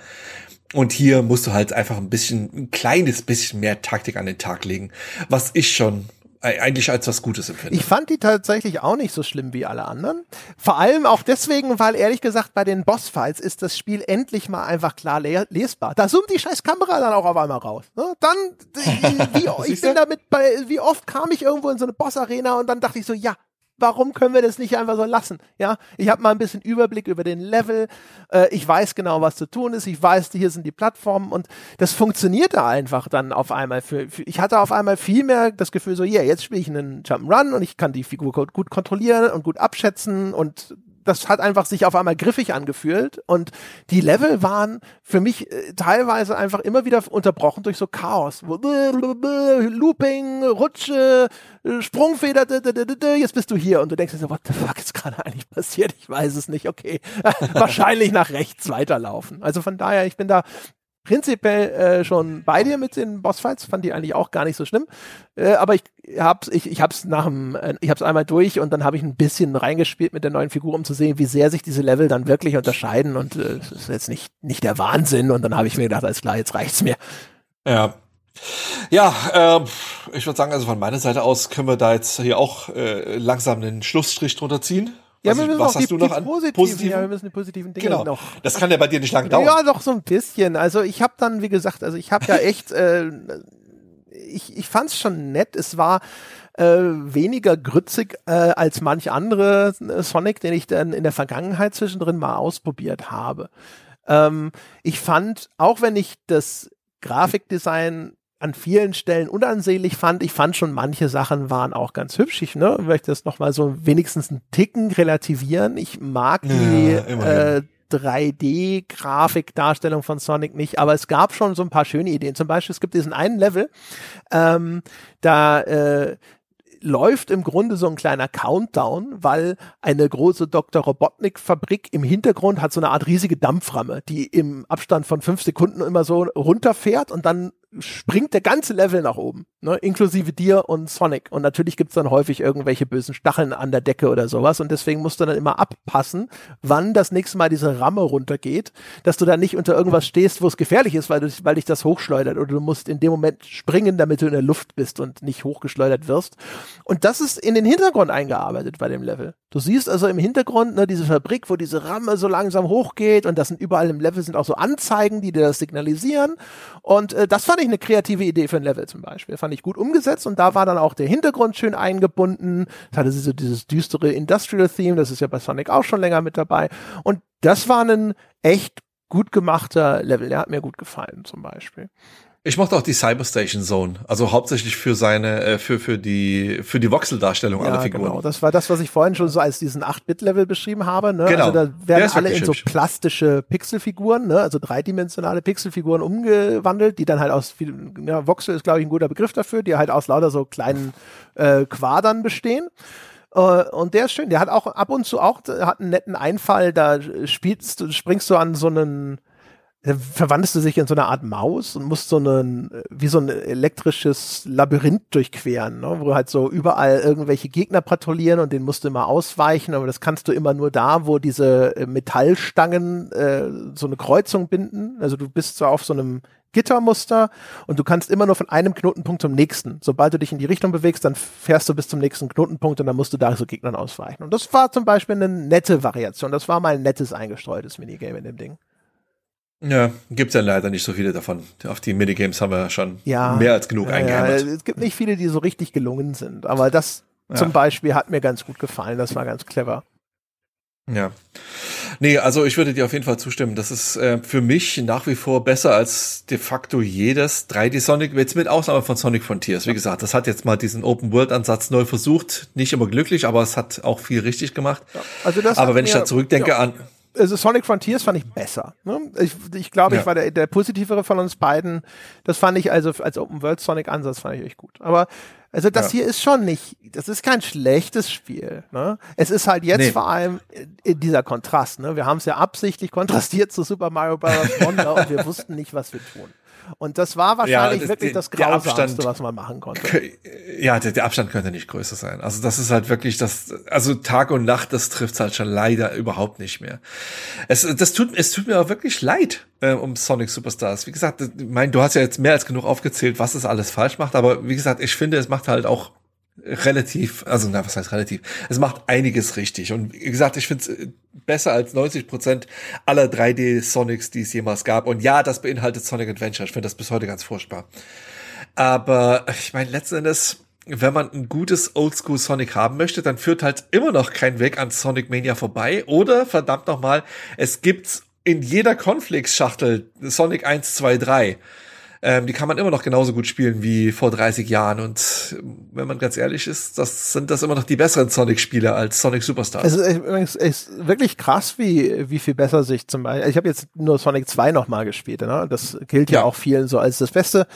S2: Und hier musst du halt einfach ein bisschen, ein kleines bisschen mehr Taktik an den Tag legen, was ich schon eigentlich als was Gutes empfinde.
S1: Ich fand die tatsächlich auch nicht so schlimm wie alle anderen. Vor allem auch deswegen, weil ehrlich gesagt bei den Bossfights ist das Spiel endlich mal einfach klar lesbar. Da zoomt die scheiß Kamera dann auch auf einmal raus. Ne? Dann, wie, ich bin damit bei, wie oft kam ich irgendwo in so eine Bossarena und dann dachte ich so, ja, warum können wir das nicht einfach so lassen? Ja, ich habe mal ein bisschen Überblick über den Level. Äh, ich weiß genau, was zu tun ist. Ich weiß, hier sind die Plattformen und das funktionierte einfach dann auf einmal. Für, für ich hatte auf einmal viel mehr das Gefühl so, ja, yeah, jetzt spiele ich einen Jump'n'Run und ich kann die Figur gut kontrollieren und gut abschätzen und das hat einfach sich auf einmal griffig angefühlt und die Level waren für mich äh, teilweise einfach immer wieder unterbrochen durch so Chaos. Looping, Rutsche, äh, Sprungfeder, jetzt bist du hier und du denkst dir so, what the fuck ist gerade eigentlich passiert? Ich weiß es nicht, okay. Wahrscheinlich nach rechts weiterlaufen. Also von daher, ich bin da prinzipiell äh, schon bei dir mit den Bossfights, fand die eigentlich auch gar nicht so schlimm. Äh, aber ich hab's, ich, ich hab's nach dem, äh, ich hab's einmal durch und dann habe ich ein bisschen reingespielt mit der neuen Figur, um zu sehen, wie sehr sich diese Level dann wirklich unterscheiden. Und äh, das ist jetzt nicht, nicht der Wahnsinn. Und dann habe ich mir gedacht, alles klar, jetzt reicht's mir.
S2: Ja. Ja, äh, ich würde sagen, also von meiner Seite aus können wir da jetzt hier auch äh, langsam einen Schlussstrich drunter ziehen.
S1: Ja, wir müssen
S2: was
S1: auch
S2: hast
S1: die,
S2: du noch an
S1: positiven,
S2: positiven?
S1: Ja, wir müssen die positiven Dinge
S2: Genau.
S1: noch.
S2: Das kann ja bei dir nicht lang dauern.
S1: Ja, doch so ein bisschen. Also ich habe dann, wie gesagt, also ich habe ja echt, äh, ich, ich fand es schon nett. Es war äh, weniger grützig äh, als manch andere äh, Sonic, den ich dann in der Vergangenheit zwischendrin mal ausprobiert habe. Ähm, ich fand, auch wenn ich das Grafikdesign an vielen Stellen unansehnlich fand. Ich fand schon, manche Sachen waren auch ganz hübsch. Ich ne, möchte das nochmal so wenigstens einen Ticken relativieren. Ich mag die
S2: Ja,
S1: äh,
S2: immerhin.
S1: 3D-Grafikdarstellung von Sonic nicht, aber es gab schon so ein paar schöne Ideen. Zum Beispiel, es gibt diesen einen Level, ähm, da äh, läuft im Grunde so ein kleiner Countdown, weil eine große Dr. Robotnik-Fabrik im Hintergrund hat so eine Art riesige Dampframme, die im Abstand von fünf Sekunden immer so runterfährt und dann springt der ganze Level nach oben, ne, inklusive dir und Sonic. Und natürlich gibt's dann häufig irgendwelche bösen Stacheln an der Decke oder sowas. Und deswegen musst du dann immer abpassen, wann das nächste Mal diese Ramme runtergeht, dass du dann nicht unter irgendwas stehst, wo es gefährlich ist, weil, du, weil dich das hochschleudert. Oder du musst in dem Moment springen, damit du in der Luft bist und nicht hochgeschleudert wirst. Und das ist in den Hintergrund eingearbeitet bei dem Level. Du siehst also im Hintergrund ne, diese Fabrik, wo diese Ramme so langsam hochgeht und das sind überall im Level sind auch so Anzeigen, die dir das signalisieren. Und äh, das fand ich eine kreative Idee für ein Level zum Beispiel. Fand ich gut umgesetzt und da war dann auch der Hintergrund schön eingebunden. Es hatte so dieses düstere Industrial-Theme, das ist ja bei Sonic auch schon länger mit dabei. Und das war ein echt gut gemachter Level. Der hat mir gut gefallen zum Beispiel.
S2: Ich mochte auch die Cyberstation Zone, also hauptsächlich für seine, äh, für, für die, für die Voxeldarstellung ja, aller Figuren. Genau,
S1: das war das, was ich vorhin schon so als diesen 8-Bit-Level beschrieben habe. Ne? Genau. Also da werden alle in so plastische Pixelfiguren, ne? also dreidimensionale Pixelfiguren umgewandelt, die dann halt aus, ja, Voxel ist glaube ich ein guter Begriff dafür, die halt aus lauter so kleinen äh, Quadern bestehen. Uh, und der ist schön. Der hat auch ab und zu auch hat einen netten Einfall. Da spielst, springst du an so einen verwandelst du sich in so eine Art Maus und musst so einen, wie so ein elektrisches Labyrinth durchqueren, ne? wo halt so überall irgendwelche Gegner patrouillieren und den musst du immer ausweichen, aber das kannst du immer nur da, wo diese äh, Metallstangen äh, so eine Kreuzung binden. Also du bist zwar auf so einem Gittermuster und du kannst immer nur von einem Knotenpunkt zum nächsten. Sobald du dich in die Richtung bewegst, dann fährst du bis zum nächsten Knotenpunkt und dann musst du da so Gegnern ausweichen. Und das war zum Beispiel eine nette Variation. Das war mal ein nettes eingestreutes Minigame in dem Ding.
S2: Ja, gibt's ja leider nicht so viele davon. Auf die Minigames haben wir schon ja, mehr als genug ja, eingehämmert.
S1: Ja, es gibt nicht viele, die so richtig gelungen sind, aber das ja. zum Beispiel hat mir ganz gut gefallen. Das war ganz clever.
S2: Ja. Nee, also ich würde dir auf jeden Fall zustimmen. Das ist äh, für mich nach wie vor besser als de facto jedes 3D Sonic, jetzt mit Ausnahme von Sonic Frontiers. Wie gesagt, das hat jetzt mal diesen Open World Ansatz neu versucht. Nicht immer glücklich, aber es hat auch viel richtig gemacht. Ja, also das aber wenn ich da zurückdenke ja. an
S1: also Sonic Frontiers fand ich besser. Ne? Ich, ich glaube, ja. ich war der, der positivere von uns beiden. Das fand ich also als Open World Sonic Ansatz fand ich echt gut. Aber also das ja. hier ist schon nicht, das ist kein schlechtes Spiel. Ne? Es ist halt jetzt nee. vor allem dieser Kontrast. Ne? Wir haben es ja absichtlich kontrastiert zu Super Mario Bros. Wonder und wir wussten nicht, was wir tun. Und das war wahrscheinlich ja, das, wirklich das Grausamste, Abstand, was man machen konnte.
S2: Ja, der, der, Abstand könnte nicht größer sein. Also das ist halt wirklich das, also Tag und Nacht, das trifft halt schon leider überhaupt nicht mehr. Es, das tut, es tut mir auch wirklich leid äh, um Sonic Superstars. Wie gesagt, ich mein, du hast ja jetzt mehr als genug aufgezählt, was es alles falsch macht, aber wie gesagt, ich finde, es macht halt auch relativ, also na, was heißt relativ? Es macht einiges richtig. Und wie gesagt, ich finde es äh, besser als 90 Prozent aller 3D Sonics, die es jemals gab. Und ja, das beinhaltet Sonic Adventure. Ich finde das bis heute ganz furchtbar. Aber ich meine, letzten Endes, wenn man ein gutes Oldschool Sonic haben möchte, dann führt halt immer noch kein Weg an Sonic Mania vorbei. Oder verdammt nochmal, es gibt in jeder Conflicts-Schachtel Sonic 1, 2, 3 ähm, die kann man immer noch genauso gut spielen wie vor 30 Jahren. Und wenn man ganz ehrlich ist, das sind das immer noch die besseren Sonic-Spiele als Sonic Superstars.
S1: Es ist, es ist wirklich krass, wie, wie viel besser sich zum Beispiel, ich habe jetzt nur Sonic 2 nochmal gespielt, ne? das gilt ja. ja auch vielen so als das Beste.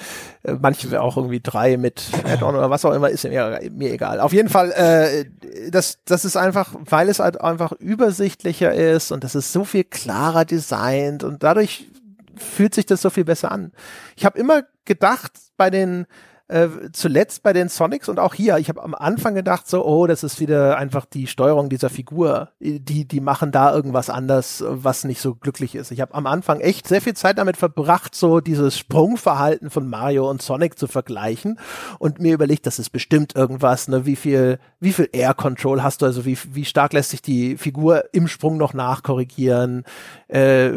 S1: Äh, manche auch irgendwie drei mit Add-on oder was auch immer, ist mir, mir egal. Auf jeden Fall, äh, das, das ist einfach, weil es halt einfach übersichtlicher ist und das ist so viel klarer designt und dadurch fühlt sich das so viel besser an. Ich habe immer gedacht bei den äh, zuletzt bei den Sonics und auch hier, ich habe am Anfang gedacht so, oh, das ist wieder einfach die Steuerung dieser Figur, die die machen da irgendwas anders, was nicht so glücklich ist. Ich habe am Anfang echt sehr viel Zeit damit verbracht, so dieses Sprungverhalten von Mario und Sonic zu vergleichen und mir überlegt, das ist bestimmt irgendwas, ne, wie viel wie viel Air Control hast du, also wie wie stark lässt sich die Figur im Sprung noch nachkorrigieren, äh,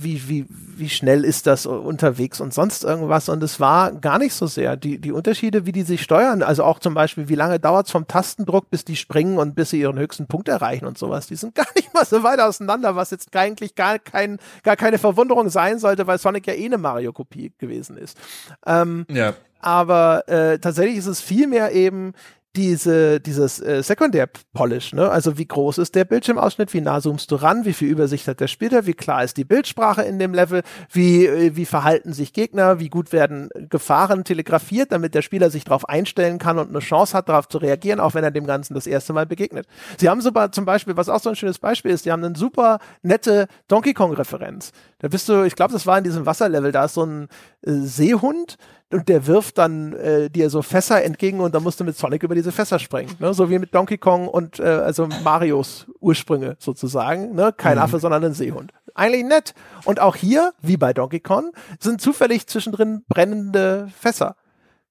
S1: wie wie wie schnell ist das unterwegs und sonst irgendwas und es war gar nicht so sehr. Die, die Unterschiede, wie die sich steuern, also auch zum Beispiel, wie lange dauert es vom Tastendruck, bis die springen und bis sie ihren höchsten Punkt erreichen und sowas, die sind gar nicht mal so weit auseinander, was jetzt eigentlich gar, kein, gar keine Verwunderung sein sollte, weil Sonic ja eh eine Mario-Kopie gewesen ist. Ähm, ja. Aber äh, tatsächlich ist es vielmehr eben diese, dieses äh, Sekundär-Polish, ne? Also wie groß ist der Bildschirmausschnitt, wie nah zoomst du ran, wie viel Übersicht hat der Spieler, wie klar ist die Bildsprache in dem Level, wie, äh, wie verhalten sich Gegner, wie gut werden Gefahren telegrafiert, damit der Spieler sich darauf einstellen kann und eine Chance hat, darauf zu reagieren, auch wenn er dem Ganzen das erste Mal begegnet. Sie haben sogar zum Beispiel, was auch so ein schönes Beispiel ist, die haben eine super nette Donkey Kong-Referenz. Da bist du, ich glaube, das war in diesem Wasserlevel, da ist so ein äh, Seehund, und der wirft dann äh, dir so Fässer entgegen und dann musst du mit Sonic über diese Fässer springen. Ne? So wie mit Donkey Kong und äh, also Marios Ursprünge sozusagen. Ne? Kein mhm. Affe, sondern ein Seehund. Eigentlich nett. Und auch hier, wie bei Donkey Kong, sind zufällig zwischendrin brennende Fässer.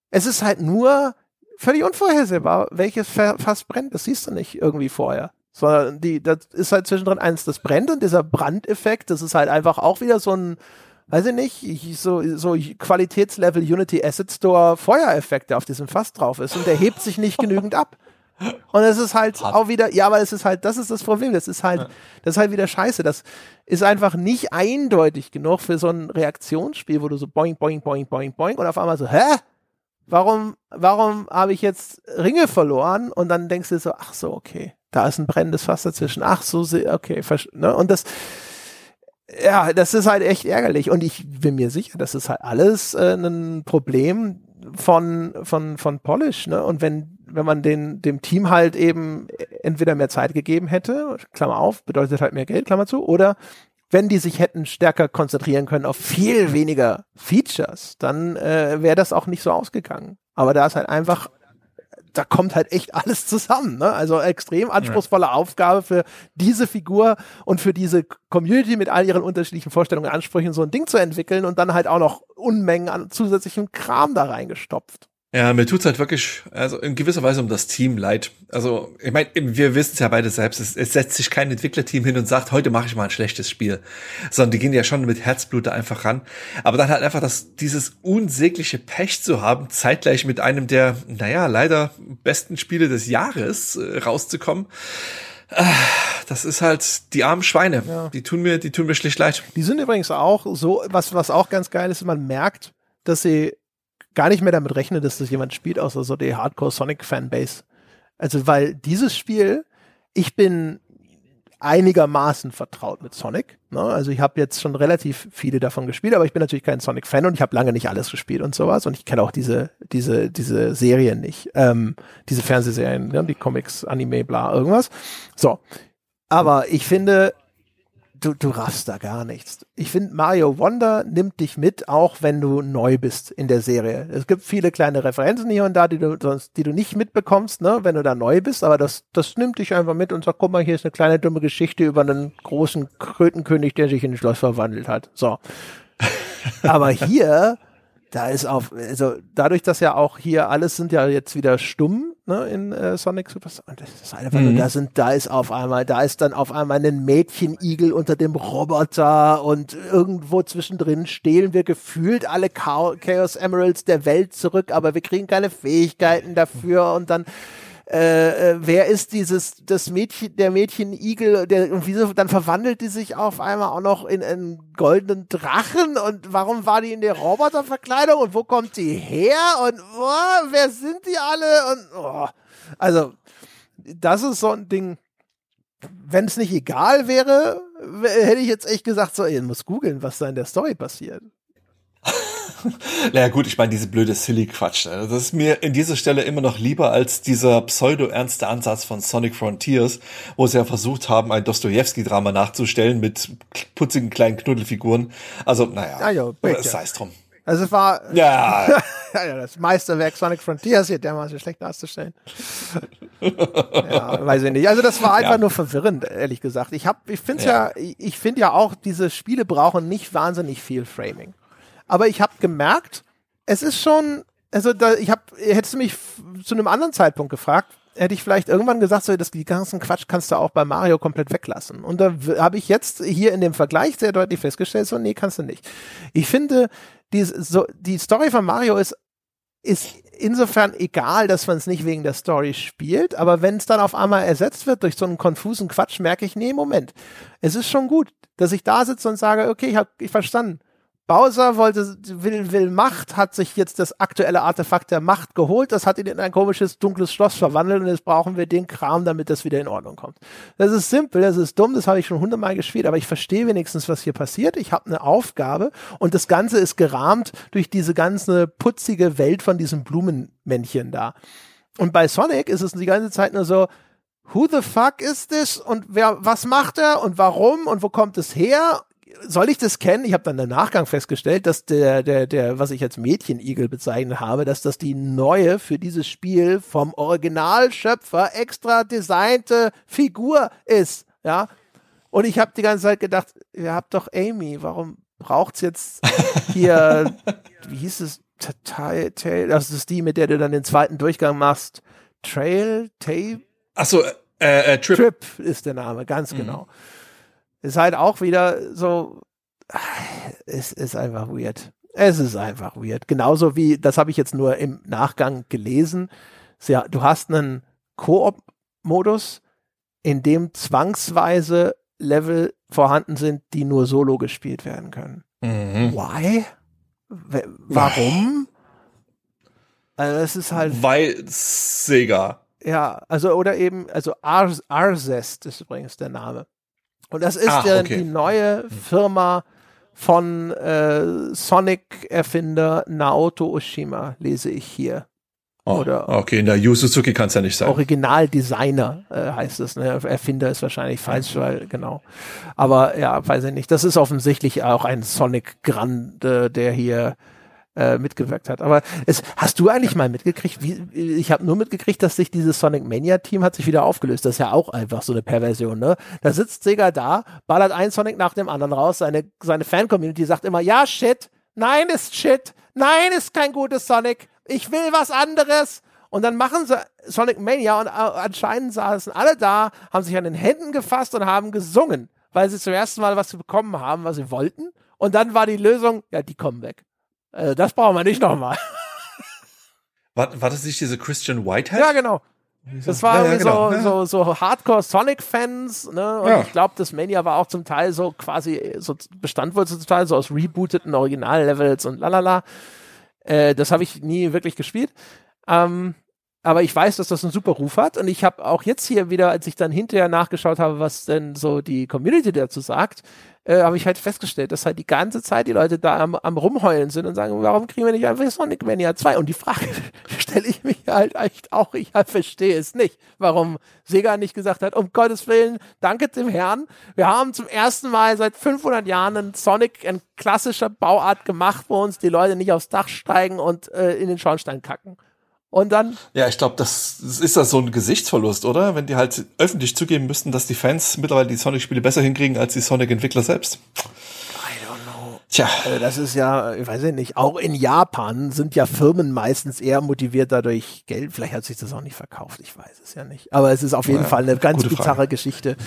S1: Es ist halt nur völlig unvorhersehbar, welches Fass brennt. Das siehst du nicht irgendwie vorher. Sondern die, das ist halt zwischendrin eins, das brennt und dieser Brandeffekt, das ist halt einfach auch wieder so ein weiß ich nicht, ich, so, so Qualitätslevel Unity Asset Store Feuereffekt, der auf diesem Fass drauf ist und der hebt sich nicht genügend ab. Und es ist halt Hart. auch wieder, ja, aber es ist halt, das ist das Problem. Das ist halt, das ist halt wieder scheiße. Das ist einfach nicht eindeutig genug für so ein Reaktionsspiel, wo du so boing, boing, boing, boing, boing und auf einmal so, hä? Warum, warum habe ich jetzt Ringe verloren? Und dann denkst du so, ach so, okay, da ist ein brennendes Fass dazwischen. Ach so, okay, ne? Und das, ja, das ist halt echt ärgerlich. Und ich bin mir sicher, das ist halt alles äh, ein Problem von, von, von Polish, ne? Und wenn, wenn man den, dem Team halt eben entweder mehr Zeit gegeben hätte, Klammer auf, bedeutet halt mehr Geld, Klammer zu, oder wenn die sich hätten stärker konzentrieren können auf viel weniger Features, dann äh, wäre das auch nicht so ausgegangen. Aber da ist halt einfach da kommt halt echt alles zusammen. Ne? Also extrem anspruchsvolle ja. Aufgabe für diese Figur und für diese Community mit all ihren unterschiedlichen Vorstellungen und Ansprüchen so ein Ding zu entwickeln und dann halt auch noch Unmengen an zusätzlichem Kram da reingestopft.
S2: Ja, mir tut's halt wirklich, also in gewisser Weise um das Team leid. Also, ich meine, wir wissen es ja beide selbst, es, es, setzt sich kein Entwicklerteam hin und sagt, heute mache ich mal ein schlechtes Spiel. Sondern die gehen ja schon mit Herzblut da einfach ran. Aber dann halt einfach das, dieses unsägliche Pech zu haben, zeitgleich mit einem der, naja, leider besten Spiele des Jahres äh, rauszukommen. Äh, das ist halt die armen Schweine. Ja. Die tun mir, die tun mir schlicht leid.
S1: Die sind übrigens auch so, was, was auch ganz geil ist, man merkt, dass sie gar nicht mehr damit rechne, dass das jemand spielt, außer so die Hardcore Sonic Fanbase. Also, weil dieses Spiel, ich bin einigermaßen vertraut mit Sonic. Ne? Also ich habe jetzt schon relativ viele davon gespielt, aber ich bin natürlich kein Sonic-Fan und ich habe lange nicht alles gespielt und sowas. Und ich kenne auch diese, diese, diese Serien nicht. Ähm, diese Fernsehserien, ne? die Comics, Anime, bla, irgendwas. So. Aber ich finde, du, du raffst da gar nichts. Ich finde, Mario Wonder nimmt dich mit, auch wenn du neu bist in der Serie. Es gibt viele kleine Referenzen hier und da, die du sonst, die du nicht mitbekommst, ne, wenn du da neu bist, aber das, das nimmt dich einfach mit und sagt, guck mal, hier ist eine kleine dumme Geschichte über einen großen Krötenkönig, der sich in ein Schloss verwandelt hat. So. aber hier, da ist auf, also dadurch, dass ja auch hier alles sind ja jetzt wieder stumm, ne, in äh, Sonic Superstar. Und das ist einfach mhm. nur, da sind, da ist auf einmal, da ist dann auf einmal ein Mädchenigel unter dem Roboter und irgendwo zwischendrin stehlen wir gefühlt alle Chaos Emeralds der Welt zurück, aber wir kriegen keine Fähigkeiten dafür und dann äh, äh, wer ist dieses, das Mädchen, der Mädchen-Igel, der, und wieso, dann verwandelt die sich auf einmal auch noch in einen goldenen Drachen? Und warum war die in der Roboterverkleidung? Und wo kommt die her? Und oh, wer sind die alle? Und, oh. also, das ist so ein Ding, wenn es nicht egal wäre, hätte ich jetzt echt gesagt, so, ich muss googeln, was da in der Story passiert.
S2: Naja gut, ich meine, diese blöde Silly-Quatsch. Ne? Das ist mir in dieser Stelle immer noch lieber als dieser pseudo-ernste Ansatz von Sonic Frontiers, wo sie ja versucht haben, ein Dostoevsky-Drama nachzustellen mit putzigen kleinen Knuddelfiguren. Also, naja,
S1: ah, jo,
S2: sei es drum.
S1: Also es war
S2: ja.
S1: ja, das Meisterwerk Sonic Frontiers hier dermaßen schlecht darzustellen. ja, weiß ich nicht. Also das war einfach ja. nur verwirrend, ehrlich gesagt. Ich hab, ich finde ja. ja, ich finde ja auch, diese Spiele brauchen nicht wahnsinnig viel Framing aber ich habe gemerkt, es ist schon, also da, ich habe, hättest du mich zu einem anderen Zeitpunkt gefragt, hätte ich vielleicht irgendwann gesagt, so, das, die ganzen Quatsch kannst du auch bei Mario komplett weglassen. Und da habe ich jetzt hier in dem Vergleich sehr deutlich festgestellt, so, nee, kannst du nicht. Ich finde, die, so, die Story von Mario ist, ist insofern egal, dass man es nicht wegen der Story spielt, aber wenn es dann auf einmal ersetzt wird durch so einen konfusen Quatsch, merke ich, nee, Moment, es ist schon gut, dass ich da sitze und sage, okay, ich habe ich verstanden Bowser wollte, will, will Macht, hat sich jetzt das aktuelle Artefakt der Macht geholt, das hat ihn in ein komisches, dunkles Schloss verwandelt und jetzt brauchen wir den Kram, damit das wieder in Ordnung kommt. Das ist simpel, das ist dumm, das habe ich schon hundertmal gespielt, aber ich verstehe wenigstens, was hier passiert. Ich habe eine Aufgabe und das Ganze ist gerahmt durch diese ganze putzige Welt von diesem Blumenmännchen da. Und bei Sonic ist es die ganze Zeit nur so, who the fuck is this und wer, was macht er und warum und wo kommt es her soll ich das kennen? Ich habe dann im Nachgang festgestellt, dass der, der, der, was ich als Mädchenigel bezeichnet habe, dass das die neue für dieses Spiel vom Originalschöpfer extra designte Figur ist. Ja. Und ich habe die ganze Zeit gedacht, ihr habt doch Amy, warum braucht's jetzt hier, wie hieß es? Tail, das ist die, mit der du dann den zweiten Durchgang machst. Trail, Tape?
S2: Achso, äh, äh, Trip.
S1: Trip ist der Name, ganz mhm. Ist halt auch wieder so, es ist einfach weird. Es ist einfach weird. Genauso wie, das habe ich jetzt nur im Nachgang gelesen. Ja, du hast einen Koop-Modus, in dem zwangsweise Level vorhanden sind, die nur solo gespielt werden können.
S2: Mhm.
S1: Why? W warum? Also es ist halt.
S2: Weil Sega.
S1: Ja, also oder eben, also Ar Arzest ist übrigens der Name. Und das ist
S2: Ah, okay.
S1: die neue Firma von äh, Sonic-Erfinder Naoto Oshima, lese ich hier.
S2: Oh,
S1: Oder-
S2: okay, in der Yu Suzuki kann es ja nicht sein.
S1: Originaldesigner äh, heißt es. Ne? Erfinder ist wahrscheinlich falsch, weil genau. Aber ja, weiß ich nicht. Das ist offensichtlich auch ein Sonic Grande, der hier äh, mitgewirkt hat. Aber es, hast du eigentlich mal mitgekriegt? Wie, ich habe nur mitgekriegt, dass sich dieses Sonic Mania Team hat sich wieder aufgelöst. Das ist ja auch einfach so eine Perversion. Ne? Da sitzt Sega da, ballert ein Sonic nach dem anderen raus. Seine seine Fan Community sagt immer, ja shit, nein ist shit, nein ist kein gutes Sonic. Ich will was anderes. Und dann machen sie Sonic Mania und äh, anscheinend saßen alle da, haben sich an den Händen gefasst und haben gesungen, weil sie zum ersten Mal was bekommen haben, was sie wollten. Und dann war die Lösung, ja, die kommen weg. Äh, das brauchen wir nicht nochmal.
S2: War, war das nicht diese Christian Whitehead?
S1: Ja, genau. Das war
S2: Ja, ja, genau.
S1: so, so, so Hardcore Sonic-Fans, ne? Und
S2: Ja.
S1: ich glaube, das Mania war auch zum Teil so quasi, so bestand wohl zum Teil so aus rebooteten Original-Levels und lalala. Äh, das habe ich nie wirklich gespielt. Ähm, aber ich weiß, dass das einen super Ruf hat und ich habe auch jetzt hier wieder, als ich dann hinterher nachgeschaut habe, was denn so die Community dazu sagt, äh, habe ich halt festgestellt, dass halt die ganze Zeit die Leute da am, am rumheulen sind und sagen, warum kriegen wir nicht einfach Sonic Mania 2? Und die Frage stelle ich mich halt echt auch, ich halt verstehe es nicht, warum Sega nicht gesagt hat, um Gottes Willen, danke dem Herrn, wir haben zum ersten Mal seit 500 Jahren einen Sonic in klassischer Bauart gemacht, wo uns die Leute nicht aufs Dach steigen und äh, in den Schornstein kacken. Und dann
S2: Ja, ich glaube, das, das ist das so ein Gesichtsverlust, oder? Wenn die halt öffentlich zugeben müssten, dass die Fans mittlerweile die Sonic-Spiele besser hinkriegen als die Sonic-Entwickler selbst.
S1: I don't know.
S2: Tja,
S1: Also das ist ja, ich weiß ich nicht, auch in Japan sind ja Firmen meistens eher motiviert dadurch Geld. Vielleicht hat sich das auch nicht verkauft, ich weiß es ja nicht. Aber es ist auf jeden
S2: Ja,
S1: Fall eine ganz bizarre
S2: Frage.
S1: Geschichte,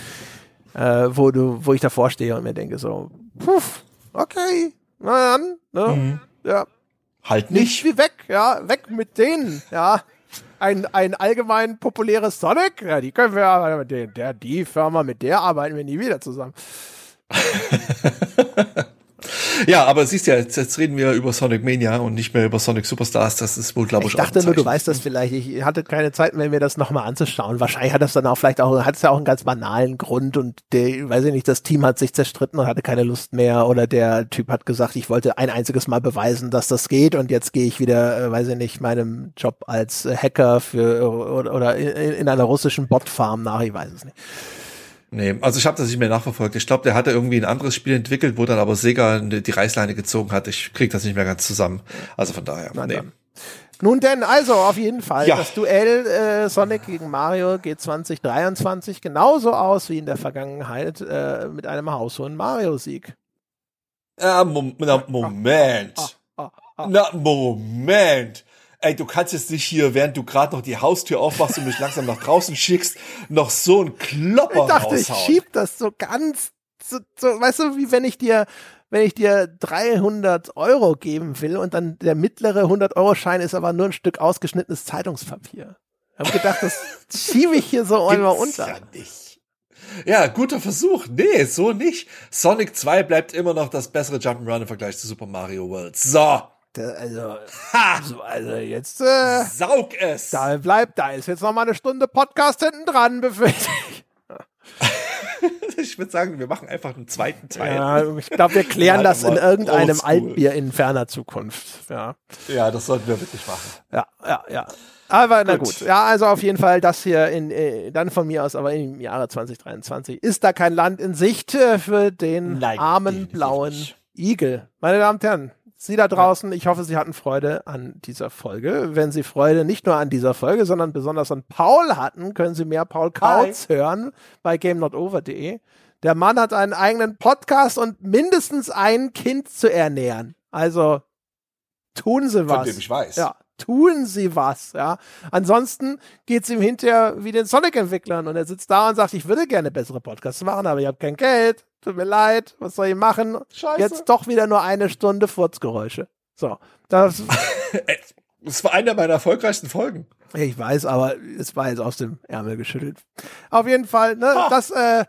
S1: äh, wo du, wo ich davor stehe und mir denke so, puff, okay, na dann, ne,
S2: Mhm.
S1: ja,
S2: halt
S1: nicht
S2: nicht.
S1: wie weg, ja, weg mit denen, ja. Ein, ein allgemein populäres Sonic, ja, die können wir aber mit der, der, die Firma, mit der arbeiten wir nie wieder zusammen.
S2: Ja, aber siehst ja, jetzt, jetzt reden wir über Sonic Mania und nicht mehr über Sonic Superstars. Das ist wohl, glaube ich,
S1: Ich dachte nur, du weißt das vielleicht. Ich hatte keine Zeit mehr, mir das nochmal anzuschauen. Wahrscheinlich hat das dann auch vielleicht auch, hat es ja auch einen ganz banalen Grund und der, weiß ich nicht, das Team hat sich zerstritten und hatte keine Lust mehr oder der Typ hat gesagt, ich wollte ein einziges Mal beweisen, dass das geht und jetzt gehe ich wieder, äh, weiß ich nicht, meinem Job als äh, Hacker für oder, oder in, in einer russischen Botfarm nach, ich weiß es nicht.
S2: Nee, also ich habe das nicht mehr nachverfolgt. Ich glaube, der hatte irgendwie ein anderes Spiel entwickelt, wo dann aber Sega die Reißleine gezogen hat. Ich krieg das nicht mehr ganz zusammen. Also von daher.
S1: Na
S2: nee.
S1: dann. Nun denn, also auf jeden Fall,
S2: Ja.
S1: das Duell äh, Sonic gegen Mario geht 2023 genauso aus wie in der Vergangenheit äh, mit einem haushohen Mario-Sieg.
S2: Ah, Mom na, Moment.
S1: Ah, ah.
S2: Na, Moment. Ey, du kannst jetzt nicht hier, während du gerade noch die Haustür aufmachst und mich langsam nach draußen schickst, noch so ein Klopper
S1: Ich dachte, ich
S2: raushauen.
S1: schieb das so ganz, so, so, weißt du, wie wenn ich dir, wenn ich dir 300 Euro geben will und dann der mittlere 100-Euro-Schein ist aber nur ein Stück ausgeschnittenes Zeitungspapier. Ich habe gedacht, das schiebe ich hier so einmal unter.
S2: Ja, nicht. ja, guter Versuch. Nee, so nicht. Sonic 2 bleibt immer noch das bessere Jump'n'Run im Vergleich zu Super Mario World. So,
S1: Also,
S2: ha,
S1: so, also jetzt, äh,
S2: saug es.
S1: da bleibt, da ist jetzt noch mal eine Stunde Podcast hinten dran, befürchte ich.
S2: Ich würde sagen, wir machen einfach einen zweiten Teil.
S1: Ja, ich glaube, wir klären
S2: Ja,
S1: das in irgendeinem. Altbier in ferner Zukunft. Ja.
S2: Ja, das sollten wir wirklich machen.
S1: Ja, ja, ja. Aber na
S2: Gut.
S1: gut. Ja, also auf jeden Fall das hier in, äh, dann von mir aus, aber im Jahre 2023 ist da kein Land in Sicht äh, für den
S2: Nein,
S1: armen blauen. Igel. Meine Damen und Herren, Sie da draußen, ich hoffe, Sie hatten Freude an dieser Folge. Wenn Sie Freude nicht nur an dieser Folge, sondern besonders an Paul hatten, können Sie mehr Paul Kautz hören bei GameNotOver.de. Der Mann hat einen eigenen Podcast und mindestens ein Kind zu ernähren. Also tun Sie was.
S2: Von dem ich weiß.
S1: Ja, tun Sie was, ja. Ansonsten geht's ihm hinterher wie den Sonic-Entwicklern und er sitzt da und sagt, ich würde gerne bessere Podcasts machen, aber ich habe kein Geld. Tut mir leid, was soll ich machen?
S2: Scheiße.
S1: Jetzt doch wieder nur eine Stunde Furzgeräusche. So, das,
S2: Das war einer meiner erfolgreichsten Folgen.
S1: Ich weiß, aber es war jetzt aus dem Ärmel geschüttelt. Auf jeden Fall, ne, oh. das, äh,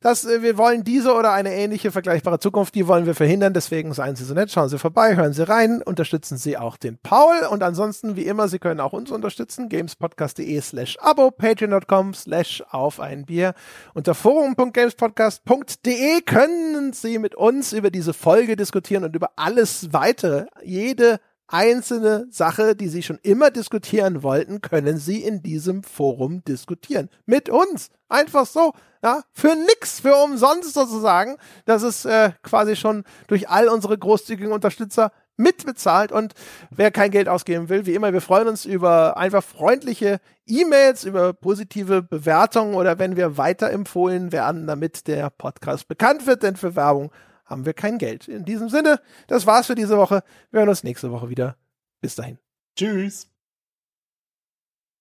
S1: das, äh, wir wollen diese oder eine ähnliche vergleichbare Zukunft, die wollen wir verhindern. Deswegen seien Sie so nett, schauen Sie vorbei, hören Sie rein, unterstützen Sie auch den Paul. Und ansonsten, wie immer, Sie können auch uns unterstützen. gamespodcast.de slash abo, patreon.com slash auf ein Bier. Unter forum.gamespodcast.de können Sie mit uns über diese Folge diskutieren und über alles weitere. Jede einzelne Sache, die Sie schon immer diskutieren wollten, können Sie in diesem Forum diskutieren. Mit uns. Einfach so. Ja, für nix, für umsonst sozusagen. Das ist äh, quasi schon durch all unsere großzügigen Unterstützer mitbezahlt. Und wer kein Geld ausgeben will, wie immer, wir freuen uns über einfach freundliche E-Mails, über positive Bewertungen oder wenn wir weiterempfohlen werden, damit der Podcast bekannt wird. Denn für Werbung haben wir kein Geld. In diesem Sinne, das war's für diese Woche. Wir hören uns nächste Woche wieder. Bis dahin.
S2: Tschüss.